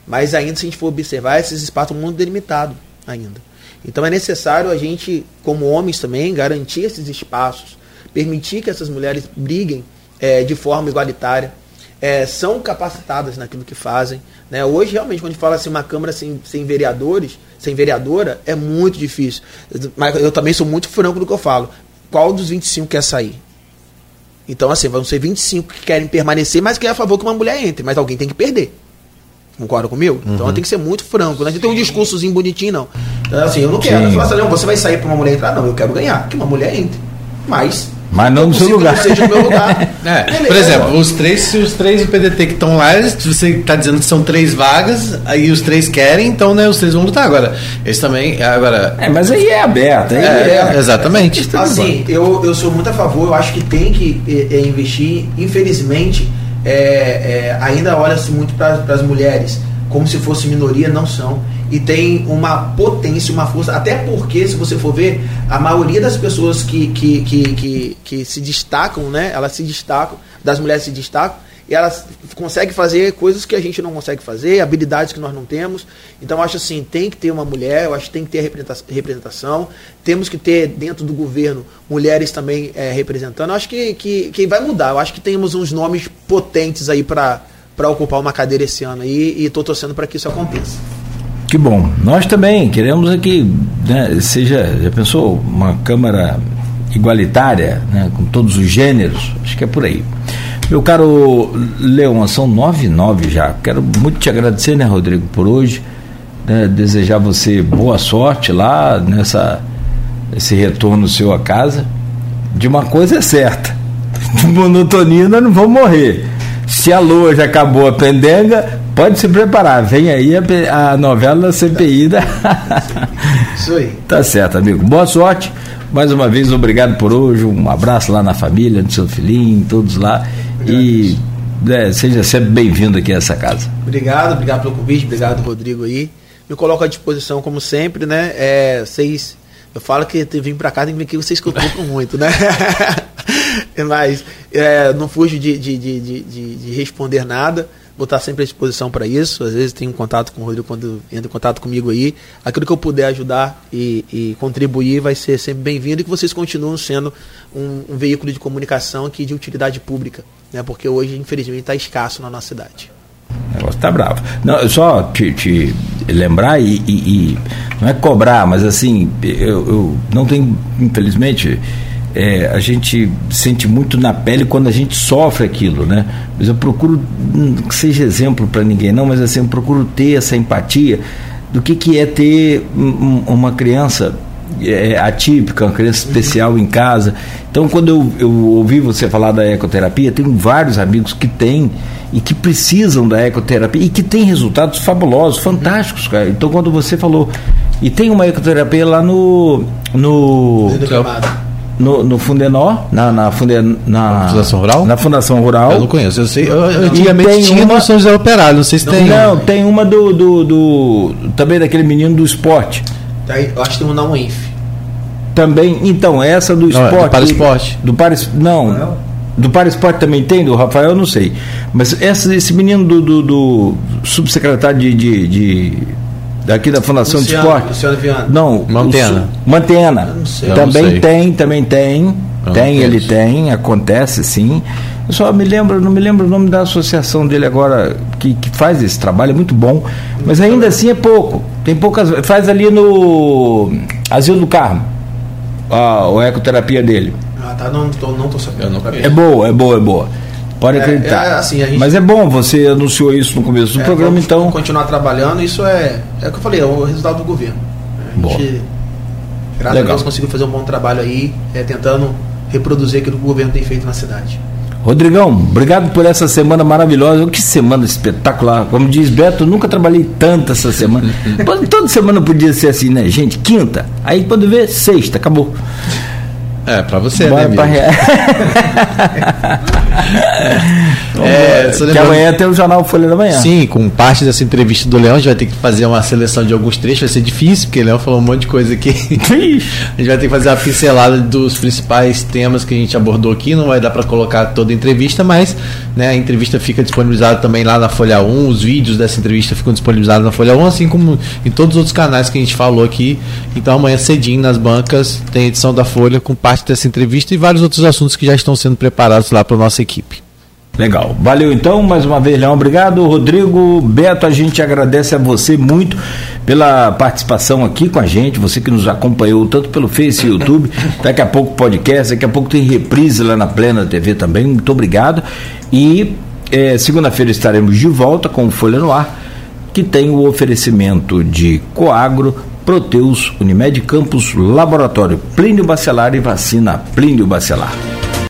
[SPEAKER 4] Mas ainda, se a gente for observar, esses espaços são muito delimitados ainda. Então é necessário a gente, como homens também, garantir esses espaços, permitir que essas mulheres briguem é, de forma igualitária, é, são capacitadas naquilo que fazem. Né? Hoje, realmente, quando a gente fala assim, uma Câmara sem, sem vereadores, sem vereadora, é muito difícil. Mas eu também sou muito franco no que eu falo. Qual dos 25 quer sair? Então, assim, vão ser 25 que querem permanecer, mas que é a favor que uma mulher entre, mas alguém tem que perder. Concorda comigo? Então, uhum. Então tem que ser muito franco. Não né? tem um discursozinho bonitinho, não. Então, assim, eu não quero. Falo assim, não, você vai sair para uma mulher entrar? Não, eu quero ganhar, que uma mulher entre. Mas
[SPEAKER 2] mas não no seu lugar.
[SPEAKER 3] Seja meu lugar. (laughs) É, por exemplo, os três, se os três do PDT que estão lá, você está dizendo que são três vagas, aí os três querem, então né, os três vão lutar agora. Eles também. Agora,
[SPEAKER 2] é, mas aí é aberto. Aí
[SPEAKER 3] é, é, exatamente.
[SPEAKER 4] Assim, eu, eu sou muito a favor, eu acho que tem que é, é investir. Infelizmente, é, ainda olha-se muito para as mulheres como se fosse minoria, não são. E tem uma potência, uma força, até porque, se você for ver, a maioria das pessoas que, que, que, que, que se destacam, né, elas se destacam, das mulheres se destacam, e elas conseguem fazer coisas que a gente não consegue fazer, habilidades que nós não temos. Então, acho assim, tem que ter uma mulher, eu acho que tem que ter representação, temos que ter dentro do governo mulheres também é, representando. Eu acho que, que, que vai mudar, eu acho que temos uns nomes potentes aí para ocupar uma cadeira esse ano aí, e estou torcendo para que isso aconteça.
[SPEAKER 2] Que bom. Nós também queremos aqui, né, seja, já pensou, uma Câmara igualitária, né, com todos os gêneros, acho que é por aí. Meu caro Leon, são nove nove já. Quero muito te agradecer, né, Rodrigo, por hoje. Né, desejar você boa sorte lá nessa esse retorno seu à casa. De uma coisa é certa, (laughs) de monotonia nós não vamos morrer. Se a lua já acabou a pendenga, Pode se preparar, vem aí a, a novela CPI da. (laughs) Isso aí. tá certo, amigo. Boa sorte. Mais uma vez, obrigado por hoje. Um abraço lá na família, no seu filhinho, todos lá. E é, seja sempre bem-vindo aqui a essa casa.
[SPEAKER 4] Obrigado, obrigado pelo convite, obrigado, Rodrigo aí. Me coloco à disposição, como sempre, né? É, vocês. Eu falo que vim para cá tem que vocês que eu muito, né? (laughs) Mas é, não fujo de, de, de, de, de responder nada vou estar sempre à disposição para isso. Às vezes tenho contato com o Rodrigo quando entra em contato comigo aí. Aquilo que eu puder ajudar e, e contribuir vai ser sempre bem-vindo e que vocês continuem sendo um, um, veículo de comunicação que de utilidade pública, né? Porque hoje, infelizmente, está escasso na nossa cidade.
[SPEAKER 2] O negócio tá bravo. Não, só te, te lembrar e, e, e, não é cobrar, mas assim, eu, eu não tenho, infelizmente, é, a gente sente muito na pele quando a gente sofre aquilo, né? Mas eu procuro, não que seja exemplo para ninguém, não, mas assim, eu procuro ter essa empatia do que, que é ter um, uma criança é, atípica, uma criança especial em casa. Então, quando eu, eu ouvi você falar da ecoterapia, tenho vários amigos que têm e que precisam da ecoterapia e que têm resultados fabulosos, fantásticos, cara. Então, quando você falou, e tem uma ecoterapia lá no. no no, no Fundenó, na, na, Funden, na,
[SPEAKER 3] Fundação Rural?
[SPEAKER 2] Na Fundação Rural.
[SPEAKER 3] Eu não conheço, eu sei. Eu, eu antigamente tinha uma, no São José Operário, não sei se
[SPEAKER 2] não,
[SPEAKER 3] tem.
[SPEAKER 2] Não, tem uma do, do, do, Também daquele menino do esporte.
[SPEAKER 4] Tá eu acho que tem uma na UENF.
[SPEAKER 2] Também, então, essa do não, é esporte.
[SPEAKER 3] do para esporte.
[SPEAKER 2] Do para Não. não. Do para esporte também tem, do Rafael eu não sei. Mas essa, esse menino do, do, do subsecretário de, de, de daqui da Fundação Luciano, de Esporte.
[SPEAKER 4] Luciano Viana.
[SPEAKER 2] Não,
[SPEAKER 3] Mantena.
[SPEAKER 2] Mantena. Também tem, também tem. tem, ele tem, acontece sim. Eu só me lembro, não me lembro o nome da associação dele agora que, que faz esse trabalho, é muito bom, mas ainda assim é pouco. Tem poucas. Faz ali no Asilo do Carmo, a, a ecoterapia dele.
[SPEAKER 4] Ah, tá, não, tô, não tô sabendo.
[SPEAKER 2] É boa, é boa, é boa. Pode é, acreditar. É, assim, gente, Mas é bom, você anunciou isso no começo do é, programa, então.
[SPEAKER 4] Continuar trabalhando, isso é, é o que eu falei, é o resultado do governo. A gente, graças Legal. a Deus, conseguiu fazer um bom trabalho aí, é, tentando reproduzir aquilo que o governo tem feito na cidade.
[SPEAKER 2] Rodrigão, obrigado por essa semana maravilhosa. Que semana espetacular. Como diz Beto, nunca trabalhei tanto essa semana. (laughs) Toda semana podia ser assim, né? Gente, quinta. Aí quando vê, sexta, acabou.
[SPEAKER 3] É, para você, Bora né,
[SPEAKER 2] pra... (laughs) (laughs) É, que amanhã tem o jornal Folha da Manhã.
[SPEAKER 3] Sim, com parte dessa entrevista do Leão, a gente vai ter que fazer uma seleção de alguns trechos, vai ser difícil, porque o Leão falou um monte de coisa aqui. (laughs) a gente vai ter que fazer uma pincelada dos principais temas que a gente abordou aqui, não vai dar para colocar toda a entrevista, mas né, a entrevista fica disponibilizada também lá na Folha 1, os vídeos dessa entrevista ficam disponibilizados na Folha 1, assim como em todos os outros canais que a gente falou aqui. Então amanhã cedinho nas bancas tem edição da Folha com parte dessa entrevista e vários outros assuntos que já estão sendo preparados lá para nossa equipe.
[SPEAKER 2] Legal. Valeu então, mais uma vez, Leão. Obrigado, Rodrigo. Beto, a gente agradece a você muito pela participação aqui com a gente, você que nos acompanhou tanto pelo Face e YouTube, (laughs) daqui a pouco podcast, daqui a pouco tem reprise lá na Plena TV também. Muito obrigado. E é, segunda-feira estaremos de volta com o Folha no Ar, que tem o oferecimento de Coagro, Proteus, Unimed Campos, Laboratório Plínio Bacelar e Vacina Plínio Bacelar.